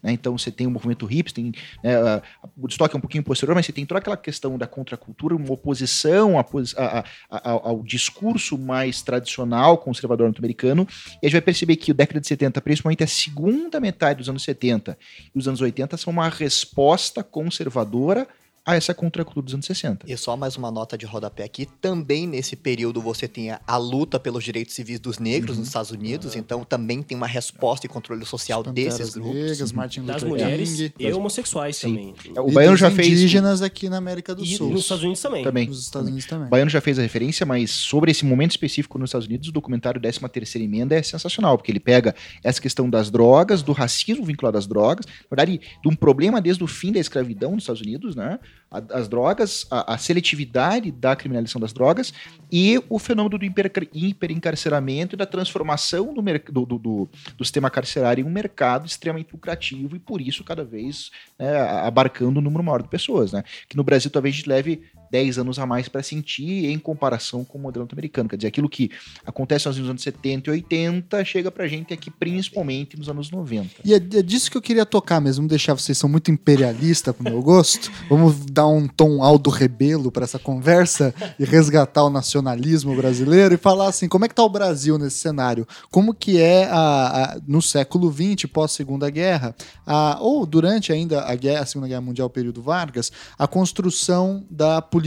né? Então você tem o movimento hips, tem né, o estoque é um pouquinho posterior, mas você tem toda aquela questão da contracultura, uma oposição a- a- a- ao, ao discurso mais tradicional conservador norte-americano. E a gente vai perceber que a década de 70, principalmente a segunda metade dos anos 70 e os anos 80, são uma resposta conservadora a essa contracultura dos anos 60. E só mais uma nota de rodapé aqui. Também nesse período você tem a, luta pelos direitos civis dos negros nos Estados Unidos. Então também tem uma resposta e controle social desses grupos. Negras, Martin Das Luther mulheres King. e homossexuais Sim. também. É, O e Baiano já fez. indígenas aqui na América do E Sul. nos Estados Unidos também. Também. Nos Estados Unidos também. O Baiano já fez a referência, mas sobre esse momento específico nos Estados Unidos, o documentário 13 terceira emenda é sensacional, porque ele pega essa questão das drogas, do racismo vinculado às drogas, na verdade, de um problema desde o fim da escravidão nos Estados Unidos, né? A- As drogas, a, a seletividade da criminalização das drogas e o fenômeno do hiper- hiperencarceramento e da transformação do, do, do- do sistema carcerário em um mercado extremamente lucrativo e por isso cada vez né, abarcando um número maior de pessoas, né? Que no Brasil talvez a gente leve 10 anos a mais para sentir em comparação com o modelo norte-americano. Quer dizer, aquilo que acontece nos anos 70 e 80 chega pra gente aqui principalmente nos anos 90. E é, é disso que eu queria tocar mesmo, deixar vocês são muito imperialista pro meu gosto. Vamos dar um tom Aldo Rebelo para essa conversa e resgatar o nacionalismo brasileiro e falar assim, como é que tá o Brasil nesse cenário? Como que é a, a- no século XX, pós Segunda Guerra, a- ou durante ainda a, guerra, a Segunda Guerra Mundial, período Vargas, a construção da política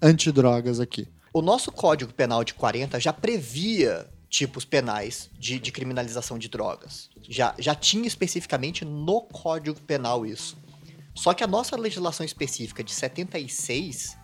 antidrogas aqui? O nosso Código Penal de 40 já previa tipos penais de, de criminalização de drogas. Já, já tinha especificamente no Código Penal isso. Só que a nossa legislação específica de 76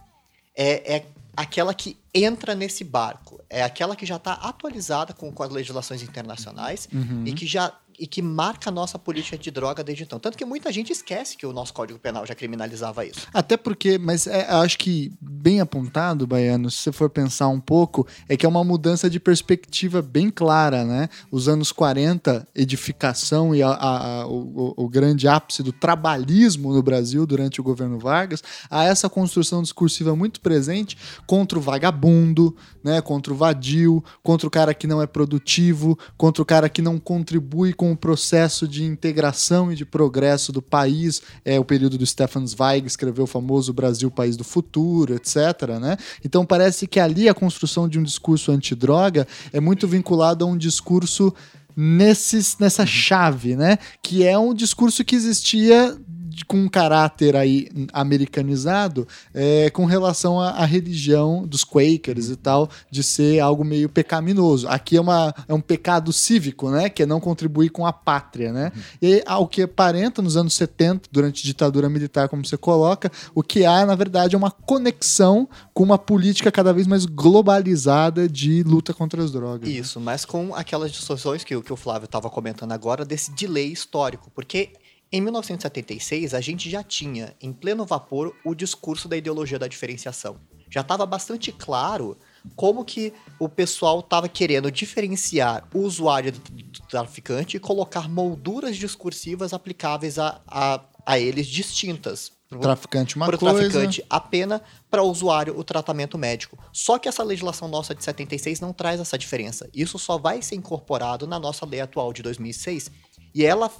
é, é aquela que entra nesse barco. É aquela que já está atualizada com, com as legislações internacionais e que já e que marca a nossa política de droga desde então. Tanto que muita gente esquece que o nosso Código Penal já criminalizava isso. Até porque, mas é, acho que bem apontado, Baiano, se você for pensar um pouco, é que é uma mudança de perspectiva bem clara, né? Os anos 40, edificação e a- a- a- o, o- grande ápice do trabalhismo no Brasil durante o governo Vargas, há essa construção discursiva muito presente contra o vagabundo, né? Contra o vadio, contra o cara que não é produtivo, contra o cara que não contribui com com o processo de integração e de progresso do país. É o período do Stefan Zweig, escreveu o famoso Brasil, País do Futuro, etc. Né? Então parece que ali a construção de um discurso antidroga é muito vinculado a um discurso nesses, nessa chave, né? Que é um discurso que existia com um caráter aí americanizado é, com relação à, à, religião dos Quakers e tal, de ser algo meio pecaminoso. Aqui é, uma, é um pecado cívico, né? Que é não contribuir com a pátria, né? Uhum. E ao que aparenta nos anos 70, durante a ditadura militar, como você coloca, o que há, na verdade, é uma conexão com uma política cada vez mais globalizada de luta contra as drogas. Né? Isso, mas com aquelas distorções que, que o Flávio estava comentando agora, desse delay histórico, porque em 1976, a gente já tinha, em pleno vapor, o discurso da ideologia da diferenciação. Já estava bastante claro como que o pessoal estava querendo diferenciar o usuário do, traficante e colocar molduras discursivas aplicáveis a, a, a eles distintas. Traficante uma pro coisa. traficante a pena, para o usuário o tratamento médico. Só que essa legislação nossa de 76 não traz essa diferença. Isso só vai ser incorporado na nossa lei atual de 2006 e ela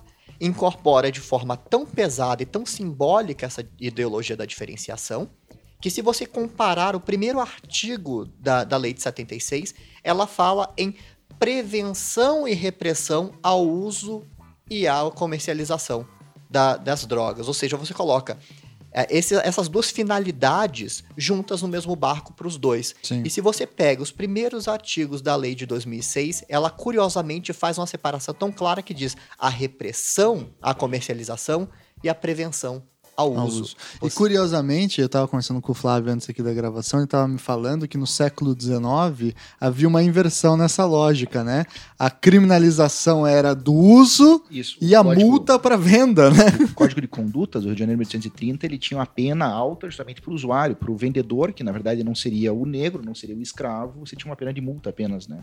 incorpora de forma tão pesada e tão simbólica essa ideologia da diferenciação, que se você comparar o primeiro artigo da, da lei de 76, ela fala em prevenção e repressão ao uso e à comercialização da, das drogas. Ou seja, você coloca esse, essas duas finalidades juntas no mesmo barco para os dois. Sim. E se você pega os primeiros artigos da lei de 2006, ela curiosamente faz uma separação tão clara que diz a repressão, a comercialização e a prevenção ao uso. uso. E curiosamente, eu estava conversando com o Flávio antes aqui da gravação, ele estava me falando que no século XIX havia uma inversão nessa lógica, né? A criminalização era do uso Isso, e a código, multa para venda, né? O Código de Condutas do Rio de Janeiro de 1830, ele tinha uma pena alta justamente para o usuário, para o vendedor, que na verdade não seria o negro, não seria o escravo, você tinha uma pena de multa apenas, né?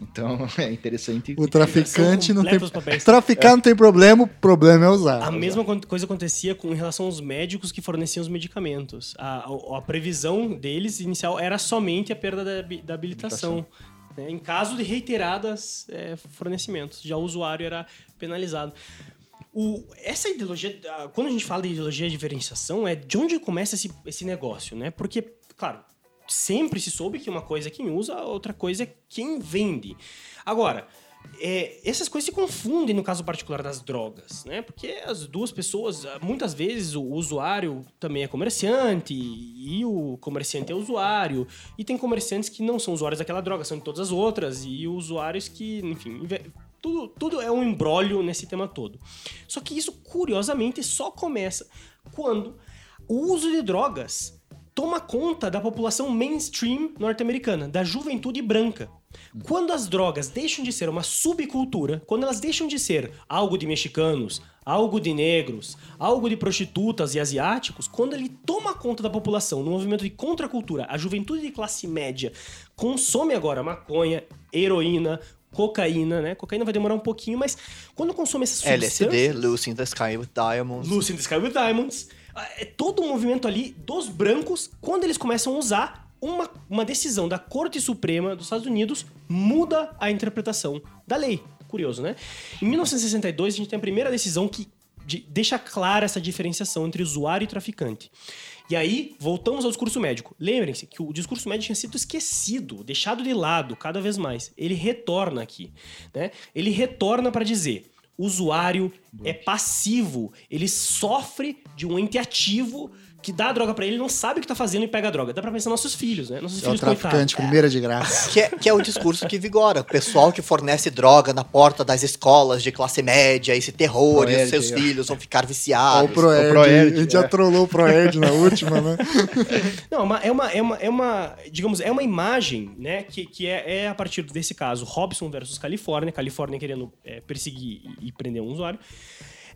Então é interessante. O traficante não tem. Traficar é. não tem problema, o problema é usar. A mesma coisa acontecia com relação os médicos que forneciam os medicamentos. A, a, a previsão deles inicial era somente a perda da, da habilitação. Né? Em caso de reiteradas é, fornecimentos, já o usuário era penalizado. O, essa ideologia, quando a gente fala de ideologia de diferenciação, é de onde começa esse, esse negócio, né? Porque, claro, sempre se soube que uma coisa é quem usa, outra coisa é quem vende. Agora, é, essas coisas se confundem no caso particular das drogas, né? Porque as duas pessoas, muitas vezes o usuário também é comerciante e o comerciante é usuário. E tem comerciantes que não são usuários daquela droga, são de todas as outras. E usuários que, enfim, tudo, tudo é um embrólio nesse tema todo. Só que isso, curiosamente, só começa quando o uso de drogas toma conta da população mainstream norte-americana, da juventude branca. Quando as drogas deixam de ser uma subcultura, quando elas deixam de ser algo de mexicanos, algo de negros, algo de prostitutas e asiáticos, quando ele toma conta da população no movimento de contracultura, a juventude de classe média consome agora maconha, heroína, cocaína, né? Cocaína vai demorar um pouquinho, mas quando consome essas substâncias... LSD, Lucy in the Sky with Diamonds. Lucy in the Sky with Diamonds. É todo um movimento ali dos brancos, quando eles começam a usar uma, uma decisão da Corte Suprema dos Estados Unidos muda a interpretação da lei. Curioso, né? Em 1962, a gente tem a primeira decisão que de, deixa clara essa diferenciação entre usuário e traficante. E aí, voltamos ao discurso médico. Lembrem-se que o discurso médico tinha sido esquecido, deixado de lado cada vez mais. Ele retorna aqui. Né? Ele retorna para dizer: o usuário é passivo, ele sofre de um ente ativo que dá a droga para ele, não sabe o que tá fazendo e pega a droga. Dá pra pensar nos nossos filhos, né? Nossos é filhos o traficante, primeira de graça. Que é, que é o discurso que vigora. O pessoal que fornece droga na porta das escolas de classe média, esse terror, e os seus é. filhos vão ficar viciados. o Proerd, o Proerd, a gente é. já trollou o Proerd na última, né? Não, é uma, é uma, é uma, digamos, é uma imagem, né, que, que é, é a partir desse caso, Robson versus Califórnia, Califórnia querendo é, perseguir e prender um usuário.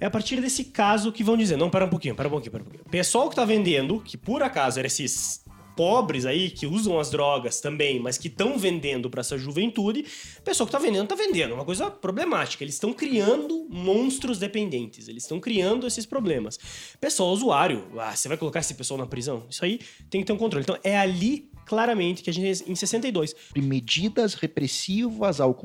É a partir desse caso que vão dizer, não, para um pouquinho, para um pouquinho, para um pouquinho. Pessoal que tá vendendo, que por acaso eram esses pobres aí que usam as drogas também, mas que estão vendendo para essa juventude, pessoal que tá vendendo tá vendendo, é uma coisa problemática. Eles estão criando monstros dependentes, eles estão criando esses problemas. Pessoal usuário, ah, você vai colocar esse pessoal na prisão? Isso aí tem que ter um controle. Então é ali claramente que a gente em 62. medidas repressivas ao,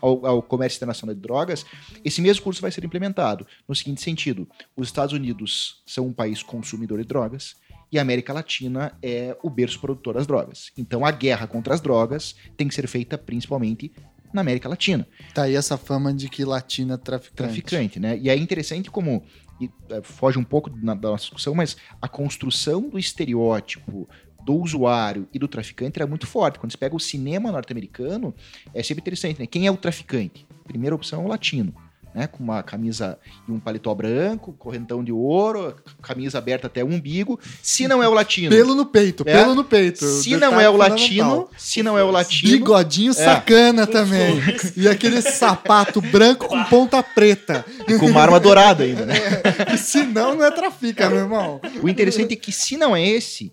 ao- ao comércio internacional de drogas, esse mesmo curso vai ser implementado no seguinte sentido: os Estados Unidos são um país consumidor de drogas e a América Latina é o berço produtor das drogas. Então a guerra contra as drogas tem que ser feita principalmente na América Latina Tá aí essa fama de que latina é traficante. traficante, né? E é interessante como e, é, foge um pouco na- da nossa discussão, mas a construção do estereótipo do usuário e do traficante era muito forte. Quando você pega o cinema norte-americano, é sempre interessante, né? Quem é o traficante? Primeira opção é o latino. Né, com uma camisa e um paletó branco, correntão de ouro, camisa aberta até o umbigo. Se não é o latino, Pelo no peito, É. pelo no peito. se não é o latino, se não é o latino, Bigodinho sacana também. E aquele sapato branco com ponta preta. e com uma arma dourada ainda, né? Que se não, não é trafica, meu irmão. O interessante é que se não é esse,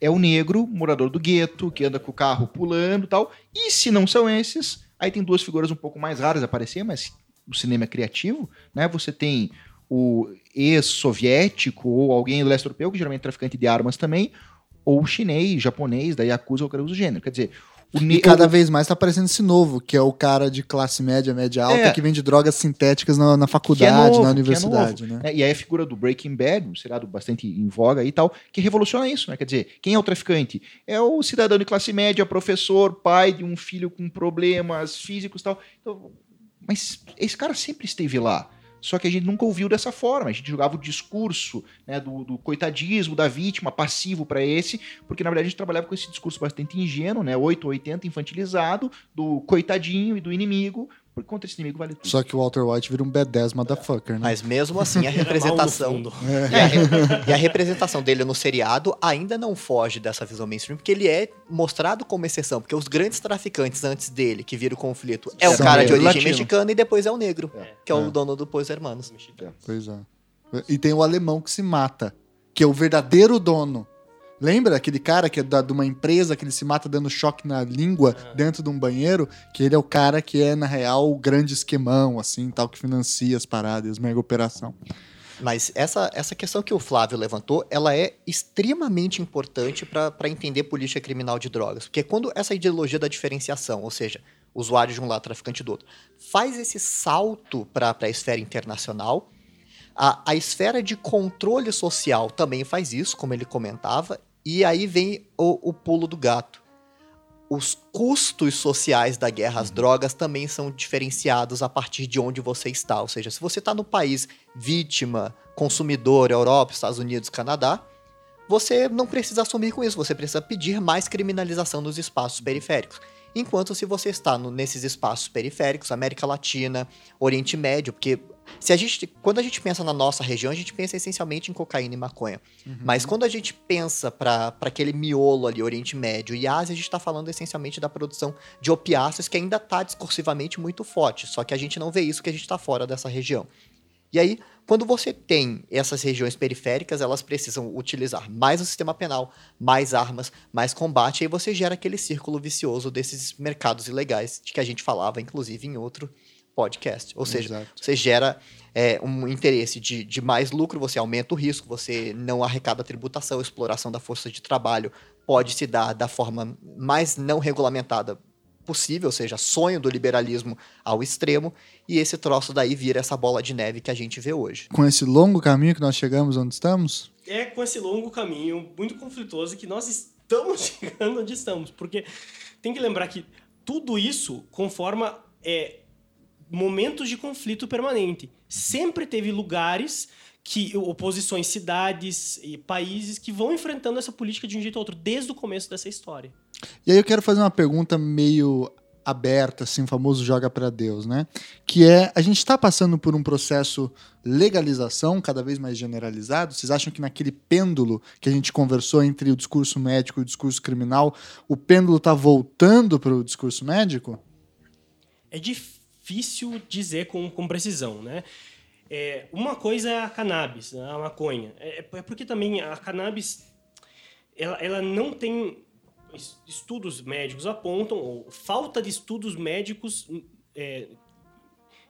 é o negro, morador do gueto, que anda com o carro pulando tal. E se não são esses, aí tem duas figuras um pouco mais raras a aparecer, mas o cinema é criativo, né? Você tem o ex-soviético ou alguém do leste europeu, que geralmente é traficante de armas também, ou o chinês, japonês, da Yakuza ou coisa do gênero. Quer dizer, E cada vez mais tá aparecendo esse novo, que é o cara de classe média, média alta, É. que vende drogas sintéticas na, na é faculdade, novo, na que é universidade, novo, né? E aí a figura do Breaking Bad, um seriado bastante em voga e tal, que revoluciona isso, né? Quer dizer, quem é o traficante? É o cidadão de classe média, professor, pai de um filho com problemas físicos e tal. Então, mas esse cara sempre esteve lá. Só que a gente nunca ouviu dessa forma. A gente jogava o discurso né, do, do coitadismo, da vítima, passivo para esse, porque na verdade a gente trabalhava com esse discurso bastante ingênuo, né? 8 ou 80, infantilizado, do coitadinho e do inimigo, porque contra esse inimigo vale tudo. Só que o Walter White vira um B10 motherfucker, né? Mas mesmo assim, a representação. fundo. E a, re- e a representação dele no seriado ainda não foge dessa visão mainstream, porque ele é mostrado como exceção. Porque os grandes traficantes antes dele, que viram o conflito, é o São cara de origem latino. mexicana e depois é o negro, que é, É. o dono do Pois Hermanos. Pois é. E tem o alemão que se mata, que é o verdadeiro dono. Lembra aquele cara que é da, de uma empresa que ele se mata dando choque na língua dentro de um banheiro? Que ele é o cara que é, na real, o grande esquemão, assim, tal, que financia as paradas, mega operação. Mas essa, essa questão que o Flávio levantou, ela é extremamente importante para entender política criminal de drogas. Porque quando essa ideologia da diferenciação, ou seja, usuário de um lado, traficante do outro, faz esse salto para a esfera internacional, a, a esfera de controle social também faz isso, como ele comentava, e aí vem o, o pulo do gato. Os custos sociais da guerra às drogas também são diferenciados a partir de onde você está. Ou seja, se você está no país vítima, consumidor, Europa, Estados Unidos, Canadá, você não precisa assumir com isso, você precisa pedir mais criminalização nos espaços periféricos. Enquanto se você está no- nesses espaços periféricos, América Latina, Oriente Médio, porque se a gente, quando a gente pensa na nossa região, a gente pensa essencialmente em cocaína e maconha. Mas quando a gente pensa para aquele miolo ali, Oriente Médio e Ásia, a gente está falando essencialmente da produção de opiáceos que ainda está discursivamente muito forte, só que a gente não vê isso que a gente está fora dessa região. E aí, quando você tem essas regiões periféricas, elas precisam utilizar mais o sistema penal, mais armas, mais combate, e aí você gera aquele círculo vicioso desses mercados ilegais, de que a gente falava, inclusive, em outro podcast. Ou seja, Exato. você gera é, um interesse de, de mais lucro, você aumenta o risco, você não arrecada tributação, exploração da força de trabalho pode se dar da forma mais não regulamentada possível, ou seja, sonho do liberalismo ao extremo, e esse troço daí vira essa bola de neve que a gente vê hoje. Com esse longo caminho que nós chegamos onde estamos, é com esse longo caminho muito conflituoso que nós estamos chegando onde estamos. Porque tem que lembrar que tudo isso conforma é, momentos de conflito permanente. Sempre teve lugares que oposições, cidades e países que vão enfrentando essa política de um jeito ou outro desde o começo dessa história. E aí eu quero fazer uma pergunta meio aberta, assim, o famoso joga para Deus, né? Que é, a gente está passando por um processo legalização cada vez mais generalizado? Vocês acham que naquele pêndulo que a gente conversou entre o discurso médico e o discurso criminal, o pêndulo está voltando para o discurso médico? É difícil dizer com, com precisão, né? É, uma coisa é a cannabis, né, a maconha. É, é porque também a cannabis ela, ela não tem es- estudos médicos apontam ou falta de estudos médicos é,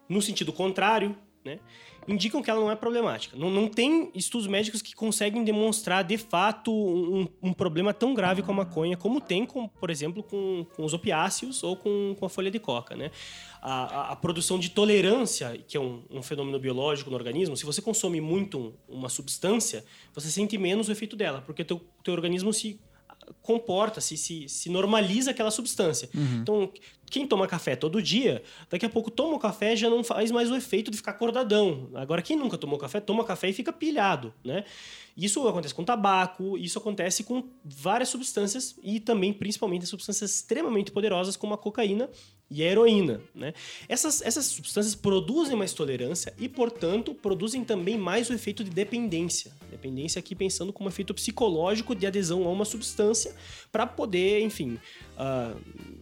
no sentido contrário né, indicam que ela não é problemática. Não, não tem estudos médicos que conseguem demonstrar de fato um, um problema tão grave com a maconha, como tem, com, por exemplo, com, com os opiáceos ou com, com a folha de coca. Né? A, a, produção de tolerância, que é um, um, fenômeno biológico no organismo, se você consome muito uma substância, você sente menos o efeito dela, porque teu, teu organismo se comporta, se, se, se normaliza aquela substância. Uhum. Então, quem toma café todo dia, daqui a pouco toma o café já não faz mais o efeito de ficar acordadão. Agora, quem nunca tomou café, toma café e fica pilhado, né? Isso acontece com tabaco, isso acontece com várias substâncias e também, principalmente, substâncias extremamente poderosas como a cocaína e a heroína, né? Essas, essas substâncias produzem mais tolerância e, portanto, produzem também mais o efeito de dependência. Dependência aqui pensando como efeito psicológico de adesão a uma substância para poder, enfim... Uh,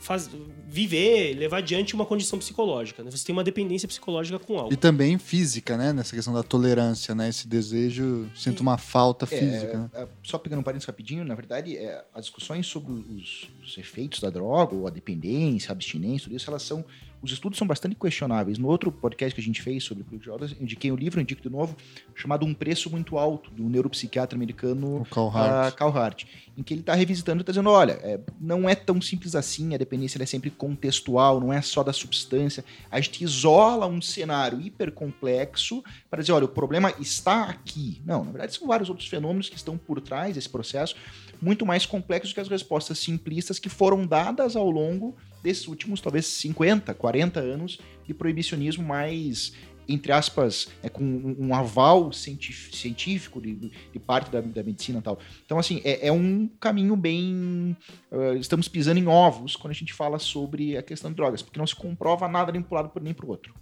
faz, viver, levar adiante uma condição psicológica. Né? Você tem uma dependência psicológica com algo. E também física, né? Nessa questão da tolerância, né? Esse desejo, sinto uma falta é, física. Né? É, só pegando um parênteses rapidinho, na verdade, é, as discussões sobre os, os, efeitos da droga, ou a dependência, a abstinência, tudo isso, elas são os estudos são bastante questionáveis. No outro podcast que a gente fez sobre drogas, eu indiquei um livro, indico de novo, chamado Um Preço Muito Alto, do neuropsiquiatra americano Carl Hart. Uh, Carl Hart, em que ele está revisitando e está dizendo, olha, é, não é tão simples assim, a dependência é sempre contextual, não é só da substância. A gente isola um cenário hipercomplexo para dizer, olha, o problema está aqui. Não, na verdade são vários outros fenômenos que estão por trás desse processo, muito mais complexos que as respostas simplistas que foram dadas ao longo desses últimos, talvez, 50, 40 anos de proibicionismo mais entre aspas, é, com um, aval científico de, de parte da, da, medicina e tal. Então, assim, é, é um caminho bem. Uh, estamos pisando em ovos quando a gente fala sobre a questão de drogas, porque não se comprova nada nem para lado nem para o outro.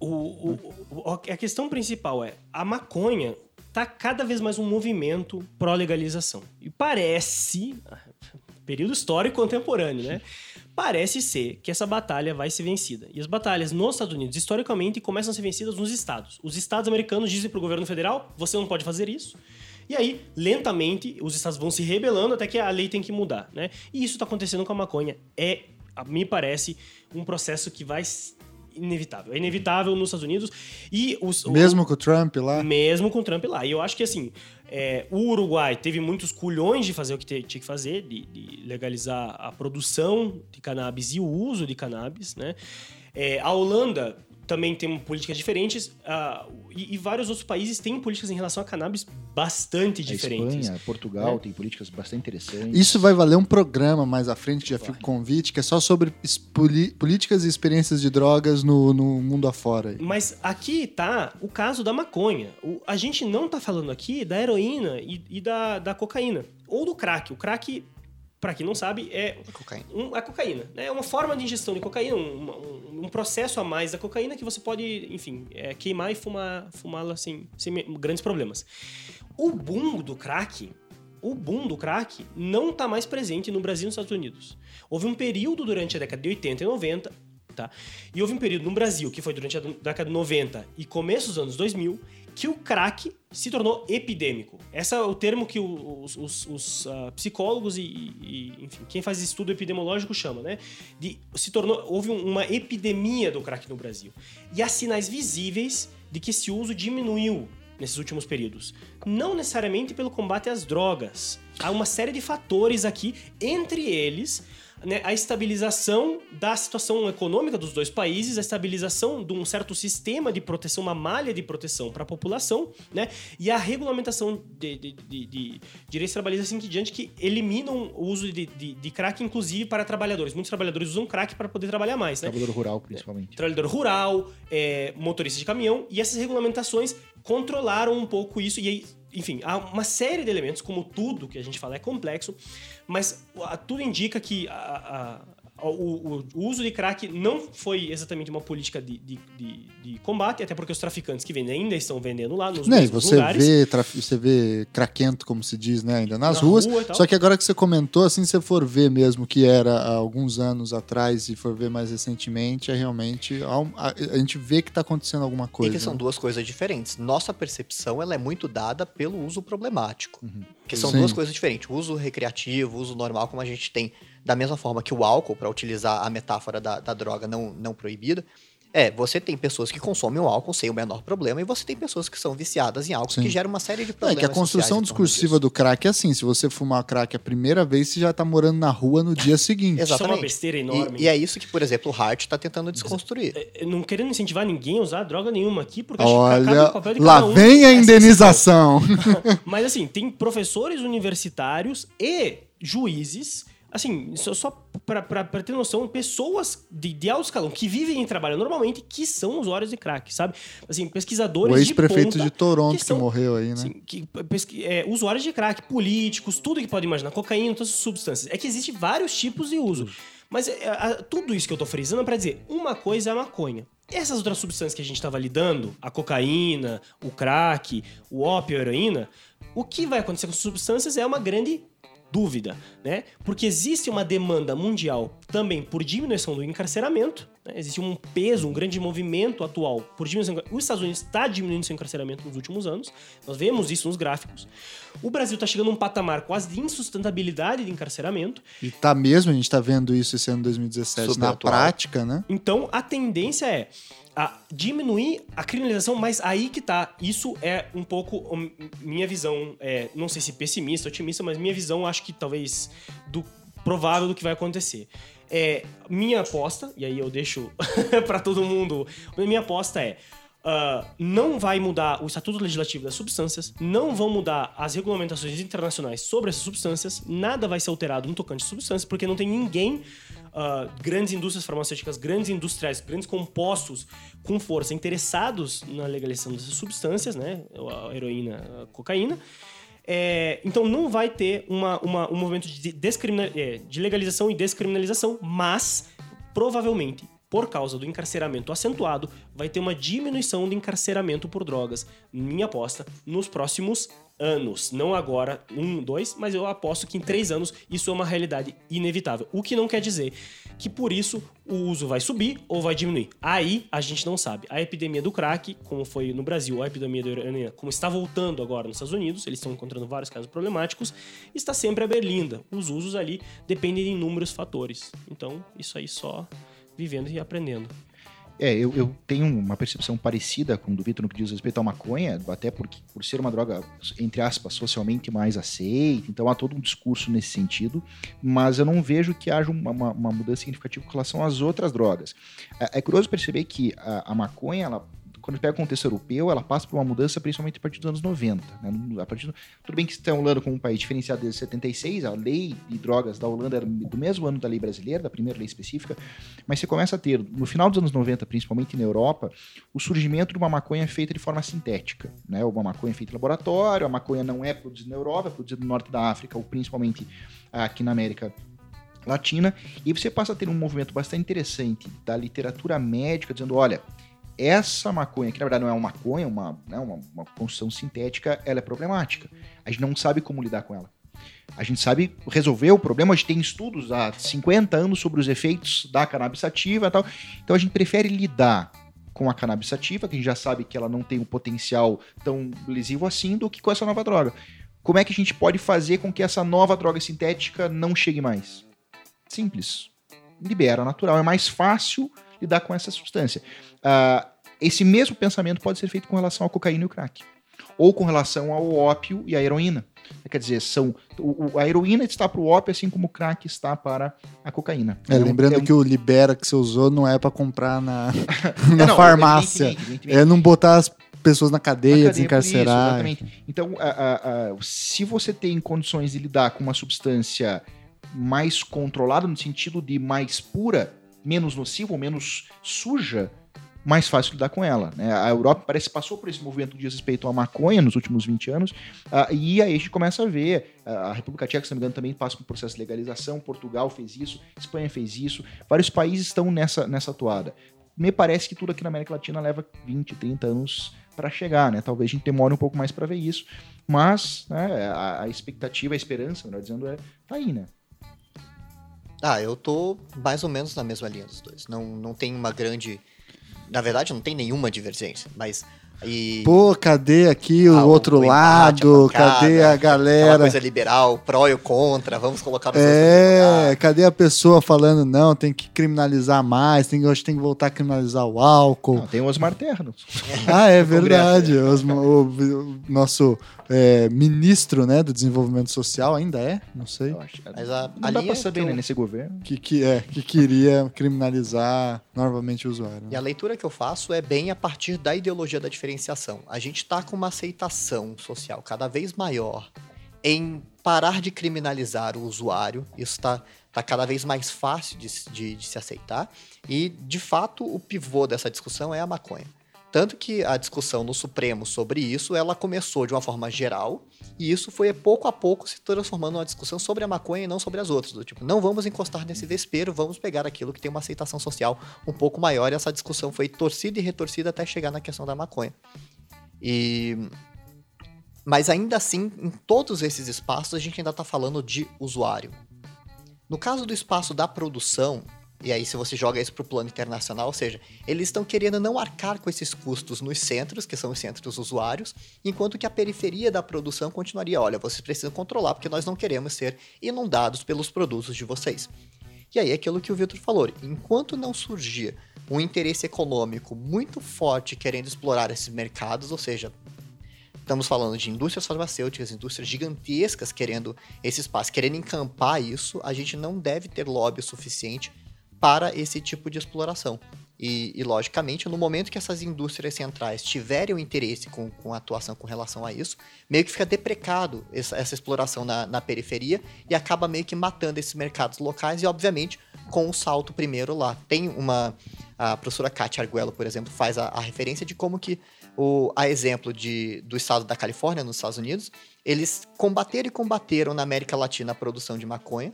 A questão principal é: a maconha tá cada vez mais um movimento pró-legalização. E parece, período histórico contemporâneo, né? Parece ser que essa batalha vai ser vencida. E as batalhas nos Estados Unidos, historicamente, começam a ser vencidas nos estados. Os estados americanos dizem para o governo federal: você não pode fazer isso. E aí, lentamente, os estados vão se rebelando até que a lei tem que mudar, né? E isso está acontecendo com a maconha. É, me parece, um processo que vai inevitável. É inevitável nos Estados Unidos. E os, mesmo o, com o Trump lá? Mesmo com o Trump lá. E eu acho que assim. É, o Uruguai teve muitos culhões de fazer o que tinha que fazer, de, de legalizar a produção de cannabis e o uso de cannabis, né? É, a Holanda também tem políticas diferentes uh, e, e, vários outros países têm políticas em relação a cannabis bastante diferentes. A Espanha, Portugal é. tem políticas bastante interessantes. Isso vai valer um programa mais à frente, já fica o convite, que é só sobre políticas e experiências de drogas no, no mundo afora. Mas aqui tá o caso da maconha. O, a gente não tá falando aqui da heroína e, e da, da cocaína. Ou do crack. O crack para quem não sabe, é a cocaína. Um, a cocaína. Né? É uma forma de ingestão de cocaína, um, um, processo a mais da cocaína que você pode, enfim, é, queimar e fumar, fumá-la sem, sem grandes problemas. O boom do crack, o boom do crack não está mais presente no Brasil e nos Estados Unidos. Houve um período durante a década de 80 e 90, tá? E houve um período no Brasil, que foi durante a década de 90 e começo dos anos 2000, que o crack se tornou epidêmico. Esse é o termo que os, os, os uh, psicólogos e, e, enfim, quem faz estudo epidemiológico chama, né? De, se tornou, houve uma epidemia do crack no Brasil. E há sinais visíveis de que esse uso diminuiu nesses últimos períodos. Não necessariamente pelo combate às drogas. Há uma série de fatores aqui, entre eles né, a estabilização da situação econômica dos dois países, a estabilização de um certo sistema de proteção, uma malha de proteção para a população, né, e a regulamentação de, de, de, de direitos trabalhistas assim que diante que eliminam o uso de, de, de, crack, inclusive para trabalhadores. Muitos trabalhadores usam crack para poder trabalhar mais. Né? Trabalhador rural, principalmente. trabalhador rural, é, motorista de caminhão, e essas regulamentações controlaram um pouco isso, e aí enfim, há uma série de elementos, como tudo que a gente fala é complexo, mas tudo indica que a, a o, o, uso de crack não foi exatamente uma política de, de, de, de, combate, até porque os traficantes que vendem ainda estão vendendo lá nos Nem, você lugares. Vê, você vê craquento, como se diz, né, ainda nas Na ruas. Rua só que agora que você comentou, assim, se você for ver mesmo que era há alguns anos atrás e for ver mais recentemente, é realmente. A, a gente vê que está acontecendo alguma coisa. E que são né? duas coisas diferentes. Nossa percepção ela é muito dada pelo uso problemático. Uhum. Que são Sim. duas coisas diferentes. O uso recreativo, o uso normal, como a gente tem da mesma forma que o álcool, para utilizar a metáfora da, da droga não, não proibida, É, você tem pessoas que consomem o álcool sem o menor problema e você tem pessoas que são viciadas em álcool Sim. que geram uma série de É problemas. que a construção discursiva disso. do crack é assim: se você fumar crack a primeira vez, você já tá morando na rua no dia seguinte. Exato. Isso é uma Exatamente. besteira E, enorme. e é isso que, por exemplo, o Hart está tentando desconstruir. É, Não querendo incentivar ninguém a usar droga nenhuma aqui, porque acho que Olha, o papel de lá um vem a essa indenização. Mas assim, tem professores universitários e juízes, assim, só, só pra ter noção, pessoas de, de alto escalão que vivem e trabalham normalmente que são usuários de crack, sabe? Assim, O pesquisadores de ex-prefeito ponta de Toronto que que, são- morreu aí, né? Assim, que, é, usuários de crack, políticos, tudo que pode imaginar, cocaína, todas essas substâncias. É que existe vários tipos de uso. Mas é, a- tudo isso que eu tô frisando é pra dizer, uma coisa é a maconha. Essas outras substâncias que a gente tava lidando, a cocaína, o crack, o ópio, a heroína, o que vai acontecer com essas substâncias é uma grande dúvida, né? Porque existe uma demanda mundial também por diminuição do encarceramento, né? existe um peso, um grande movimento atual por diminuição. Os Estados Unidos está diminuindo seu encarceramento nos últimos anos, nós vemos isso nos gráficos. O Brasil está chegando a um patamar quase de insustentabilidade de encarceramento, E tá mesmo, a gente tá vendo isso esse ano 2017 Super na atual. prática, né? Então, a tendência é a diminuir a criminalização, mas aí que tá. Isso é um pouco minha visão, é, não sei se pessimista, otimista, mas minha visão acho que talvez do provável do que vai acontecer. É, minha aposta, e aí eu deixo pra todo mundo, minha aposta é ah, não vai mudar o estatuto legislativo das substâncias, não vão mudar as regulamentações internacionais sobre essas substâncias, nada vai ser alterado no tocante de substâncias, porque não tem ninguém, ah, grandes indústrias farmacêuticas, grandes industriais, grandes compostos com força interessados na legalização dessas substâncias, né? A heroína, a cocaína. É, então não vai ter uma, uma- um movimento de, é, de legalização e descriminalização, mas provavelmente, por causa do encarceramento acentuado, vai ter uma diminuição do encarceramento por drogas. Minha aposta, nos próximos anos. Não agora, um, dois, mas eu aposto que em três anos isso é uma realidade inevitável. O que não quer dizer que por isso o uso vai subir ou vai diminuir. Aí a gente não sabe. A epidemia do crack, como foi no Brasil, a epidemia da heroína, como está voltando agora nos Estados Unidos, eles estão encontrando vários casos problemáticos, está sempre a berlinda. Os usos ali dependem de inúmeros fatores. Então, isso aí só vivendo e aprendendo. É, eu, eu tenho uma percepção parecida com o do Vitor no que diz respeito à maconha, até porque por ser uma droga, entre aspas, socialmente mais aceita, então há todo um discurso nesse sentido, mas eu não vejo que haja uma, uma- uma mudança significativa com relação às outras drogas. É, é curioso perceber que a, a maconha, ela, quando pega o contexto europeu, ela passa por uma mudança principalmente a partir dos anos 90. né? A partir do- tudo bem que está a Holanda como um país diferenciado desde 76, a lei de drogas da Holanda era do mesmo ano da lei brasileira, da primeira lei específica, mas você começa a ter, no final dos anos 90, principalmente na Europa, o surgimento de uma maconha feita de forma sintética. Né? Uma maconha feita em laboratório, a maconha não é produzida na Europa, é produzida no norte da África, ou principalmente aqui na América Latina. E você passa a ter um movimento bastante interessante da literatura médica dizendo: olha, essa maconha, que na verdade não é uma maconha, uma, né, uma, uma construção sintética, ela é problemática. A gente não sabe como lidar com ela. A gente sabe resolver o problema, a gente tem estudos há 50 anos sobre os efeitos da cannabis sativa e tal. Então a gente prefere lidar com a cannabis sativa, que a gente já sabe que ela não tem um potencial tão lesivo assim, do que com essa nova droga. Como é que a gente pode fazer com que essa nova droga sintética não chegue mais? Simples. Libera natural. É mais fácil lidar com essa substância. Ah, esse mesmo pensamento pode ser feito com relação à cocaína e o crack. Ou com relação ao ópio e à heroína. Quer dizer, são, o- a heroína está para o ópio, assim como o crack está para a cocaína. É, um- lembrando um- que o Libera que você usou não é pra comprar na, É, na não, farmácia. evidentemente, evidentemente. É não botar as pessoas na Na cadeia, cadeia, desencarcerar. isso, exatamente. Então, a- a- a- se você tem condições de lidar com uma substância mais controlada, no sentido de mais pura, menos nociva ou menos suja, mais fácil lidar com ela. né? A Europa parece passou por esse movimento de respeito à maconha nos últimos 20 anos, ah, e aí a gente começa a ver, ah, a República Tcheca, se não me engano, também passa por um processo de legalização, Portugal fez isso, Espanha fez isso, vários países estão nessa, nessa toada. Me parece que tudo aqui na América Latina leva 20, 30 anos para chegar, né? Talvez a gente demore um pouco mais para ver isso, mas né, a, a expectativa, a esperança, melhor dizendo, é tá aí, né? Ah, eu tô mais ou menos na mesma linha dos dois. Não, não tem uma grande. Na verdade, não tem nenhuma divergência, mas E Pô, cadê aqui o Ah, outro lado? bancada, cadê a galera? coisa liberal, pró e o contra, vamos colocar os É, cadê a pessoa falando, não, tem que criminalizar mais, tem, acho que tem que voltar a criminalizar o álcool. Não, tem o Osmar Terno. Ah, é verdade. Os- o, o nosso é, ministro né, do desenvolvimento social ainda é, não sei, acho. Mas a, Não a dá pra saber, que eu- né, nesse governo. que, que, é, que queria criminalizar novamente o usuário. né? E a leitura que eu faço é bem a partir da ideologia da diferenciação. A gente está com uma aceitação social cada vez maior em parar de criminalizar o usuário. Isso está tá cada vez mais fácil de, de- de se aceitar. E, de fato, o pivô dessa discussão é a maconha. Tanto que a discussão no Supremo sobre isso, ela começou de uma forma geral, e isso foi pouco a pouco se transformando numa discussão sobre a maconha e não sobre as outras. Do tipo, não vamos encostar nesse vespeiro, vamos pegar aquilo que tem uma aceitação social um pouco maior, e essa discussão foi torcida e retorcida até chegar na questão da maconha. E... Mas ainda assim, em todos esses espaços, a gente ainda está falando de usuário. No caso do espaço da produção, e aí se você joga isso para o plano internacional, ou seja, eles estão querendo não arcar com esses custos nos centros, que são os centros usuários, enquanto que a periferia da produção continuaria, olha, vocês precisam controlar, porque nós não queremos ser inundados pelos produtos de vocês. E aí é aquilo que o Victor falou, enquanto não surgir um interesse econômico muito forte querendo explorar esses mercados, ou seja, estamos falando de indústrias farmacêuticas, indústrias gigantescas querendo esse espaço, querendo encampar isso, a gente não deve ter lobby o suficiente para esse tipo de exploração. E, e, logicamente, no momento que essas indústrias centrais tiverem o interesse com, com a atuação com relação a isso, meio que fica deprecado essa, essa exploração na, na periferia e acaba meio que matando esses mercados locais e, obviamente, com o salto primeiro lá. Tem uma... A professora Katia Arguello, por exemplo, faz a, a referência de como que, o, a exemplo de, do estado da Califórnia, nos Estados Unidos, eles combateram e combateram na América Latina a produção de maconha,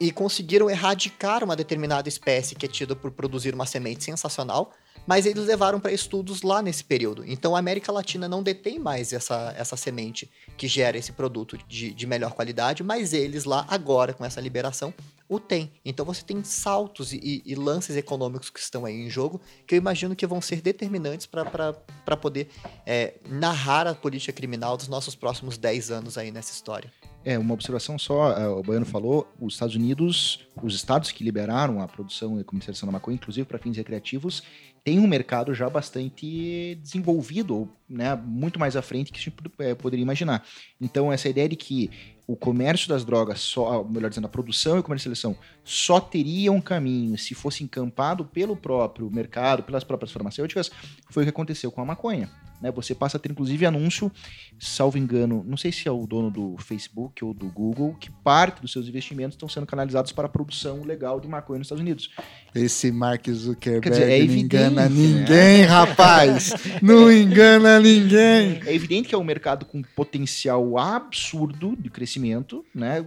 e conseguiram erradicar uma determinada espécie que é tida por produzir uma semente sensacional, mas eles levaram para estudos lá nesse período. Então a América Latina não detém mais essa, essa semente que gera esse produto de, de melhor qualidade, mas eles lá, agora, com essa liberação, o têm. Então você tem saltos e, e lances econômicos que estão aí em jogo, que eu imagino que vão ser determinantes para poder é, narrar a política criminal dos nossos próximos 10 anos aí nessa história. É, uma observação só, eh, o Baiano falou, os Estados Unidos, os estados que liberaram a produção e comercialização da maconha, inclusive para fins recreativos, tem um mercado já bastante desenvolvido, né, muito mais à frente que a eh, poderia imaginar. Então, essa ideia de que o comércio das drogas, só, melhor dizendo, a produção e a comercialização só teria um caminho se fosse encampado pelo próprio mercado, pelas próprias farmacêuticas, foi o que aconteceu com a maconha. Né? Você passa a ter, inclusive, anúncio, salvo engano, não sei se é o dono do Facebook ou do Google, que parte dos seus investimentos estão sendo canalizados para a produção legal de maconha nos Estados Unidos. Esse Mark Zuckerberg dizer, é não evidente, engana né? ninguém, rapaz. não engana ninguém. É evidente que é um mercado com potencial absurdo de crescimento, né?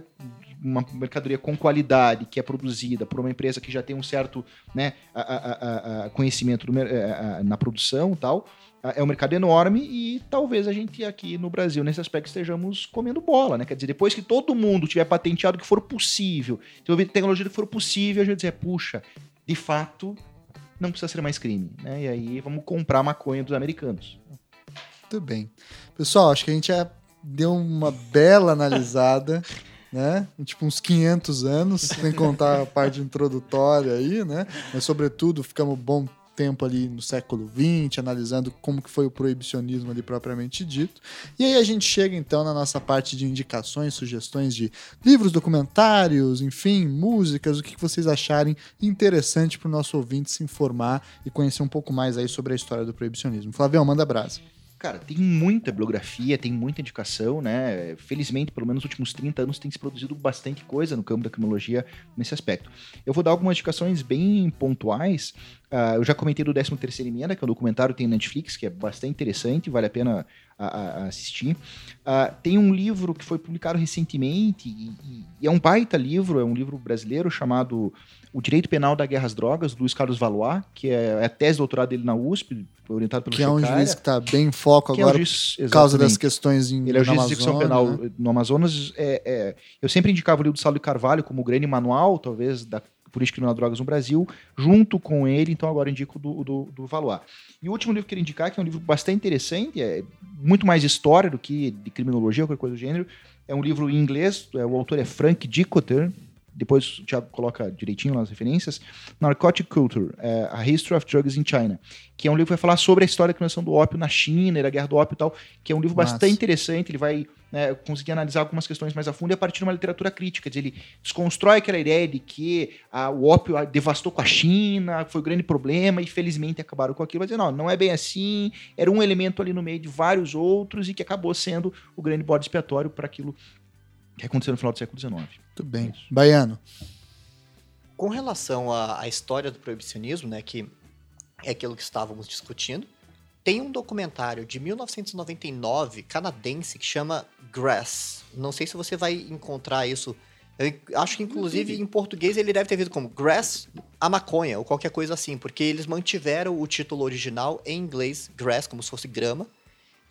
Uma mercadoria com qualidade que é produzida por uma empresa que já tem um certo né, a- a- a- conhecimento a- a- na produção e tal. É um mercado enorme e talvez a gente aqui no Brasil, nesse aspecto, estejamos comendo bola, né? Quer dizer, depois que todo mundo tiver patenteado o que for possível, desenvolver tecnologia que for possível, a gente dizer, puxa, de fato, não precisa ser mais crime, né? E aí vamos comprar maconha dos americanos. Muito bem. Pessoal, acho que a gente já deu uma bela analisada, né? Tipo uns 500 anos, sem contar a parte introdutória aí, né? Mas sobretudo ficamos bom tempo ali no século XX, analisando como que foi o proibicionismo ali propriamente dito. E aí a gente chega então na nossa parte de indicações, sugestões de livros, documentários, enfim, músicas, o que vocês acharem interessante para o nosso ouvinte se informar e conhecer um pouco mais aí sobre a história do proibicionismo. Flavião, manda brasa. Cara, tem muita bibliografia, tem muita indicação, né? Felizmente, pelo menos nos últimos 30 anos tem se produzido bastante coisa no campo da criminologia nesse aspecto. Eu vou dar algumas indicações bem pontuais. Ah, eu já comentei do 13ª Emenda, que é um documentário que tem na Netflix, que é bastante interessante, vale a pena a- a- a assistir. Ah, tem um livro que foi publicado recentemente, e- e é um baita livro, é um livro brasileiro chamado O Direito Penal da Guerra às Drogas, do Luiz Carlos Valois, que é é a tese de doutorado dele na USP, orientado pelo Que é um juiz que está bem em foco Que é o agora juiz- por causa das questões em Ele é o juiz de execução penal né? no Amazonas. É, é, eu sempre indicava o livro do Saulo Carvalho como grande manual, talvez, da Política Criminal de Drogas no Brasil, junto com ele, então agora indico do, do, do Valois. E o último livro que eu queria indicar, que é um livro bastante interessante, é muito mais história do que de criminologia ou qualquer coisa do gênero, é um livro em inglês, é, o autor é Frank Dicotter, depois o Thiago coloca direitinho nas referências, Narcotic Culture, é, A History of Drugs in China, que é um livro que vai falar sobre a história da criação do ópio na China e da guerra do ópio e tal, que é um livro Massa. bastante interessante, ele vai né, conseguir analisar algumas questões mais a fundo e a partir de uma literatura crítica, dizer, ele desconstrói aquela ideia de que ah, o ópio devastou com a China, foi um grande problema e felizmente acabaram com aquilo, vai dizer, não, não é bem assim, era um elemento ali no meio de vários outros e que acabou sendo o grande bode expiatório para aquilo que aconteceu no final do século XIX. Muito bem. Baiano. Com relação à, à história do proibicionismo, né, que é aquilo que estávamos discutindo, tem um documentário de 1999 canadense que chama Grass. Não sei se você vai encontrar isso. Eu acho que, inclusive, em português ele deve ter vindo como Grass, a maconha, ou qualquer coisa assim, porque eles mantiveram o título original em inglês, Grass, como se fosse grama,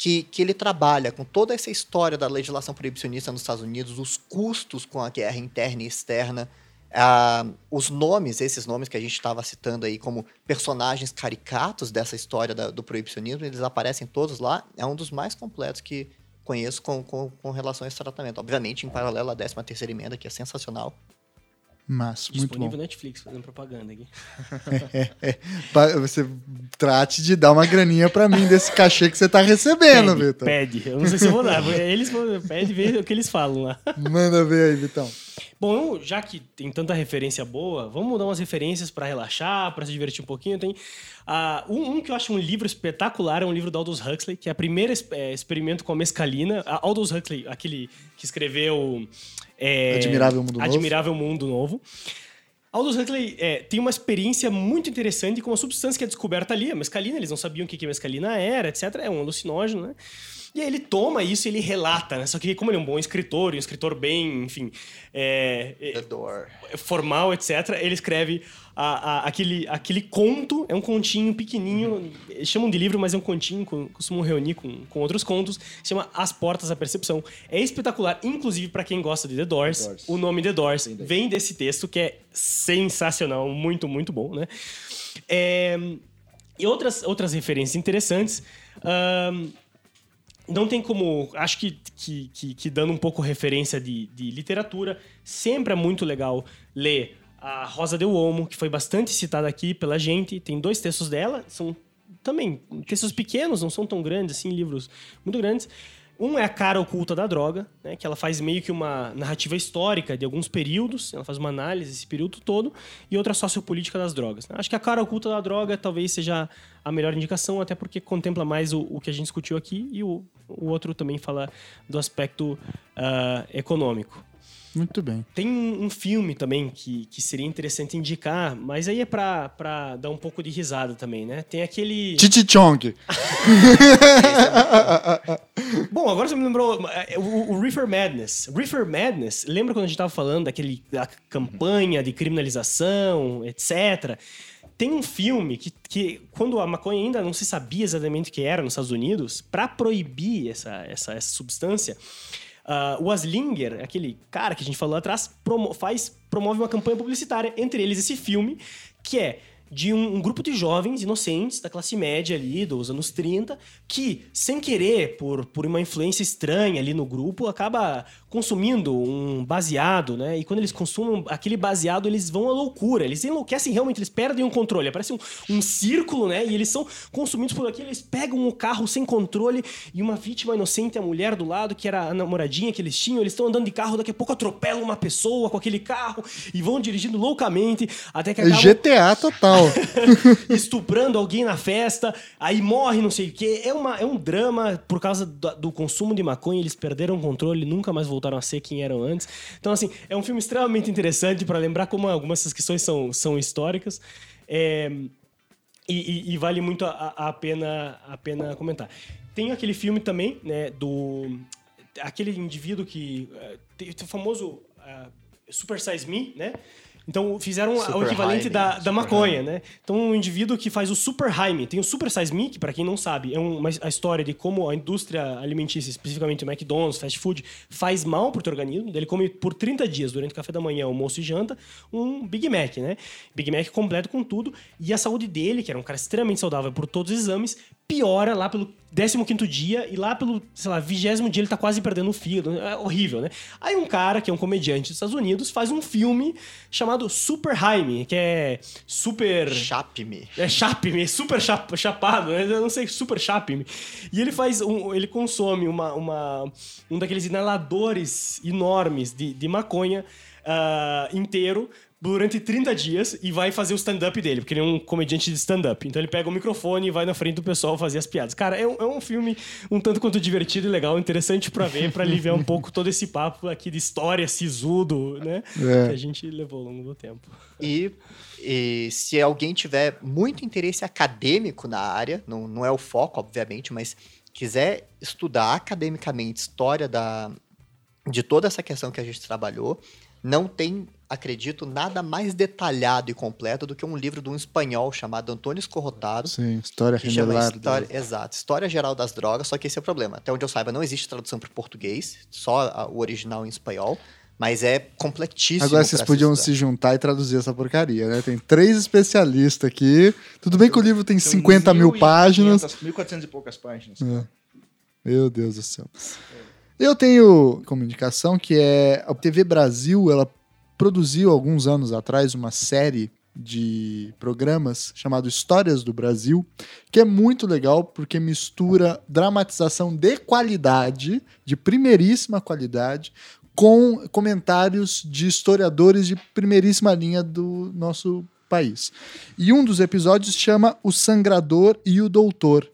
que, que ele trabalha com toda essa história da legislação proibicionista nos Estados Unidos, os custos com a guerra interna e externa, ah, os nomes, esses nomes que a gente estava citando aí como personagens caricatos dessa história da- do proibicionismo, eles aparecem todos lá. É um dos mais completos que conheço com, com, com relação a esse tratamento. Obviamente, em paralelo à 13 terceira emenda, que é sensacional. Mas, muito Disponível bom. no Netflix, fazendo propaganda aqui. Pa- Você trate de dar uma graninha pra mim desse cachê que você tá recebendo, Vitor. pede. Eu não sei se eu vou dar. Eles vão, pede ver o que eles falam lá. Manda ver aí, Vitão. Bom, eu- já que tem tanta referência boa, vamos dar umas referências pra relaxar, pra se divertir um pouquinho. Tem ah, um, um que eu acho um livro espetacular, é um livro do Aldous Huxley, que é a primeira es- é, experimento com a mescalina. A Aldous Huxley, aquele que escreveu é, Admirável Mundo Novo. Admirável Mundo Novo. Aldous Huxley é, tem uma experiência muito interessante com uma substância que é descoberta ali, a mescalina. Eles não sabiam o que que a mescalina era, etc. É um alucinógeno, né? E aí ele toma isso e ele relata, né? Só que como ele é um bom escritor, um escritor bem, enfim, é, é, formal, etc., ele escreve a- a- aquele, aquele conto, é um continho pequenininho, eles chamam de livro, mas é um continho, costumam reunir com, com outros contos, se chama As Portas da Percepção. É espetacular, inclusive para quem gosta de The Doors, The Doors. o nome The Doors Vem desse texto, que é sensacional, muito, muito bom, né? É, e outras, outras referências interessantes. ahn, não tem como. Acho que, que, que, que dando um pouco referência de, de literatura, sempre é muito legal ler a Rosa de Uomo, que foi bastante citada aqui pela gente. Tem dois textos dela, são também textos pequenos, não são tão grandes assim, livros muito grandes. Um é a cara oculta da droga, né, que ela faz meio que uma narrativa histórica de alguns períodos, ela faz uma análise desse período todo, e outra sociopolítica das drogas. né. Acho que a cara oculta da droga talvez seja a melhor indicação, até porque contempla mais o, o que a gente discutiu aqui, e o, o outro também fala do aspecto ah, econômico. Muito bem. Tem um, um filme também que, que seria interessante indicar, mas aí é pra, pra dar um pouco de risada também, né? Tem aquele. Titi Chong. Bom, agora você me lembrou é, o, o Reefer Madness. Reefer Madness, lembra quando a gente tava falando daquele da campanha de criminalização, etc. Tem um filme que, que quando a maconha ainda não se sabia exatamente o que era nos Estados Unidos, para proibir essa, essa, essa substância, ah, o Aslinger, aquele cara que a gente falou atrás, promo- faz, promove uma campanha publicitária, entre eles esse filme, que é de um, um grupo de jovens inocentes da classe média ali, dos anos 30, que, sem querer, por, por uma influência estranha ali no grupo, acaba consumindo um baseado, né? E quando eles consumem aquele baseado, eles vão à loucura. Eles enlouquecem realmente, eles perdem o controle. Parece um, um círculo, né? E eles são consumidos por aquilo, eles pegam o carro sem controle e uma vítima inocente, a mulher do lado, que era a namoradinha que eles tinham, eles estão andando de carro, daqui a pouco atropelam uma pessoa com aquele carro e vão dirigindo loucamente até que acabam GTA total. estuprando alguém na festa, aí morre, não sei o quê. É, uma, é um drama por causa do, do consumo de maconha, eles perderam o controle, nunca mais voltaram a ser quem eram antes. Então, assim, é um filme extremamente interessante para lembrar como algumas dessas questões são, são históricas. É, e, e- e vale muito a, a pena, a pena comentar. Tem aquele filme também, né, do... Aquele indivíduo que... eh, Tem, tem o famoso ah, Super Size Me, né? Então fizeram Super o equivalente da, da maconha, né? Então um indivíduo que faz o Super Jaime, tem o Super Size Me, que para quem não sabe, é uma, a história de como a indústria alimentícia, especificamente o McDonald's, fast food, faz mal pro teu organismo. Ele come por 30 dias, durante o café da manhã, almoço e janta, um Big Mac, né? Big Mac completo com tudo. E a saúde dele, que era um cara extremamente saudável por todos os exames, piora lá pelo 15 dia e lá pelo, sei lá, vigésimo dia ele tá quase perdendo o fígado. É horrível, né? Aí um cara, que é um comediante dos Estados Unidos, faz um filme chamado Super Jaime, que é super... Chape-me. É chape-me, super chap, chapado, né? Eu não sei, super chape-me. E ele faz um, ele consome uma, uma, um daqueles inaladores enormes de, de maconha ah, inteiro durante 30 dias e vai fazer o stand-up dele, porque ele é um comediante de stand-up. Então ele pega o microfone e vai na frente do pessoal fazer as piadas. Cara, é um, é um filme um tanto quanto divertido e legal, interessante pra ver, pra aliviar um pouco todo esse papo aqui de história, sisudo, né? É. Que a gente levou ao longo do tempo. E, e se alguém tiver muito interesse acadêmico na área, não, não é o foco, obviamente, mas quiser estudar academicamente história da, de toda essa questão que a gente trabalhou, não tem, acredito, nada mais detalhado e completo do que um livro de um espanhol chamado Antônio Escorrotado, Sim, história história, Exato, História Geral das Drogas, só que esse é o problema. Até onde eu saiba, não existe tradução para português, só a- o original em espanhol, mas é completíssimo. Agora vocês podiam estudar. se juntar e traduzir essa porcaria, né? Tem três especialistas aqui. Tudo bem que o livro tem São 50 mil 1.500, páginas. 1.400 e poucas páginas. É. Meu Deus do céu. Eu tenho como indicação que é a TV Brasil, ela produziu alguns anos atrás uma série de programas chamado Histórias do Brasil, que é muito legal porque mistura dramatização de qualidade, de primeiríssima qualidade, com comentários de historiadores de primeiríssima linha do nosso país. E um dos episódios chama O Sangrador e o Doutor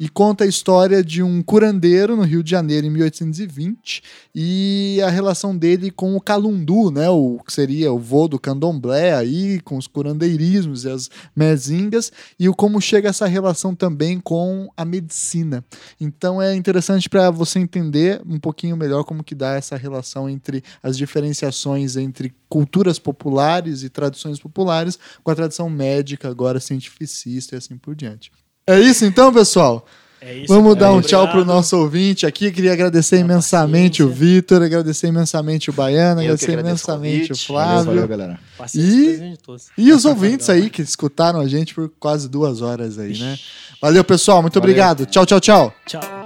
e conta a história de um curandeiro no Rio de Janeiro em 1820 e a relação dele com o calundu, né, o que seria o vô do candomblé aí, com os curandeirismos e as mezingas, e o como chega essa relação também com a medicina. Então é interessante para você entender um pouquinho melhor como que dá essa relação entre as diferenciações entre culturas populares e tradições populares com a tradição médica, agora cientificista e assim por diante. É isso então, pessoal? É isso. Vamos cara. dar um tchau pro Obrigado. nosso ouvinte aqui. Queria agradecer Pela imensamente o paciência. Vitor, agradecer imensamente o Baiano, Eu agradecer agradeço o imensamente o convite. Valeu, Flávio. valeu, galera. E-. E os ouvintes aí que escutaram a gente por quase duas horas aí, né? Valeu, pessoal. Muito Valeu. obrigado. Tchau, tchau, tchau. Tchau.